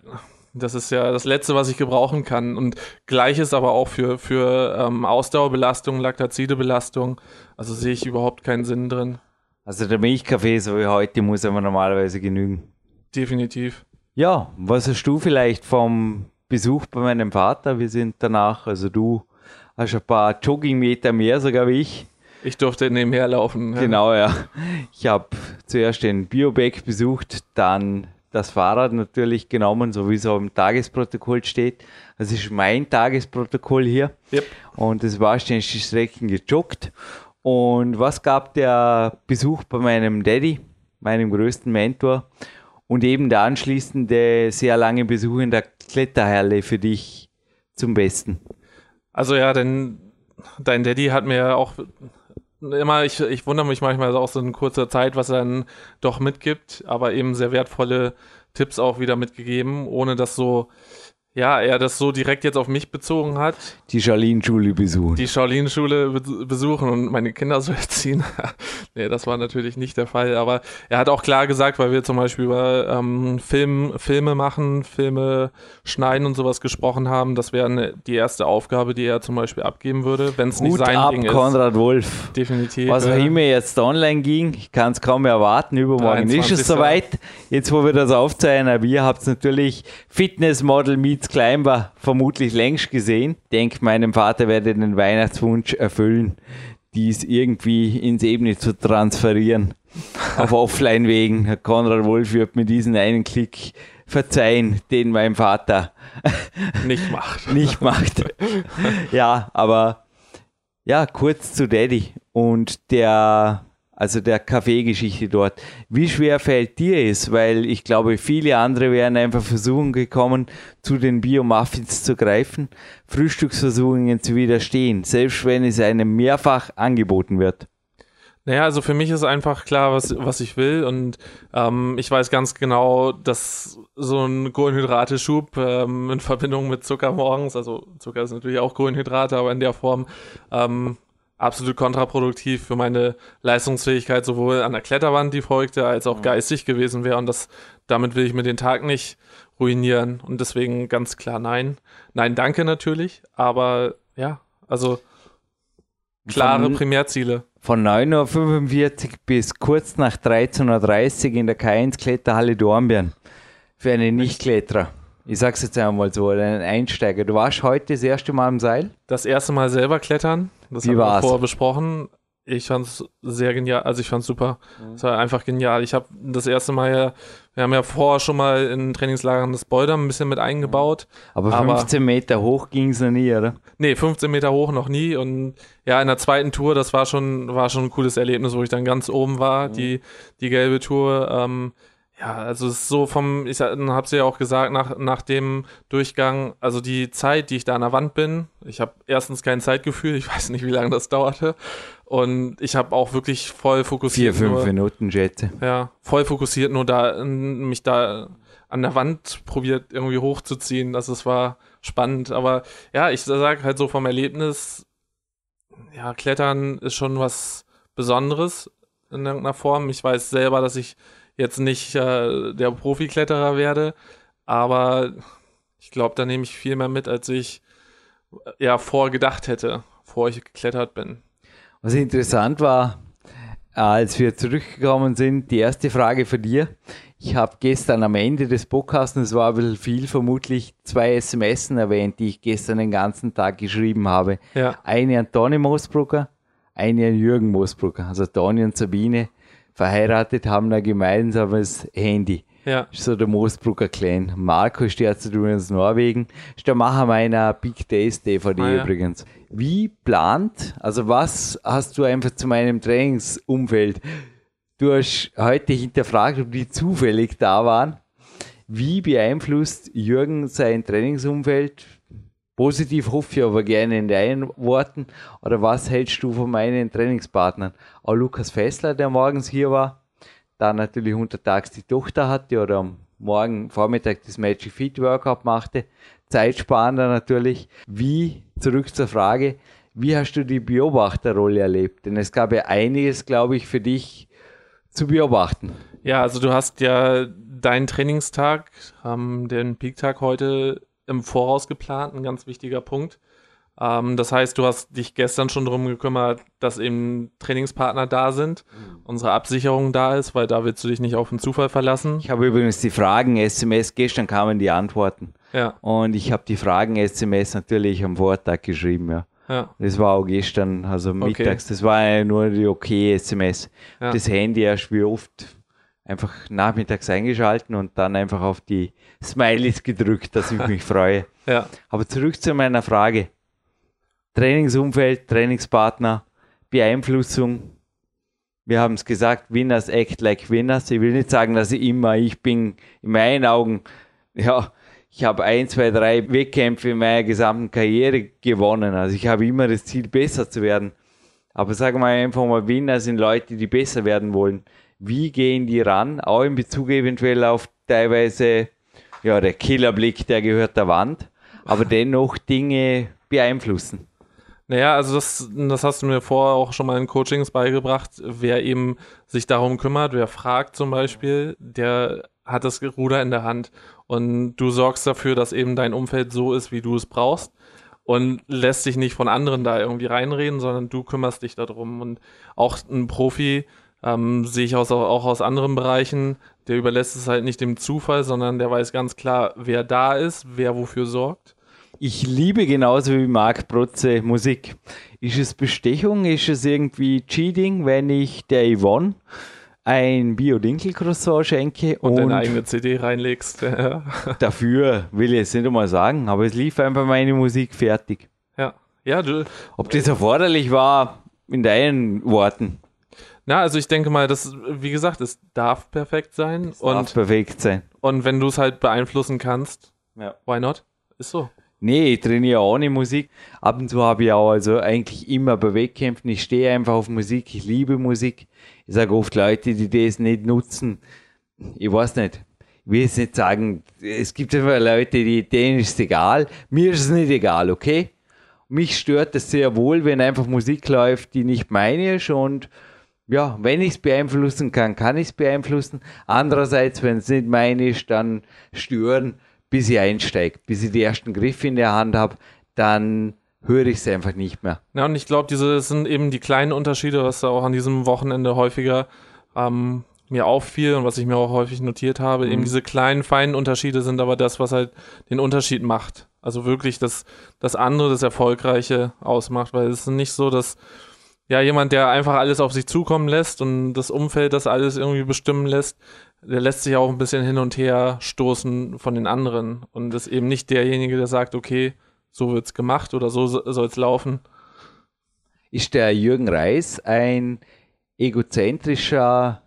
das ist ja das Letzte, was ich gebrauchen kann. Und gleiches aber auch für, für ähm, Ausdauerbelastung, Laktazide-Belastung. Also sehe ich überhaupt keinen Sinn drin. Also der Milchkaffee, so wie heute, muss aber normalerweise genügen. Definitiv. Ja, was hast du vielleicht vom Besuch bei meinem Vater? Wir sind danach, also du hast ein paar Joggingmeter mehr sogar wie ich. Ich durfte nebenher laufen. ja. Genau, ja. Ich habe zuerst den Bioback besucht, dann das Fahrrad natürlich genommen, so wie es auch im Tagesprotokoll steht. Das ist mein Tagesprotokoll hier. Yep. Und es war ständig die Strecken gejoggt. Und was gab der Besuch bei meinem Daddy, meinem größten Mentor? Und eben der anschließende sehr lange Besuch in der Kletterhalle für dich zum Besten. Also ja, denn dein Daddy hat mir auch immer, ich, ich wundere mich manchmal auch so in kurzer Zeit, was er dann doch mitgibt, aber eben sehr wertvolle Tipps auch wieder mitgegeben, ohne dass so, ja, er das so direkt jetzt auf mich bezogen hat. Die Charlene-Schule besuchen. Die Shaolin-Schule be besuchen und meine Kinder so erziehen. nee, das war natürlich nicht der Fall, aber er hat auch klar gesagt, weil wir zum Beispiel über ähm, Film, Filme machen, Filme schneiden und sowas gesprochen haben, das wäre eine- die erste Aufgabe, die er zum Beispiel abgeben würde, wenn es nicht sein ab, Ding ist. Konrad Wolf. Definitiv. Was auch immer jetzt online ging, ich kann es kaum erwarten. Übermorgen ist 23. es soweit. Jetzt, wo wir das aufzeichnen, wir habt natürlich Fitnessmodel Meets Climber vermutlich längst gesehen. Denk, meinem Vater werde den Weihnachtswunsch erfüllen, dies irgendwie ins Ebene zu transferieren. Auf Offline-Wegen. Herr Konrad Wolf wird mir diesen einen Klick verzeihen, den mein Vater nicht macht. nicht macht. ja, aber ja, kurz zu Daddy und der, also der Kaffeegeschichte dort. Wie schwer fällt dir es? Weil ich glaube, viele andere wären einfach versuchen gekommen, zu den Bio-Muffins zu greifen, Frühstücksversuchungen zu widerstehen, selbst wenn es einem mehrfach angeboten wird. Naja, also für mich ist einfach klar, was, was ich will und ähm, ich weiß ganz genau, dass so ein Kohlenhydrateschub ähm, in Verbindung mit Zucker morgens, also Zucker ist natürlich auch Kohlenhydrate, aber in der Form ähm, absolut kontraproduktiv für meine Leistungsfähigkeit sowohl an der Kletterwand, die folgte, als auch geistig gewesen wäre und das, damit will ich mir den Tag nicht ruinieren und deswegen ganz klar nein. Nein, danke natürlich, aber ja, also klare Von- Primärziele. Von 9.45 Uhr bis kurz nach 13.30 Uhr in der K1 Kletterhalle Dornbirn. Für einen Nichtkletterer. Ich sag's jetzt einmal so, einen Einsteiger. Du warst heute das erste Mal am Seil? das erste Mal selber klettern. Das Wie haben wir war's? vorher besprochen. Ich fand's sehr genial. Also ich fand's super. Es war einfach genial. Ich habe das erste Mal ja, wir haben ja vorher schon mal in Trainingslagern das Bouldern ein bisschen mit eingebaut. Aber Aber- 15 Meter hoch ging's noch nie, oder? Nee, 15 Meter hoch noch nie. Und ja, in der zweiten Tour, das war schon, war schon ein cooles Erlebnis, wo ich dann ganz oben war, die, die gelbe Tour. Ähm, ja, also es ist so vom, ich habe es ja auch gesagt, nach, nach dem Durchgang, also die Zeit, die ich da an der Wand bin, ich habe erstens kein Zeitgefühl, ich weiß nicht, wie lange das dauerte. Und ich habe auch wirklich voll Vier, fokussiert. fünf nur, Minuten, schätze. ja, voll fokussiert nur da, mich da an der Wand probiert irgendwie hochzuziehen. Also es war spannend. Aber ja, ich sag halt so vom Erlebnis, ja, Klettern ist schon was Besonderes in irgendeiner Form. Ich weiß selber, dass ich jetzt nicht äh, der Profikletterer werde, aber ich glaube, da nehme ich viel mehr mit, als ich äh, ja vorgedacht hätte, bevor ich geklettert bin. Was interessant war, als wir zurückgekommen sind, die erste Frage von dir. Ich habe gestern am Ende des Podcasts, es war ein bisschen viel, vermutlich zwei SMS erwähnt, die ich gestern den ganzen Tag geschrieben habe. Ja. Eine an Toni Moosbrucker, eine an Jürgen Moosbrucker. Also Toni und Sabine verheiratet haben ein gemeinsames Handy. Ja. Ist so der Moosbrucker Clan. Marco ist derzeit übrigens Norwegen. Ist der Macher meiner Big Days DVD Ah, ja. übrigens. Wie plant, also was hast du einfach zu meinem Trainingsumfeld? Du hast heute hinterfragt, ob die zufällig da waren. Wie beeinflusst Jürgen sein Trainingsumfeld? Positiv hoffe ich aber gerne in deinen Worten. Oder was hältst du von meinen Trainingspartnern? Auch Lukas Fessler, der morgens hier war, da natürlich untertags die Tochter hatte oder am Morgen Vormittag das Magic Fit Workout machte. Zeitsparender natürlich. Wie, zurück zur Frage, wie hast du die Beobachterrolle erlebt? Denn es gab ja einiges, glaube ich, für dich zu beobachten. Ja, also du hast ja deinen Trainingstag, ähm, den Peak-Tag heute im Voraus geplant, ein ganz wichtiger Punkt. Ähm, das heißt, du hast dich gestern schon darum gekümmert, dass eben Trainingspartner da sind, unsere Absicherung da ist, weil da willst du dich nicht auf den Zufall verlassen. Ich habe übrigens die Fragen SMS, gestern kamen die Antworten. Ja, Und ich habe die Fragen SMS natürlich am Vortag geschrieben, ja. ja, Das war auch gestern, also mittags. Das war ja nur die okay SMS. Ja. Das Handy erst wie oft einfach nachmittags eingeschalten und dann einfach auf die Smileys gedrückt, dass ich mich freue. ja. Aber zurück zu meiner Frage. Trainingsumfeld, Trainingspartner, Beeinflussung. Wir haben es gesagt, Winners act like Winners. Ich will nicht sagen, dass ich immer, ich bin in meinen Augen, ja, ich habe ein, zwei, drei Wettkämpfe in meiner gesamten Karriere gewonnen. Also ich habe immer das Ziel, besser zu werden. Aber sagen wir einfach mal, Winner sind Leute, die besser werden wollen. Wie gehen die ran? Auch in Bezug eventuell auf teilweise, ja, der Killerblick, der gehört der Wand, aber dennoch Dinge beeinflussen. Naja, also das, das hast du mir vorher auch schon mal in Coachings beigebracht. Wer eben sich darum kümmert, wer fragt zum Beispiel, der hat das Ruder in der Hand. Und du sorgst dafür, dass eben dein Umfeld so ist, wie du es brauchst. Und lässt dich nicht von anderen da irgendwie reinreden, sondern du kümmerst dich darum. Und auch ein Profi ähm, sehe ich aus, auch aus anderen Bereichen, der überlässt es halt nicht dem Zufall, sondern der weiß ganz klar, wer da ist, wer wofür sorgt. Ich liebe genauso wie Marc Protze Musik. Ist es Bestechung? Ist es irgendwie Cheating, wenn ich der Yvonne ein Bio-Dinkel-Croissant schenke Und, und, deine eigene CD reinlegst. Dafür will ich jetzt nicht einmal sagen, aber es lief einfach meine Musik fertig. ja. Ja, du, Ob das erforderlich war, in deinen Worten, Na, also ich denke mal, das, wie gesagt, es darf perfekt sein. darf Und, perfekt sein. und wenn du es halt beeinflussen kannst, Ja. why not? Ist so. Nee, ich trainiere auch ohne Musik. Ab und zu habe ich auch, also eigentlich immer bei Wettkämpfen, ich stehe einfach auf Musik, ich liebe Musik. Ich sage oft Leute, die das nicht nutzen, ich weiß nicht. Ich will jetzt nicht sagen, es gibt einfach Leute, die, denen ist es egal. Mir ist es nicht egal, okay? Mich stört es sehr wohl, wenn einfach Musik läuft, die nicht meine ist und ja, wenn ich es beeinflussen kann, kann ich es beeinflussen. Andererseits, wenn es nicht meine ist, dann stören, bis ich einsteige, bis ich die ersten Griffe in der Hand habe, dann höre ich es einfach nicht mehr. Ja, und ich glaube, diese sind eben die kleinen Unterschiede, was da auch an diesem Wochenende häufiger ähm, mir auffiel und was ich mir auch häufig notiert habe. Eben diese kleinen, feinen Unterschiede sind aber das, was halt den Unterschied macht. Also wirklich das, das andere, das Erfolgreiche ausmacht, weil es ist nicht so, dass ja jemand, der einfach alles auf sich zukommen lässt und das Umfeld das alles irgendwie bestimmen lässt, der lässt sich auch ein bisschen hin und her stoßen von den anderen und ist eben nicht derjenige, der sagt, okay, so wird's gemacht oder so soll's laufen. Ist der Jürgen Reis ein egozentrischer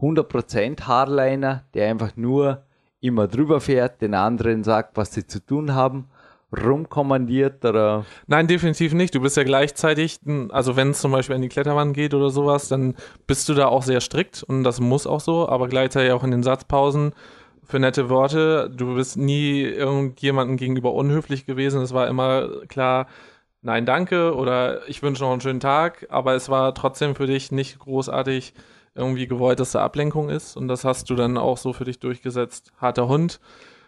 100% Hardliner, der einfach nur immer drüber fährt, den anderen sagt, was sie zu tun haben, rumkommandiert oder Nein, definitiv nicht. Du bist ja gleichzeitig, also wenn es zum Beispiel an die Kletterwand geht oder sowas, dann bist du da auch sehr strikt und das muss auch so, aber gleichzeitig auch in den Satzpausen für nette Worte. Du bist nie irgendjemandem gegenüber unhöflich gewesen. Es war immer klar, nein, danke oder ich wünsche noch einen schönen Tag, aber es war trotzdem für dich nicht großartig irgendwie gewollt, dass da Ablenkung ist und das hast du dann auch so für dich durchgesetzt. Harter Hund.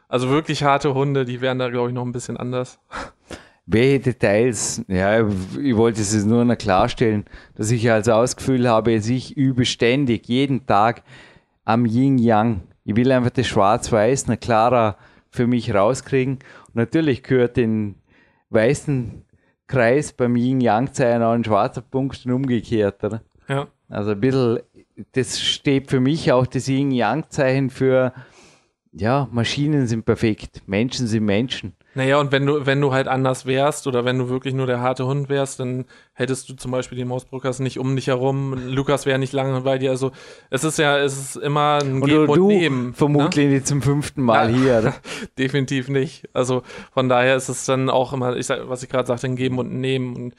Also wirklich harte Hunde, die wären da, glaube ich, noch ein bisschen anders. welche Details, ja, ich wollte es nur noch klarstellen, dass ich also das Gefühl habe, dass ich übe ständig, jeden Tag am Yin-Yang Ich will einfach das Schwarz-Weiß noch klarer für mich rauskriegen. Und natürlich gehört den weißen Kreis beim Yin-Yang-Zeichen auch ein schwarzer Punkt und umgekehrt, oder? Ja. Also ein bisschen, das steht für mich auch das Yin-Yang-Zeichen für, ja, Maschinen sind perfekt, Menschen sind Menschen. Naja, und wenn du, wenn du halt anders wärst oder wenn du wirklich nur der harte Hund wärst, dann hättest du zum Beispiel die Mausbruckers nicht um dich herum. Lukas wäre nicht lange bei dir. Also es ist ja, es ist immer ein Und Geben und du Nehmen. ne? vermutlich nicht zum fünften Mal Ja. hier, oder? Definitiv nicht. Also von daher ist es dann auch immer, ich sag, was ich gerade sagte, ein Geben und ein Nehmen. Und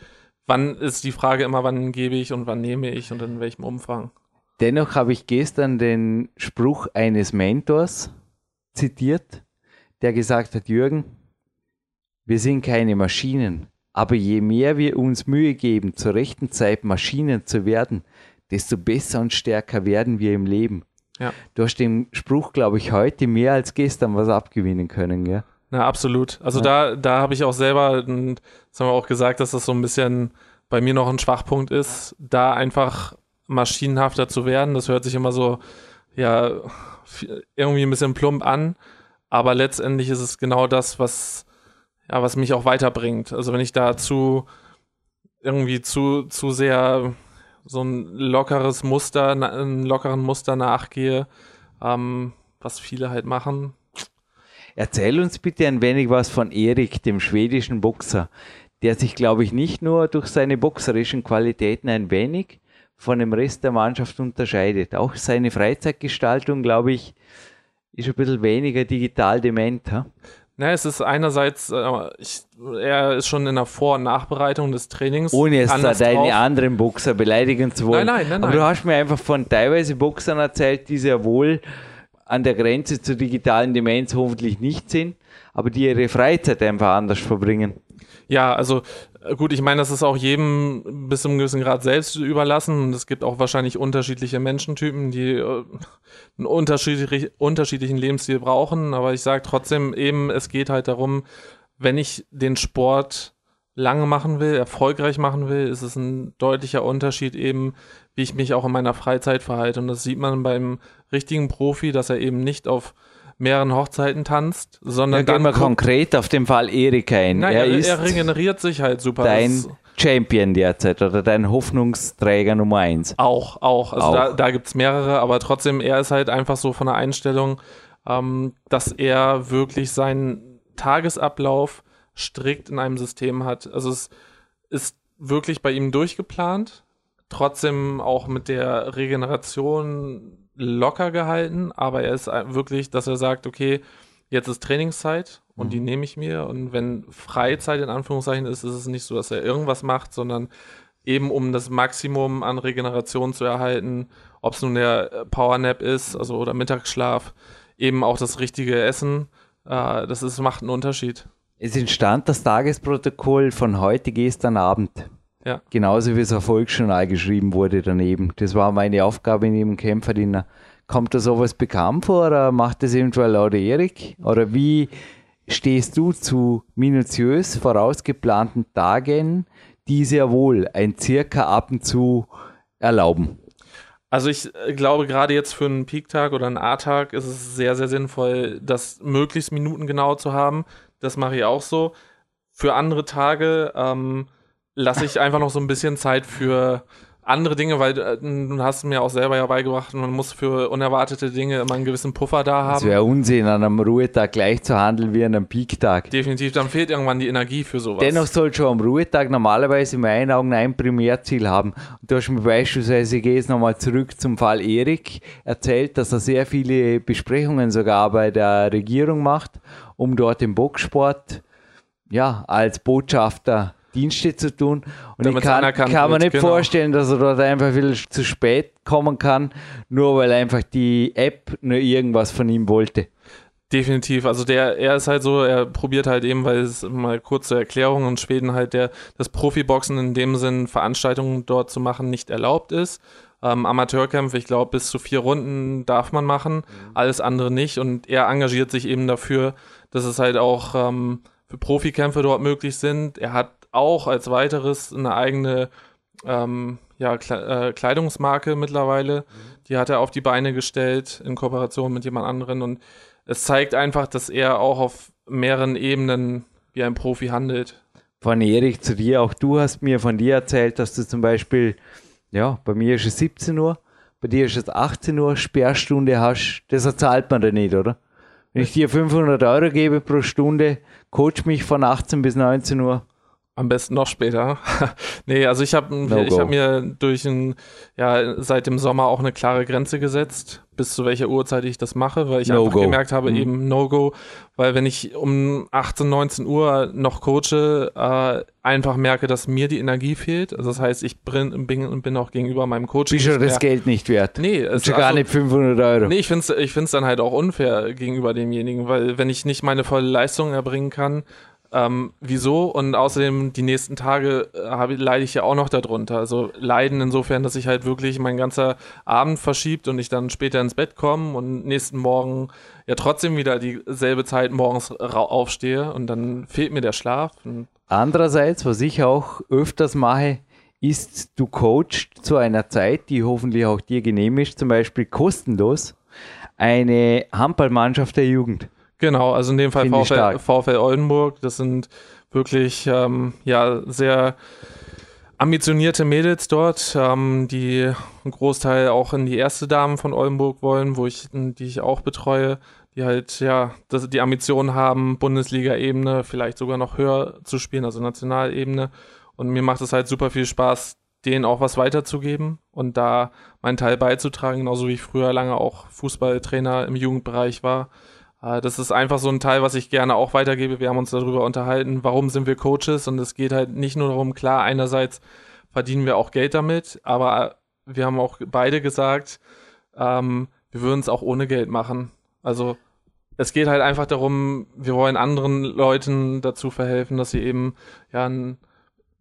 wann ist die Frage immer, wann gebe ich und wann nehme ich und in welchem Umfang. Dennoch habe ich gestern den Spruch eines Mentors zitiert, der gesagt hat, Jürgen, wir sind keine Maschinen, aber je mehr wir uns Mühe geben, zur rechten Zeit Maschinen zu werden, desto besser und stärker werden wir im Leben. Ja. Du hast dem Spruch, glaube ich, heute mehr als gestern was abgewinnen können, ja? Na, absolut. Also da, da habe ich auch selber, das haben wir auch gesagt, dass das so ein bisschen bei mir noch ein Schwachpunkt ist, da einfach maschinenhafter zu werden. Das hört sich immer so, ja, irgendwie ein bisschen plump an, aber letztendlich ist es genau das, was, ja, was mich auch weiterbringt. Also wenn ich da zu, irgendwie zu, zu sehr so ein lockeres Muster, einen lockeren Muster nachgehe, ähm, was viele halt machen, Erzähl uns bitte ein wenig was von Erik, dem schwedischen Boxer, der sich, glaube ich, nicht nur durch seine boxerischen Qualitäten ein wenig von dem Rest der Mannschaft unterscheidet. Auch seine Freizeitgestaltung, glaube ich, ist ein bisschen weniger digital dement. Ha? Na, es ist einerseits, äh, ich, er ist schon in der Vor- und Nachbereitung des Trainings. Ohne jetzt da deine drauf. anderen Boxer beleidigen zu wollen. Nein, nein, nein, Aber nein. du hast mir einfach von teilweise Boxern erzählt, die sehr wohl an der Grenze zur digitalen Demenz hoffentlich nicht sind, aber die ihre Freizeit einfach anders verbringen. Ja, also äh, gut, ich meine, das ist auch jedem bis zu einem gewissen Grad selbst überlassen. Und es gibt auch wahrscheinlich unterschiedliche Menschentypen, die äh, einen unterschiedlich, unterschiedlichen Lebensstil brauchen. Aber ich sage trotzdem eben, es geht halt darum, wenn ich den Sport lange machen will, erfolgreich machen will, ist es ein deutlicher Unterschied eben, wie ich mich auch in meiner Freizeit verhalte. Und das sieht man beim richtigen Profi, dass er eben nicht auf mehreren Hochzeiten tanzt, sondern Dann gehen wir konkret auf den Fall Erik ein. Nein, er er, ist er regeneriert sich halt super. dein Champion derzeit oder dein Hoffnungsträger Nummer eins. Auch, auch. Also Auch. da, da gibt es mehrere, aber trotzdem, er ist halt einfach so von der Einstellung, ähm, dass er wirklich seinen Tagesablauf strikt in einem System hat. Also es ist wirklich bei ihm durchgeplant, trotzdem auch mit der Regeneration locker gehalten, aber er ist wirklich, dass er sagt, okay, jetzt ist Trainingszeit und die nehme ich mir und wenn Freizeit in Anführungszeichen ist, ist es nicht so, dass er irgendwas macht, sondern eben um das Maximum an Regeneration zu erhalten, ob es nun der Powernap ist, also oder Mittagsschlaf, eben auch das richtige Essen, äh, das ist, macht einen Unterschied. Es entstand das Tagesprotokoll von heute gestern Abend. Ja. Genauso wie es Erfolgsjournal geschrieben wurde daneben. Das war meine Aufgabe neben Kämpferdiener. Kommt da sowas bekannt vor oder macht das eventuell laut Erik? Oder wie stehst du zu minutiös vorausgeplanten Tagen, die sehr wohl ein Circa ab und zu erlauben? Also ich äh, glaube, gerade jetzt für einen Peak-Tag oder einen A-Tag ist es sehr, sehr sinnvoll, das möglichst minutengenau zu haben. Das mache ich auch so. Für andere Tage ähm, lasse ich einfach noch so ein bisschen Zeit für andere Dinge, weil äh, du hast mir auch selber ja beigebracht, man muss für unerwartete Dinge immer einen gewissen Puffer da Es haben. wäre Unsinn, an einem Ruhetag gleich zu handeln wie an einem Peak-Tag. Definitiv, dann fehlt irgendwann die Energie für sowas. Dennoch soll schon am Ruhetag normalerweise in meinen Augen ein Primärziel haben. Und du hast mir beispielsweise, ich gehe jetzt nochmal zurück zum Fall Erik, erzählt, dass er sehr viele Besprechungen sogar bei der Regierung macht, um dort im Boxsport ja, als Botschafter Dienste zu tun. Und Damit's ich kann, kann mir nicht genau. vorstellen, dass er dort einfach viel zu spät kommen kann, nur weil einfach die App nur irgendwas von ihm wollte. Definitiv. Also der, er ist halt so, er probiert halt eben, weil es mal kurze Erklärung in Schweden halt der, das Profiboxen in dem Sinn, Veranstaltungen dort zu machen, nicht erlaubt ist. Ähm, Amateurkämpfe, ich glaube, bis zu vier Runden darf man machen, alles andere nicht. Und er engagiert sich eben dafür, dass es halt auch ähm, für Profikämpfe dort möglich sind. Er hat auch als weiteres eine eigene ähm, ja, Kle äh, Kleidungsmarke mittlerweile. Die hat er auf die Beine gestellt in Kooperation mit jemand anderen und es zeigt einfach, dass er auch auf mehreren Ebenen wie ein Profi handelt. Von Erik zu dir, auch du hast mir von dir erzählt, dass du zum Beispiel, ja, bei mir ist es 17 Uhr, bei dir ist es 18 Uhr, Sperrstunde hast, das zahlt man da nicht, oder? Wenn ich dir 500 Euro gebe pro Stunde, coach mich von 18 bis 19 Uhr. Am besten noch später. nee, also ich habe No ich hab mir durch ein, ja, seit dem Sommer auch eine klare Grenze gesetzt, bis zu welcher Uhrzeit ich das mache, weil ich No einfach go. gemerkt habe, Mhm. eben No-Go, weil wenn ich um 18, 19 Uhr noch coache, äh, einfach merke, dass mir die Energie fehlt. Also das heißt, ich bin, bin, bin auch gegenüber meinem Coach. Bist du das Geld nicht wert? Nee, es Schon gar also- nicht 500 Euro. Nee, ich finde es ich find's dann halt auch unfair gegenüber demjenigen, weil wenn ich nicht meine volle Leistung erbringen kann, ähm, wieso? Und außerdem die nächsten Tage äh, leide ich ja auch noch darunter. Also leiden insofern, dass ich halt wirklich mein ganzer Abend verschiebt und ich dann später ins Bett komme und nächsten Morgen ja trotzdem wieder dieselbe Zeit morgens aufstehe und dann fehlt mir der Schlaf. Andererseits, was ich auch öfters mache, ist, du coachst zu einer Zeit, die hoffentlich auch dir genehm ist, zum Beispiel kostenlos, eine Handballmannschaft der Jugend. Genau, also in dem Fall VfL. VfL Oldenburg. Das sind wirklich ähm, ja sehr ambitionierte Mädels dort, ähm, die einen Großteil auch in die erste Damen von Oldenburg wollen, wo ich, die ich auch betreue, die halt ja das, die Ambitionen haben, Bundesliga-Ebene, vielleicht sogar noch höher zu spielen, also Nationalebene. Und mir macht es halt super viel Spaß, denen auch was weiterzugeben und da meinen Teil beizutragen, genauso wie ich früher lange auch Fußballtrainer im Jugendbereich war. Äh, Das ist einfach so ein Teil, was ich gerne auch weitergebe. Wir haben uns darüber unterhalten, warum sind wir Coaches und es geht halt nicht nur darum, klar, einerseits verdienen wir auch Geld damit, aber wir haben auch beide gesagt, ähm, wir würden es auch ohne Geld machen. Also es geht halt einfach darum, wir wollen anderen Leuten dazu verhelfen, dass sie eben ja ein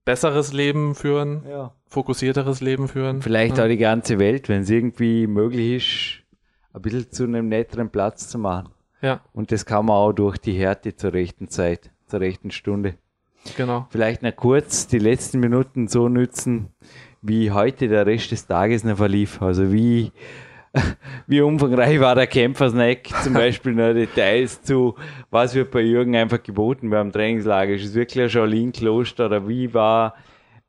besseres Leben führen, Ja. fokussierteres Leben führen. Vielleicht ja. auch die ganze Welt, wenn es irgendwie möglich ist, ein bisschen zu einem netteren Platz zu machen. Ja, Und das kann man auch durch die Härte zur rechten Zeit, zur rechten Stunde. genau. Vielleicht noch kurz die letzten Minuten so nützen, wie heute der Rest des Tages noch verlief. Also wie, wie umfangreich war der Kämpfersnack, zum Beispiel noch Details zu, was wird bei Jürgen einfach geboten beim Trainingslager. Ist es wirklich ein Shaolin-Kloster oder wie war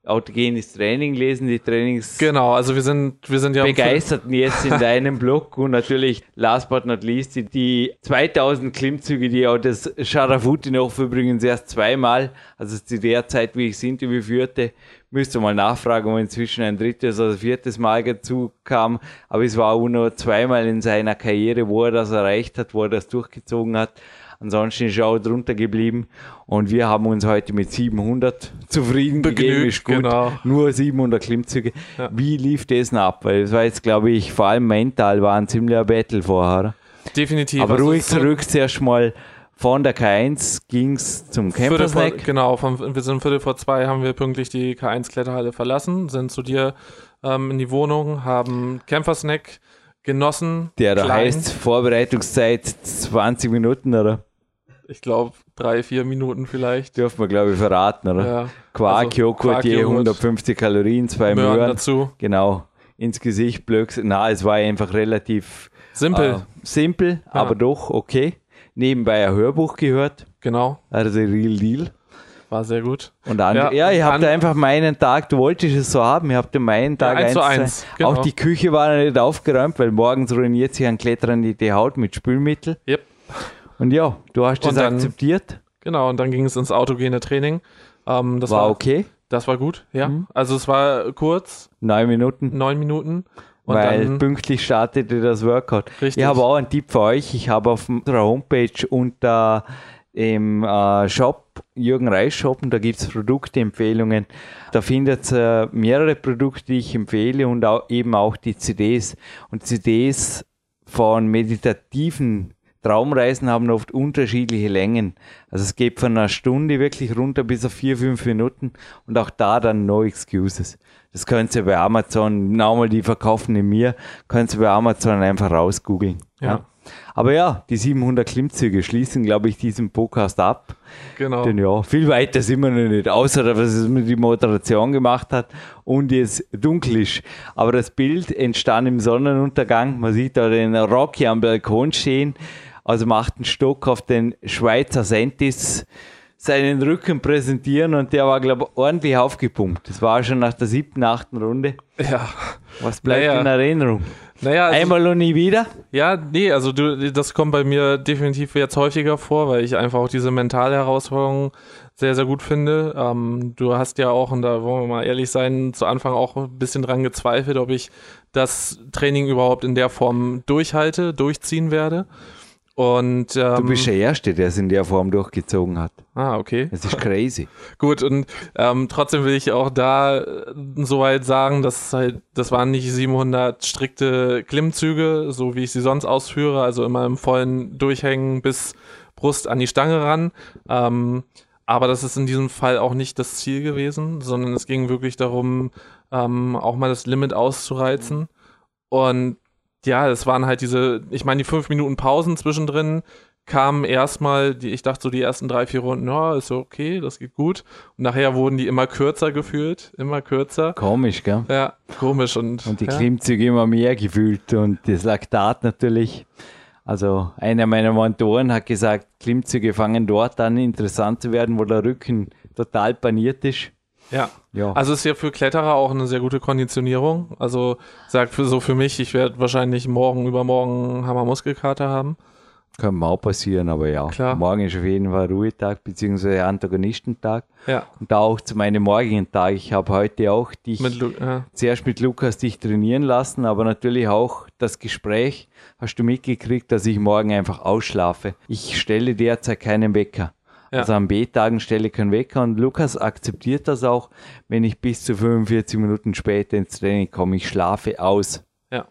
autogenes Training lesen, die Trainings Genau, also wir sind, wir sind ja begeisterten jetzt in deinem Blog und natürlich last but not least die, die 2000 Klimmzüge, die auch das Sharafuti noch übrigens erst zweimal, also zu der Zeit, wie ich das Interview führte, müsste mal nachfragen, ob inzwischen ein drittes oder viertes Mal dazu kam, aber es war auch nur zweimal in seiner Karriere, wo er das erreicht hat, wo er das durchgezogen hat. Ansonsten ist er auch drunter geblieben und wir haben uns heute mit 700 zufrieden gegeben, Begnügt, ist gut. genau. Nur 700 Klimmzüge. Ja. Wie lief das denn ab? Weil es war jetzt, glaube ich, vor allem mental war ein ziemlicher Battle vorher. definitiv. Aber also ruhig zurück zuerst mal von der K1 ging es zum Campersnack. genau, von, wir sind Viertel vor zwei, haben wir pünktlich die K1-Kletterhalle verlassen, sind zu dir ähm, in die Wohnung, haben Kämpfersnack genossen. Der da heißt Vorbereitungszeit 20 Minuten, oder? Ich glaube, drei, vier Minuten vielleicht. Dürfen wir, glaube ich, verraten, oder? Ja, Quark, Also, Joghurt, je Quark-Joghurt. 150 Kalorien, zwei Möhren Möhren. dazu. Genau. Ins Gesicht blöcks. Na, es war einfach relativ Simpel, äh, simpel, aber doch okay. Nebenbei ein Hörbuch gehört, genau. also Real Deal. War sehr gut. Und an, ja, Ja, ihr habt einfach meinen Tag, du wolltest es so haben, ihr habt meinen Tag eins zu eins genau. Auch die Küche war nicht aufgeräumt, weil morgens ruiniert sich ein Kletterer die, die Haut mit Spülmittel. Yep. Und ja, du hast das dann- akzeptiert, Genau, und dann ging es ins autogene Training. Ähm, das war war, okay, Das war gut, ja. Mhm. Also es war kurz, neun Minuten, neun Minuten. Und weil dann, pünktlich startete das Workout. richtig. Ich habe auch einen Tipp für euch. Ich habe auf unserer Homepage unter im äh, Shop, Jürgen Reis Shop, und da gibt es Produktempfehlungen. Da findet ihr mehrere Produkte, die ich empfehle und auch, eben auch die CDs. Und CDs von meditativen Traumreisen haben oft unterschiedliche Längen. Also es geht von einer Stunde wirklich runter bis auf vier, fünf Minuten und auch da dann no excuses. Das könnt ihr bei Amazon, nochmal die verkaufen in mir, könnt ihr bei Amazon einfach rausgoogeln. Ja. Aber ja, die 700 Klimmzüge schließen, glaube ich, diesen Podcast ab. Genau. Denn ja, viel weiter sind wir noch nicht, außer dass es mir die Moderation gemacht hat und jetzt dunkel ist. Aber das Bild entstand im Sonnenuntergang. Man sieht da den Rocky am Balkon stehen, also macht einen Stock auf den Schweizer Sentis seinen Rücken präsentieren und der war, glaube ich, ordentlich aufgepumpt. Das war schon nach der siebten, achten Runde. Ja. Was bleibt Naja. in Erinnerung? Naja, also, Einmal und nie wieder? Ja, nee, also du, das kommt bei mir definitiv jetzt häufiger vor, weil ich einfach auch diese mentale Herausforderung sehr, sehr gut finde. Ähm, du hast ja auch, und da wollen wir mal ehrlich sein, zu Anfang auch ein bisschen dran gezweifelt, ob ich das Training überhaupt in der Form durchhalte, durchziehen werde. Und ähm, Du bist der Erste, der es in der Form durchgezogen hat. ah, okay. Das ist crazy. Gut, und ähm, trotzdem will ich auch da äh, soweit sagen, dass halt, das waren nicht 700 strikte Klimmzüge, so wie ich sie sonst ausführe, also immer im vollen Durchhängen bis Brust an die Stange ran. Ähm, aber das ist in diesem Fall auch nicht das Ziel gewesen, sondern es ging wirklich darum, ähm, auch mal das Limit auszureizen. Und ja, es waren halt diese, ich meine, die fünf Minuten Pausen zwischendrin kamen erstmal, die, ich dachte so die ersten drei, vier Runden, ja, ist okay, das geht gut. Und nachher wurden die immer kürzer gefühlt, immer kürzer. Komisch, gell? Ja, komisch und, Und die ja. Klimmzüge immer mehr gefühlt und das Laktat natürlich. Also einer meiner Mentoren hat gesagt, Klimmzüge fangen dort an interessant zu werden, wo der Rücken total paniert ist. Ja. Ja, Also ist ja für Kletterer auch eine sehr gute Konditionierung. Also sagt für so für mich, ich werde wahrscheinlich morgen übermorgen Hammer-Muskelkater haben. kann mal auch passieren, aber ja. Klar. Morgen ist auf jeden Fall Ruhetag bzw. Antagonistentag. Ja, Und da auch zu meinem morgigen Tag. Ich habe heute auch dich mit ja. zuerst mit Lukas dich trainieren lassen, aber natürlich auch das Gespräch. Hast du mitgekriegt, dass ich morgen einfach ausschlafe? Ich stelle derzeit keinen Wecker. Ja. Also an B-Tagen stelle ich keinen Wecker und Lukas akzeptiert das auch, wenn ich bis zu 45 Minuten später ins Training komme. Ich schlafe aus. Ja.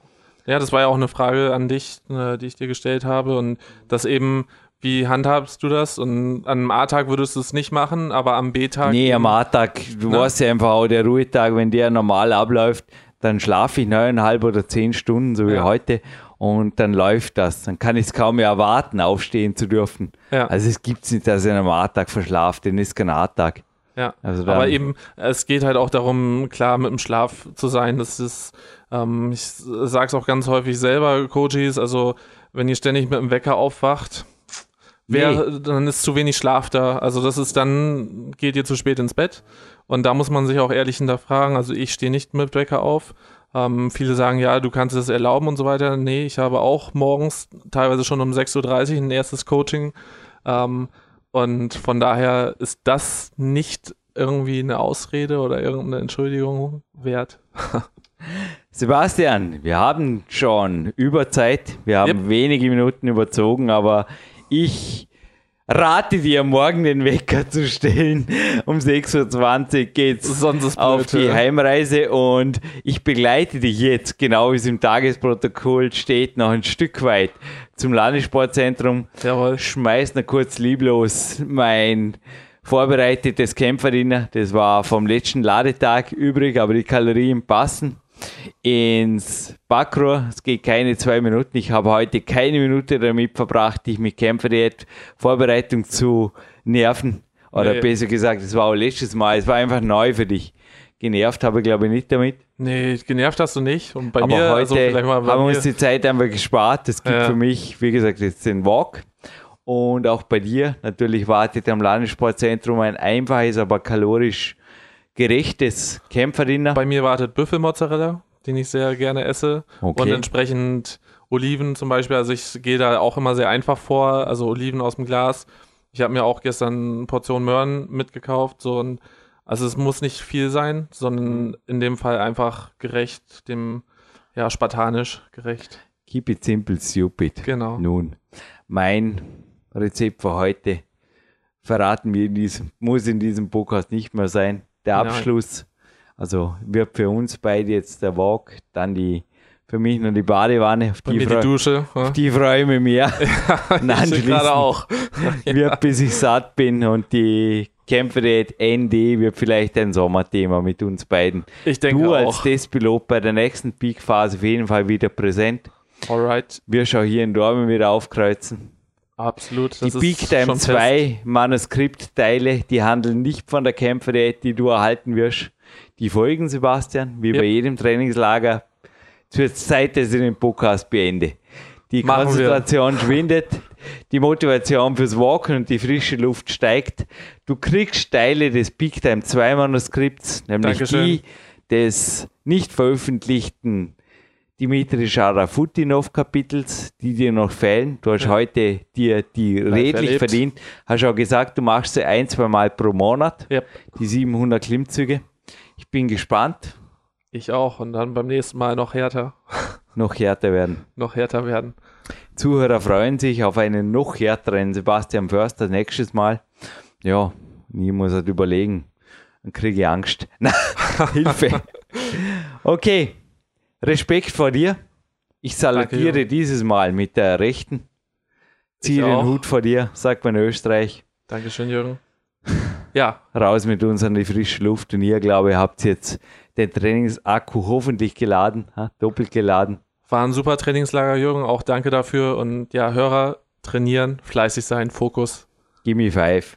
Ja, das war ja auch eine Frage an dich, äh, die ich dir gestellt habe. Und das eben, wie handhabst du das? Und an einem A-Tag würdest du es nicht machen, aber am B-Tag. Nee, am A-Tag, du Na? weißt ja einfach auch, der Ruhetag, wenn der normal abläuft, dann schlafe ich neuneinhalb oder zehn Stunden, so wie Ja. heute, und dann läuft das. Dann kann ich es kaum mehr erwarten, aufstehen zu dürfen. Ja. Also es gibt es nicht, dass ich an einem A-Tag verschlafe, denn ist kein A-Tag. Ja, Also aber eben, es geht halt auch darum, klar mit dem Schlaf zu sein. Das ist, ähm, ich sag's auch ganz häufig selber, Coaches, also wenn ihr ständig mit dem Wecker aufwacht, wer, dann ist zu wenig Schlaf da. Also das ist dann, geht ihr zu spät ins Bett. Und da muss man sich auch ehrlich hinterfragen. Also ich stehe nicht mit Wecker auf. Ähm, viele sagen, ja, du kannst es erlauben und so weiter. Nee, ich habe auch morgens, teilweise schon um 6.30 Uhr ein erstes Coaching. Ähm, und von daher ist das nicht irgendwie eine Ausrede oder irgendeine Entschuldigung wert. Sebastian, wir haben schon Überzeit, wir haben Yep. wenige Minuten überzogen, aber ich rate dir, morgen den Wecker zu stellen. Um 6.20 Uhr geht's Sonst ist auf blöd, die ja. Heimreise und ich begleite dich jetzt, genau wie es im Tagesprotokoll steht, noch ein Stück weit zum Landessportzentrum. Jawohl. Schmeiß noch kurz lieblos mein vorbereitetes Kämpferdiener. Das war vom letzten Ladetag übrig, aber die Kalorien passen ins Backrohr. Es geht keine zwei Minuten. Ich habe heute keine Minute damit verbracht, dich mit Kämpferdiät Vorbereitung zu nerven. Oder Nee. besser gesagt, es war auch letztes Mal. Es war einfach neu für dich. Genervt habe ich glaube ich nicht damit. Nee, genervt hast du nicht. Und bei Aber mir, heute also vielleicht mal haben wir uns die Zeit einfach gespart. Es gibt Ja. für mich, wie gesagt, jetzt den Walk. Und auch bei dir, natürlich wartet am Landessportzentrum ein einfaches, aber kalorisch gerechtes Kämpferdiener. bei mir wartet Büffelmozzarella, den ich sehr gerne esse. Okay. Und entsprechend Oliven zum Beispiel. Also ich gehe da auch immer sehr einfach vor. Also Oliven aus dem Glas. Ich habe mir auch gestern eine Portion Möhren mitgekauft. So und also es muss nicht viel sein, sondern in dem Fall einfach gerecht, dem ja spartanisch gerecht. Keep it simple, stupid. Genau. Nun, mein Rezept für heute verraten wir in diesem, muss in diesem Podcast nicht mehr sein. Der Nein. Abschluss, also wird für uns beide jetzt der Walk, dann die, für mich noch die Badewanne, auf die, die Dusche. auf die freue ich mich mehr. Nein, ich gerade auch. wird, bis ich satt bin und die Kämpferdiät ND wird vielleicht ein Sommerthema mit uns beiden. Ich denke du als. Testpilot bei der nächsten Peak-Phase auf jeden Fall wieder präsent. Alright. Wir schauen hier in Dormen wieder aufkreuzen. Absolut. Die Peak Time 2 Manuskriptteile, die handeln nicht von der Kämpferdiät, die du erhalten wirst. Die folgen, Sebastian, wie Yep. bei jedem Trainingslager. Es wird Zeit, dass ich den Podcast beende. Die Machen wir. Konzentration schwindet, die Motivation fürs Walken und die frische Luft steigt. Du kriegst Teile des Peak Time 2 Manuskripts, nämlich Dankeschön. die des nicht veröffentlichten Dimitri Scharafutinov Kapitels, die dir noch fehlen. Du hast heute dir die redlich erlebt. verdient. Hast auch gesagt, du machst sie ein, zwei Mal pro Monat, Yep. die 700 Klimmzüge. Ich bin gespannt, Ich auch. Und dann beim nächsten Mal noch härter. noch härter werden. Noch härter werden. Zuhörer freuen sich auf einen noch härteren Sebastian Förster nächstes Mal. Ja, ich muss halt überlegen. Dann kriege ich Angst. Hilfe. Okay, Respekt vor dir. Ich salutiere Danke, dieses Mal mit der rechten. Zieh den auch. Hut vor dir, sagt man in Österreich. Dankeschön, Jürgen. Ja, Raus mit uns an die frische Luft. Und ihr, glaube ich, habt jetzt den Trainingsakku hoffentlich geladen, ha? doppelt geladen. war ein super Trainingslager, Jürgen. Auch danke dafür. Und ja, Hörer, trainieren, fleißig sein, Fokus. Gimme five.